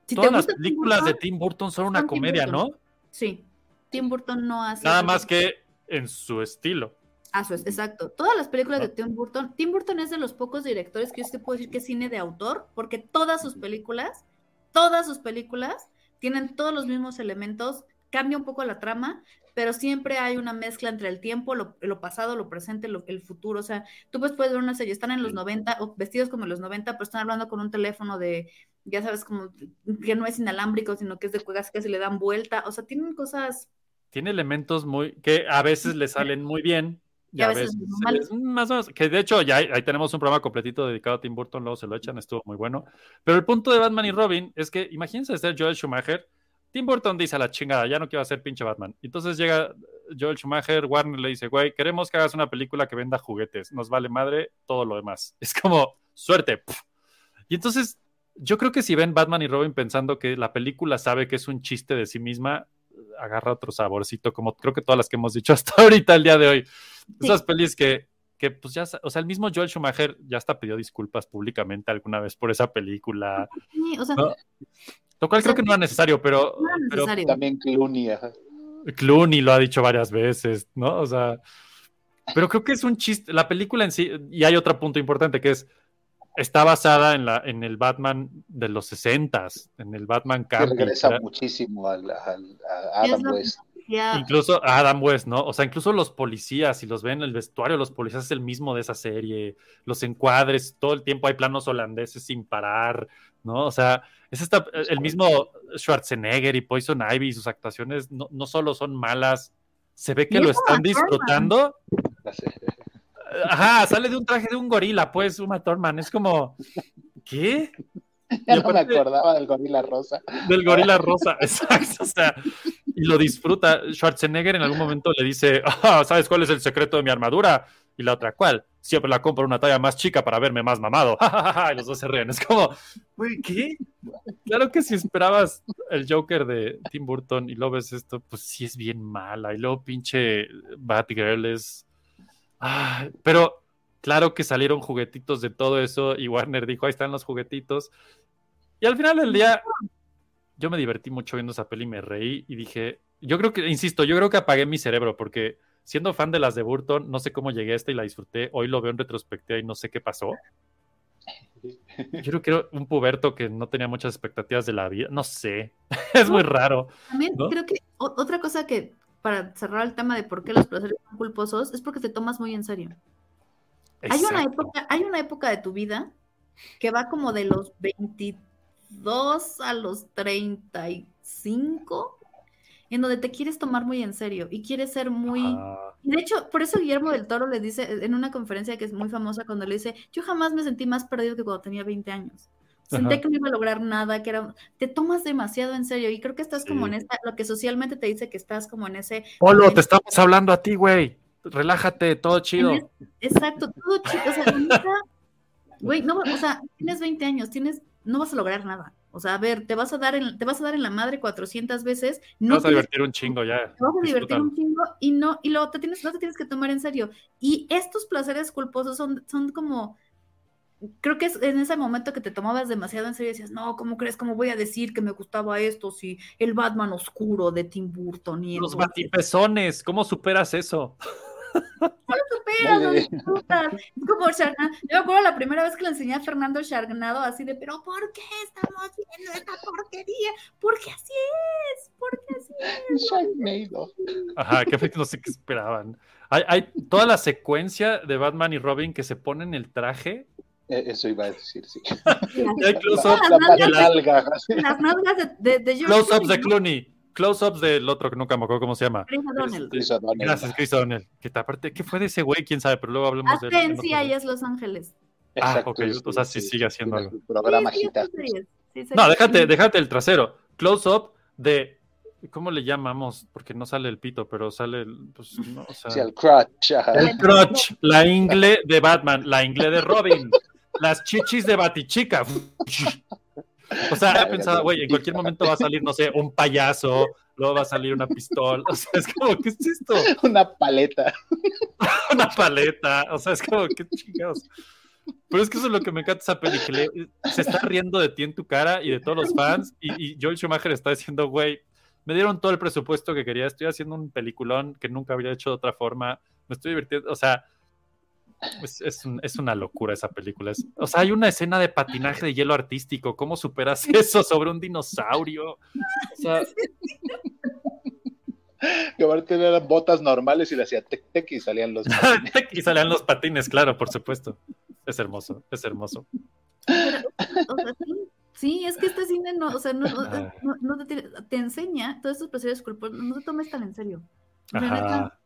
Si te Todas las Tim películas de Burton, Tim Burton son una son comedia. ¿no? Sí, Tim Burton no hace. Nada más que en su estilo. Ah, eso es, exacto. Todas las películas Ah. de Tim Burton. Tim Burton es de los pocos directores que yo sí puedo decir que es cine de autor, porque todas sus películas todas sus películas tienen todos los mismos elementos, cambia un poco la trama, pero siempre hay una mezcla entre el tiempo, lo, lo pasado, lo presente, lo- el futuro. O sea, tú pues puedes ver una serie, están en los 90, o vestidos como en los 90, pero están hablando con un teléfono de, ya sabes, como que no es inalámbrico, sino que es de cuegas que se le dan vuelta. O sea, tienen cosas Tiene elementos muy que a veces le salen muy bien y a veces, se les- más o menos, que de hecho ya ahí, tenemos un programa completito dedicado a Tim Burton, luego se lo echan, estuvo muy bueno. Pero el punto de Batman y Robin es que imagínense ser Joel Schumacher, Tim Burton dice a la chingada, ya no quiero hacer pinche Batman. Entonces llega Joel Schumacher, Warner le dice, güey, queremos que hagas una película que venda juguetes, nos vale madre todo lo demás. (laughs) Es como, suerte. Y entonces, yo creo que si ven Batman y Robin pensando que la película sabe que es un chiste de sí misma, agarra otro saborcito, como creo que todas las que hemos dicho (laughs) hasta ahorita el día de hoy. Esas pelis que, que pues ya, o sea, el mismo Joel Schumacher ya hasta pidió disculpas públicamente alguna vez por esa película. Sí, o sea, ¿no? Lo cual O sea, creo que no era necesario, pero, no era pero necesario. También Clooney, ajá. Clooney lo ha dicho varias veces, ¿no? O sea, pero creo que es un chiste. La película en sí, y hay otro punto importante que es, está basada en, la, en el Batman de los 60 en el Batman Que campy, regresa ¿verdad? muchísimo al, al- a Adam West. Incluso a Adam West, ¿no? O sea, incluso los policías, si los ven, el vestuario de los policías es el mismo de esa serie, los encuadres, todo el tiempo hay planos holandeses sin parar, ¿no? O sea, es esta, el mismo Schwarzenegger y Poison Ivy, sus actuaciones no, no solo son malas, se ve que lo están disfrutando. Ajá, sale de un traje de un gorila, pues, Uma Thurman, es como, ¿qué? Ya no me acordaba del gorila rosa. del gorila rosa, (laughs) exacto, o sea, y lo disfruta. Schwarzenegger en algún momento le dice, "Ah, ¿sabes cuál es el secreto de mi armadura? Y la otra, ¿cuál? Siempre la compro una talla más chica para verme más mamado. (laughs) y los dos se ríen. Es como, güey, ¿qué? Claro que si esperabas el Joker de Tim Burton y lo ves esto, pues sí es bien mala. Y luego pinche Batgirl es... Ah, pero claro que salieron juguetitos de todo eso y Warner dijo, ahí están los juguetitos. Y al final del día, yo me divertí mucho viendo esa peli y me reí y dije, yo creo que, insisto, yo creo que apagué mi cerebro porque siendo fan de las de Burton, no sé cómo llegué a esta y la disfruté. Hoy lo veo en retrospectiva y no sé qué pasó. (laughs) Yo creo que era un puberto que no tenía muchas expectativas de la vida. No sé. (laughs) Es muy raro. También ¿no? creo que otra cosa que, para cerrar el tema de por qué los placeres son culposos, es porque te tomas muy en serio. Hay una, época, hay una época de tu vida que va como de los 22 a los 35, en donde te quieres tomar muy en serio y quieres ser muy... Ah, de hecho, por eso Guillermo del Toro le dice en una conferencia que es muy famosa cuando le dice, yo jamás me sentí más perdido que cuando tenía 20 años. Sentí Ajá. que no iba a lograr nada, que era... Te tomas demasiado en serio y creo que estás como Sí. en esta, lo que socialmente te dice que estás como en ese... Polo, te estamos hablando a ti, güey. Relájate, todo chido. es- exacto, todo chido. O sea, neta, güey, no, o sea, tienes 20 años, tienes, no vas a lograr nada. O sea, a ver, te vas a dar en, te vas a dar en la madre 400 veces, Te no vas a divertir un chingo ya. te vas a divertir un chingo y no, y luego te tienes, no te tienes que tomar en serio. Y estos placeres culposos son, son como, creo que es en ese momento que te tomabas demasiado en serio y decías, no, ¿cómo crees? ¿Cómo voy a decir que me gustaba esto si el Batman oscuro de Tim Burton y Los batipezones, ¿cómo superas eso? superas, lo Oye. disfrutas. Es como Sharknado. Yo me acuerdo la primera vez que le enseñé a Fernando Sharknado así de, pero ¿por qué estamos viendo esta porquería? Porque así es, porque así es. Sharknado. Ajá, que efecto no sé qué esperaban. Hay, hay toda la secuencia de Batman y Robin que se ponen el traje. Eh, Eso iba a decir, sí. (laughs) Hay close-ups La de la-. Las nalgas de, de, close-ups de Clooney, close-ups del otro que nunca me acuerdo cómo se llama. Chris O'Donnell. Chris O'Donnell. Gracias, Chris O'Donnell. Que te- aparte, ¿qué fue de ese güey? Quién sabe, pero luego hablamos de él. En otro- CIS Los Ángeles. Ah, Exacto, ok, o sea, sí sigue haciendo algo. Programa Sí, sí. Sí, No, déjate, déjate el trasero. Close-up de. ¿Cómo le llamamos? Porque no sale el pito, pero sale el. Pues, no, o sea, Sí, el crutch. ajá. el crotch, la ingle de Batman, la ingle de Robin, las chichis de Batichica. O sea, he pensado, güey, en cualquier momento va a salir, no sé, un payaso, luego va a salir una pistola. O sea, es como, ¿qué es esto? Una paleta. (laughs) Una paleta. O sea, es como, ¿qué chingados? Pero es que eso es lo que me encanta esa película. Se está riendo de ti en tu cara y de todos los fans. Y, y Joel Schumacher está diciendo, güey, me dieron todo el presupuesto que quería. Estoy haciendo un peliculón que nunca habría hecho de otra forma. Me estoy divirtiendo. O sea, Es, es un- es una locura esa película. Es- o sea, hay una escena de patinaje de hielo artístico. ¿Cómo superas (laughs) eso sobre un dinosaurio? O sea, Que aparte eran botas normales y le hacía tec tec y salían los (laughs) patines. y salían los patines, claro, por supuesto. Es hermoso, es hermoso. Pero, o sea, sí, sí, es que este cine no, o sea, no, no- Ah. no- te, enseña todos estos placeres culposos, no te tomes tan en serio. Ajá.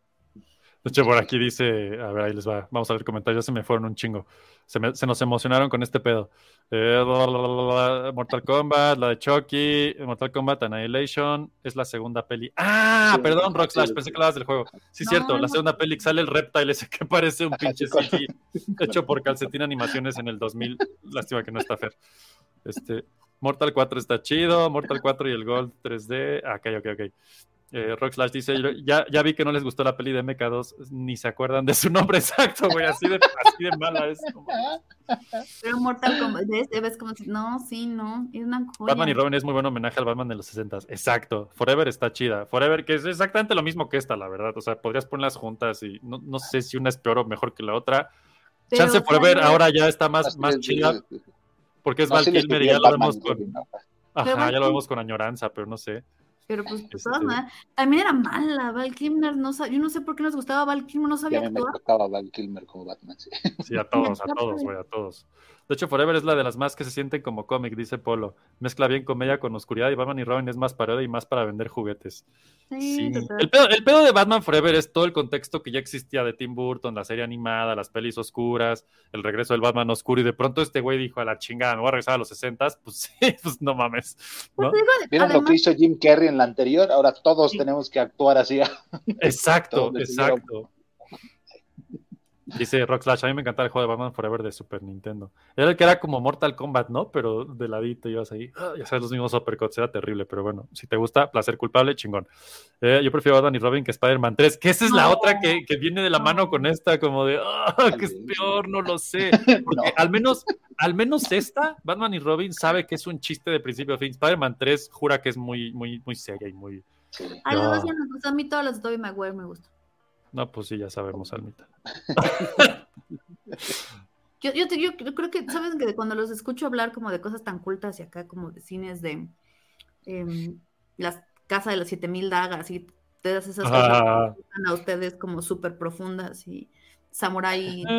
De hecho, por aquí dice, a ver, ahí les va, vamos a ver comentarios, se me fueron un chingo. Se, me- se nos emocionaron con este pedo. Eh, la, la, la, la, la, Mortal Kombat, la de Chucky, Mortal Kombat Annihilation, es la segunda peli. Ah, Sí, perdón, sí, Rockslash, sí. pensé que hablabas del juego. Sí, No, cierto, la no. segunda peli que sale el Reptile ese que parece un Ajá, pinche CG (laughs) hecho por Calcetín Animaciones en el 2000. Lástima que no está Fer. Este, Mortal 4 está chido, Mortal 4 y el Gold 3D. Ah, ok, ok, ok. Eh, Rockslash dice, ya, ya vi que no les gustó la peli de MK2, ni se acuerdan de su nombre (laughs) exacto, güey, así de, así de mala es. mames. Pero Mortal Kombat, ¿ves? como si, no, sí, no, es una joya. Batman y Robin es muy buen homenaje al Batman de los 60 Exacto, Forever está chida. Forever, que es exactamente lo mismo que esta, la verdad. O sea, podrías ponerlas juntas y no, no sé si una es peor o mejor que la otra. Pero Chance Forever ahora ya está más, más chida porque es No, Val Kilmer y ya lo vemos con... Ajá, ya lo vemos con añoranza, pero no sé. Pero pues, Este- todas maneras, también era mala, Val Kilmer, no, yo no sé por qué nos gustaba Val Kilmer, no sabía me actuar. tocaba Val Kilmer como Batman, sí. Sí, a todos, a todos, güey, a todos. De hecho, Forever es la de las más que se sienten como cómic, dice Polo. Mezcla bien comedia con oscuridad y Batman y Robin es más parodia y más para vender juguetes. Sí. El pedo, el pedo de Batman Forever es todo el contexto que ya existía de Tim Burton, la serie animada, las pelis oscuras, el regreso del Batman oscuro, y de pronto este güey dijo a la chingada, me voy a regresar a los 60 pues sí, (laughs) pues no mames. ¿no? Pues digo, ¿Vieron lo que hizo Jim Carrey en la anterior? Ahora todos Sí. tenemos que actuar así. (laughs) Exacto, exacto. Dice Rockslash, a mí me encantaba el juego de Batman Forever de Super Nintendo. Era el que era como Mortal Kombat, ¿no? Pero de ladito ibas ahí. ah, ya sabes, los mismos uppercuts, era terrible, pero bueno, si te gusta, placer culpable, chingón. Eh, yo prefiero Batman y Robin que Spider-Man 3, que esa es la No. otra que, que viene de la mano con esta, como de, ah, que es peor, no lo sé. (laughs) Porque No. al menos, al menos esta, Batman y Robin sabe que es un chiste de principio a fin. Spider-Man 3 jura que es muy, muy, muy seria y muy. A las No. dos ya me gusta, a mí todas las de Tobey Maguire me gustan. No, pues sí, ya sabemos, Almita. (laughs) Yo, yo, te- yo creo que, ¿sabes? Que cuando los escucho hablar como de cosas tan cultas y acá como de cines de las Casa de las 7000 dagas y todas esas cosas que gustan a ustedes como súper profundas y samurai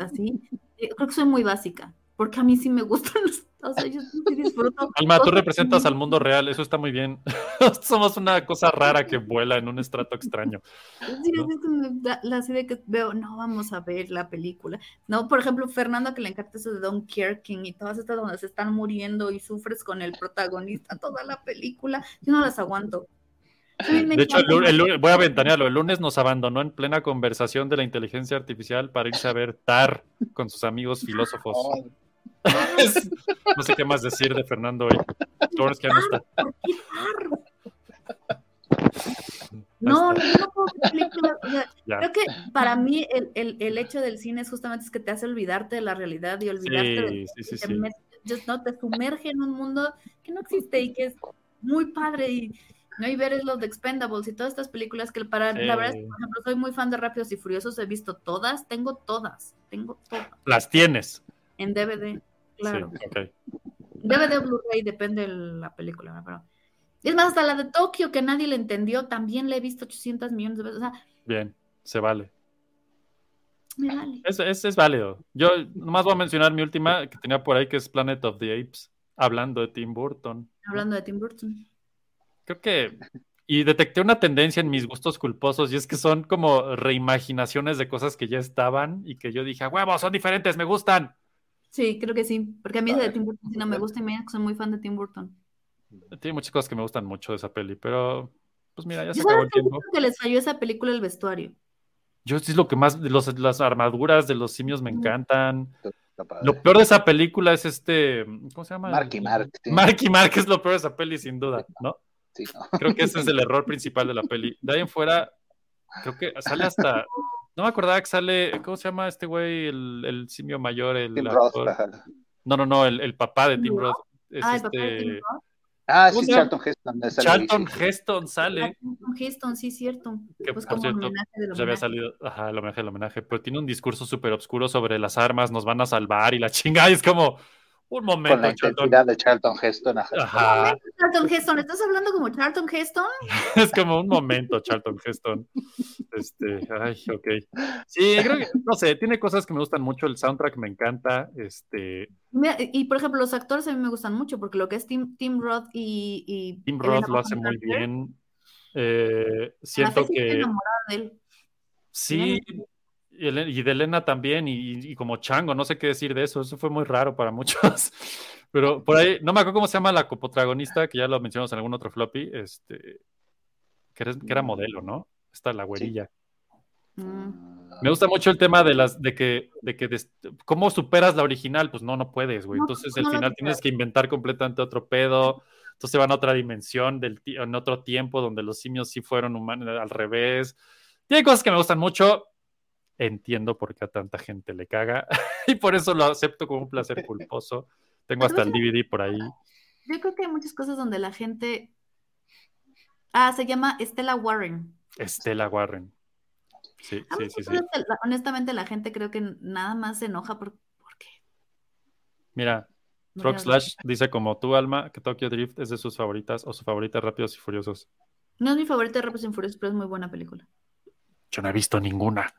así, eh, creo que soy muy básica, porque a mí sí me gustan los, o sea, yo sí disfruto. Alma, tú representas al mundo real, eso está muy bien. (laughs) Somos una cosa rara que vuela en un estrato extraño. Sí, ¿no? es que me da la serie que veo, no vamos a ver la película. No, por ejemplo, Fernando que le encanta eso de Don King y todas estas donde se están muriendo y sufres con el protagonista toda la película, yo no las aguanto. De hecho, el, el voy a ventanearlo. El lunes nos abandonó en plena conversación de la inteligencia artificial para irse a ver TAR con sus amigos filósofos. Es- no sé qué más decir de Fernando hoy. Es que no. No, no, no puedo o sea, creo que para mí el, el, el hecho del cine es justamente es que te hace olvidarte de la realidad y olvidarte de Sí, sí, te, sí. met- just, ¿no? te sumerge en un mundo que no existe y que es muy padre y no y ver los de Expendables y todas estas películas que para la verdad es que, por ejemplo soy muy fan de Rápidos y Furiosos he visto todas tengo todas tengo todas Las tienes. en DVD claro Sí, ok. DVD o Blu-ray depende de la película pero es más hasta la de Tokio que nadie le entendió también la he visto 800 millones de veces o sea Bien, se vale. me vale Es, es, es válido. Yo nomás voy a mencionar mi última que tenía por ahí, que es Planet of the Apes, hablando de Tim Burton. hablando de Tim Burton Creo que. Y detecté una tendencia en mis gustos culposos, y es que son como reimaginaciones de cosas que ya estaban y que yo dije, "A huevo, son diferentes, me gustan. Sí creo que sí porque a mí ese de Tim Burton sí no me gusta y me que soy muy fan de Tim Burton Tiene muchas cosas que me gustan mucho de esa peli, pero pues mira, ya se acabó sabes el tiempo. que les falló esa película el vestuario. Yo sí es lo que más, de los, las armaduras de los simios me encantan. Lo peor de esa película es este, ¿cómo se llama? Marky Mark. sí. Marky Mark es lo peor de esa peli, sin duda, ¿no? Sí, no. Creo que ese es el (laughs) error principal de la peli. De ahí en fuera, creo que sale hasta. (laughs) No me acordaba que sale. ¿Cómo se llama este güey? El, el simio mayor. El Tim actor? Roth, ajá. No, no, no, el, el papá de Tim Tim Roth. Es Ah, el papá de Tim este. Roth. Ah, ¿Cómo sí? Charlton Heston. Charlton. Heston sale. Charlton Heston, sí, cierto. Que, Pues por como cierto, del Ya había salido, ajá, el homenaje, el homenaje, pero tiene un discurso súper oscuro sobre las armas, nos van a salvar y la (laughs) chingada, y es como, un Con momento, la Charlton. intensidad de Charlton Heston. ajá. Ajá, Charlton Heston, ¿estás hablando como Charlton Heston? (laughs) es como un momento, Charlton Heston. Este, ay, ok. Sí, creo que, no sé, tiene cosas que me gustan mucho, el soundtrack me encanta, este, Mira, y por ejemplo, los actores a mí me gustan mucho, porque lo que es Tim, Tim Roth y, y Tim Roth lo hace muy bien. Eh, la siento que enamorada de él. sí, y, de Elena también, y, y como Chango, no sé qué decir de eso, eso fue muy raro para (laughs) muchos. Pero por ahí, no me acuerdo cómo se llama la coprotagonista, que ya lo mencionamos en algún otro floppy, este, que, era, que era modelo, ¿no? Esta la güerilla. Mm. Me gusta mucho el tema de las, de que, de que des- cómo superas la original, pues no, no puedes, güey. Entonces no al final tienes que inventar completamente otro pedo. Entonces van a otra dimensión del en otro tiempo donde los simios sí fueron humanos al revés. Tiene cosas que me gustan mucho. Entiendo por qué a tanta gente le caga (laughs) y por eso lo acepto como un placer culposo. Tengo hasta el DVD por ahí. Yo creo que hay muchas cosas donde la gente. Ah, se llama Estela Warren. Estela Warren. Sí, A mí sí, sí, sí. la- honestamente la gente creo que nada más se enoja por, porque Mira, No Slash dice como tú, Alma, que Tokyo Drift es de sus favoritas o su favorita Rápidos y Furiosos. no es mi favorita Rápidos y Furiosos, pero es muy buena película. Yo no he visto ninguna.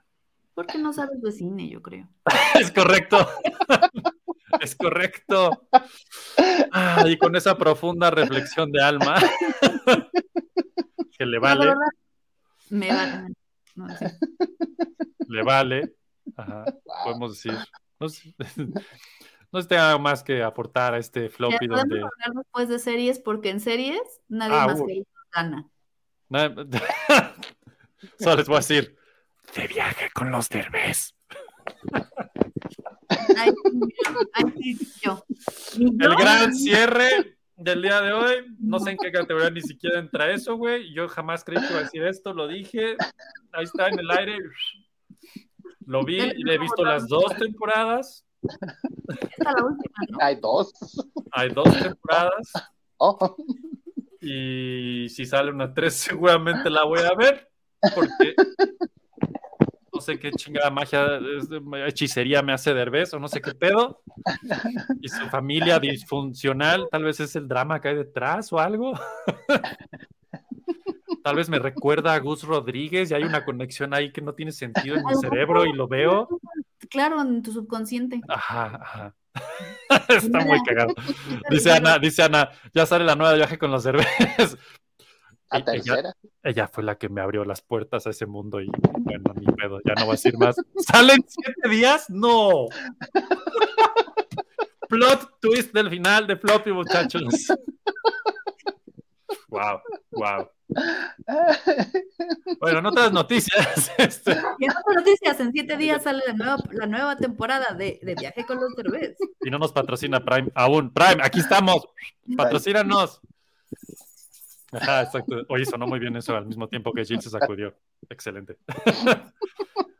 Porque no sabes de cine, yo creo. (laughs) Es correcto. (laughs) Es correcto. Ah, y con esa profunda reflexión de alma (laughs) que le vale, verdad, me vale. No, sí. le vale. Ajá, podemos decir. No sé, no sé algo más que aportar a este Ya floppy podemos donde. hablar después de series, porque en series nadie Ah, más uy. que ellos gana. Na- Solo les voy a decir. De viaje con los derbés. Ay, ay, yo. El gran cierre del día de hoy. No sé en qué categoría ni siquiera entra eso, güey. Yo jamás creí que iba a decir esto, lo dije. Ahí está en el aire. Lo vi y le he visto las dos temporadas. Esta la última, ¿no? Hay dos. Hay dos temporadas. Oh, Y si sale una tres, seguramente la voy a ver. Porque no sé qué chingada magia, hechicería me hace Derbez o no sé qué pedo. Y su familia disfuncional, tal vez es el drama que hay detrás o algo. (laughs) Tal vez me recuerda a Gus Rodríguez y hay una conexión ahí que no tiene sentido en mi cerebro y lo veo. Claro, en tu subconsciente. Ajá, ajá. Está muy cagado. Dice Ana, dice Ana, ya sale la nueva de viaje con los cervezas. A Ella, tercera. ella fue la que me abrió las puertas a ese mundo y bueno, ni pedo, ya no voy a decir más. (laughs) ¿Salen siete días? No. Plot twist del final de Floppy, muchachos. Wow, wow. Bueno, en otras noticias, (laughs) este, en otras noticias, en siete días sale la nueva, la nueva temporada de, de Viaje con los Derbez. y no nos patrocina Prime aún. Prime, aquí estamos. Patrocínanos. Ajá, exacto. Oye, sonó muy bien eso al mismo tiempo que Jill se sacudió. Excelente. (laughs)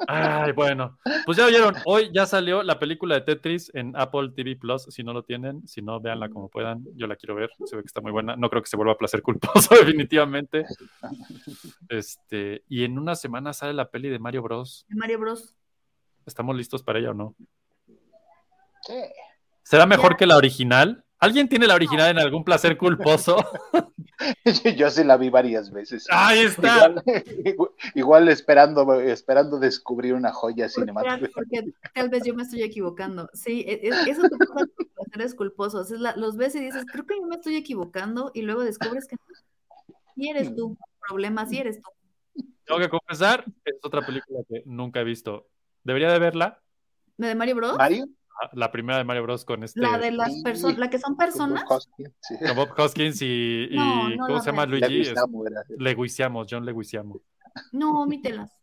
Ay, bueno. Pues ya vieron, hoy ya salió la película de Tetris en Apple TV Plus. Si no lo tienen, si no, véanla como puedan. Yo la quiero ver. Se ve que está muy buena. No creo que se vuelva a placer culposo, (laughs) definitivamente. Este, y en una semana sale la peli de Mario Bros. De Mario Bros. ¿Estamos listos para ella o no? Sí. ¿Será mejor que la original? ¿Alguien tiene la original en algún placer culposo? (laughs) Yo sí la vi varias veces. Ahí está. Igual, igual- (laughs) igual esperando, esperando descubrir una joya cinematográfica. porque tal vez yo me estoy equivocando. Sí, e- e- eso te pasa con placeres culposos. Es la- los ves y dices, creo que yo me estoy equivocando, y luego descubres que no. Y eres tú. Problema, sí eres tú. Tengo que confesar, es otra película que nunca he visto. Debería de verla. ¿La de Mario Bros? Mario, La primera de Mario Bros. con este. La de las Sí. personas, la que son personas. Hoskins, sí. con Bob Hoskins y. (laughs) y- No, no ¿Cómo se llama. Luigi? Es- Leguizamo. Leguizamo, John Leguizamo. No, omítelas. (laughs)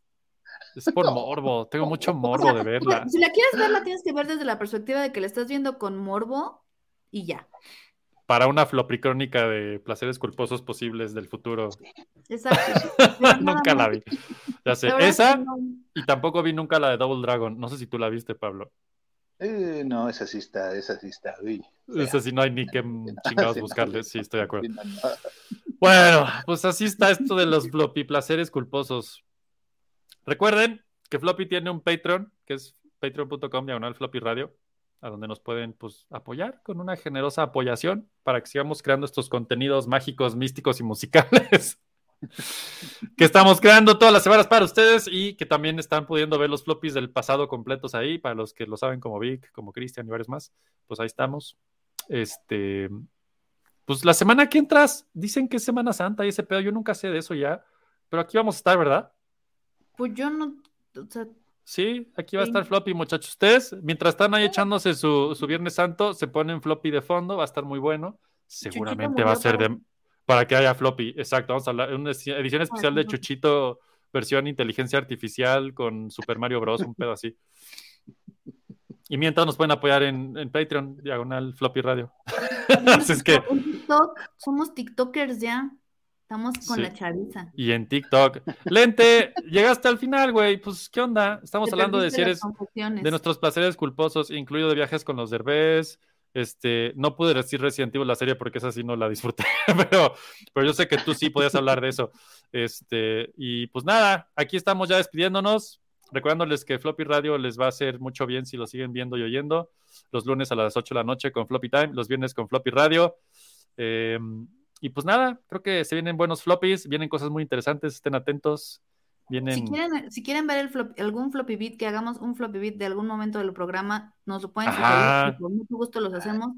Es por morbo. Tengo mucho morbo de verla. Si la quieres ver, la tienes que ver desde la perspectiva de que la estás viendo con morbo y ya. Para una flopicrónica de placeres culposos posibles del futuro. Exacto. (laughs) Nunca la vi. Ya sé. La verdad es Esa que no. y tampoco vi nunca la de Double Dragon. No sé si tú la viste, Pablo. Eh, no, esa sí está, esa sí está. uy. Esa sí no hay ni (laughs) que chingados buscarle. Sí, estoy de (laughs) acuerdo. Bueno, pues así está esto de los floppy placeres culposos. Recuerden que Floppy tiene un Patreon, que es patreon.com diagonal floppy radio, a donde nos pueden pues, apoyar con una generosa apoyación para que sigamos creando estos contenidos mágicos, místicos y musicales que estamos creando todas las semanas para ustedes y que también están pudiendo ver los floppies del pasado completos ahí, para los que lo saben como Vic, como Cristian y varios más, pues ahí estamos. Este, pues la semana que entras, dicen que es Semana Santa y ese pedo, yo nunca sé de eso ya, pero aquí vamos a estar, ¿verdad? Pues yo no, o sea, Sí, aquí va a estar floppy, muchachos. Ustedes, mientras están ahí echándose su, su Viernes Santo, se ponen floppy de fondo, va a estar muy bueno. Seguramente va a ser de para que haya floppy. Exacto, vamos a hablar una edi- edición especial de. Chuchito, versión inteligencia artificial con Super Mario Bros. Un pedo así. Y mientras nos pueden apoyar en, en Patreon, diagonal floppy radio. Así (laughs) es que. TikTok, somos TikTokers ya. Estamos con Sí. la chaviza. Y en TikTok. Lente, llegaste al final, güey. Pues, ¿qué onda? Estamos Te hablando de si eres de nuestros placeres culposos, incluido de viajes con los derbés. Este, no pude decir Resident Evil la serie porque esa sí no la disfruté, (laughs) pero, pero yo sé que tú sí podías hablar de eso. Este, y pues nada, aquí estamos ya despidiéndonos, recordándoles que Floppy Radio les va a hacer mucho bien si lo siguen viendo y oyendo. Los lunes a las 8 de la noche con Floppy Time, los viernes con Floppy Radio. Eh, y pues nada, creo que se vienen buenos floppies, vienen cosas muy interesantes, estén atentos. Vienen... Si quieren, si quieren ver el flop- algún floppy beat, que hagamos un floppy beat de algún momento del programa, nos lo pueden sugerir y con mucho gusto los hacemos.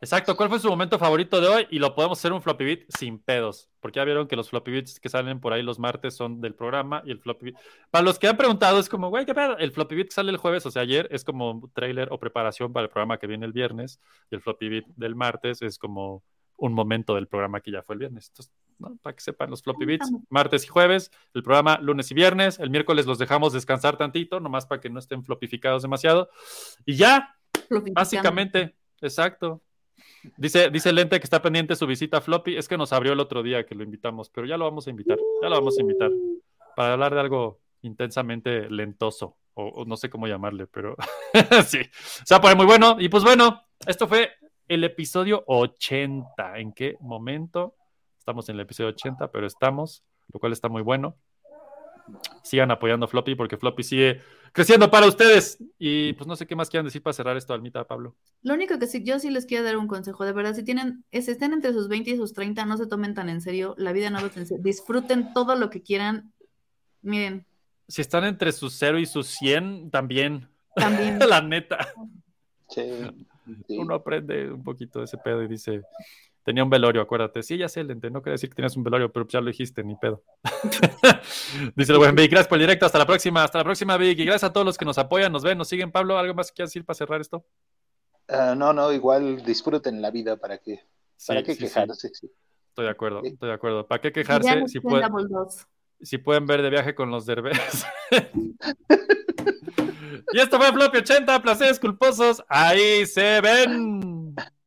Exacto, ¿cuál fue su momento favorito de hoy? Y lo podemos hacer un floppy beat sin pedos, porque ya vieron que los floppy beats que salen por ahí los martes son del programa y el floppy beat. Para los que han preguntado, es como, güey, ¿qué pedo? El floppy beat que sale el jueves, o sea, ayer, es como trailer o preparación para el programa que viene el viernes, y el floppy beat del martes es como un momento del programa que ya fue el viernes. Entonces, ¿no? para que sepan los floppy beats, martes y jueves, el programa lunes y viernes, el miércoles los dejamos descansar tantito, nomás para que no estén floppificados demasiado, y ya. Básicamente, exacto. Dice, dice Lente que está pendiente su visita a Floppy. Es que nos abrió el otro día que lo invitamos, pero ya lo vamos a invitar. Ya lo vamos a invitar para hablar de algo intensamente lentoso, o, o no sé cómo llamarle, pero (laughs) sí. Se va a poner muy bueno. Y pues bueno, esto fue el episodio 80. ¿En qué momento? Estamos en el episodio 80, pero estamos, lo cual está muy bueno. Sigan apoyando a Floppy porque Floppy sigue creciendo para ustedes. Y pues no sé qué más quieran decir para cerrar esto, Almita, Pablo. Lo único que sí, yo sí les quiero dar un consejo, de verdad, si tienen, si estén entre sus 20 y sus 30, no se tomen tan en serio, la vida no lo en serio, disfruten todo lo que quieran. Miren, Si están entre sus 0 y sus 100, también. También. (laughs) La neta. Sí, sí. Uno aprende un poquito de ese pedo y dice, tenía un velorio, acuérdate. Sí, ya sé, Lente, no quería decir que tenías un velorio, pero ya lo dijiste, ni pedo. (laughs) dice el buen Vic, gracias por el directo, hasta la próxima, hasta la próxima, Vic, y gracias a todos los que nos apoyan, nos ven, nos siguen. Pablo, ¿algo más que quieras decir para cerrar esto? Ah, no, no, igual disfruten la vida para que, para Sí, qué sí, sí. Estoy quejarse. de acuerdo, Sí. estoy de acuerdo. ¿Para qué quejarse no si, pueden ver de viaje con los derbés? (laughs) y esto fue Floppy 80, placeres culposos, ahí se ven.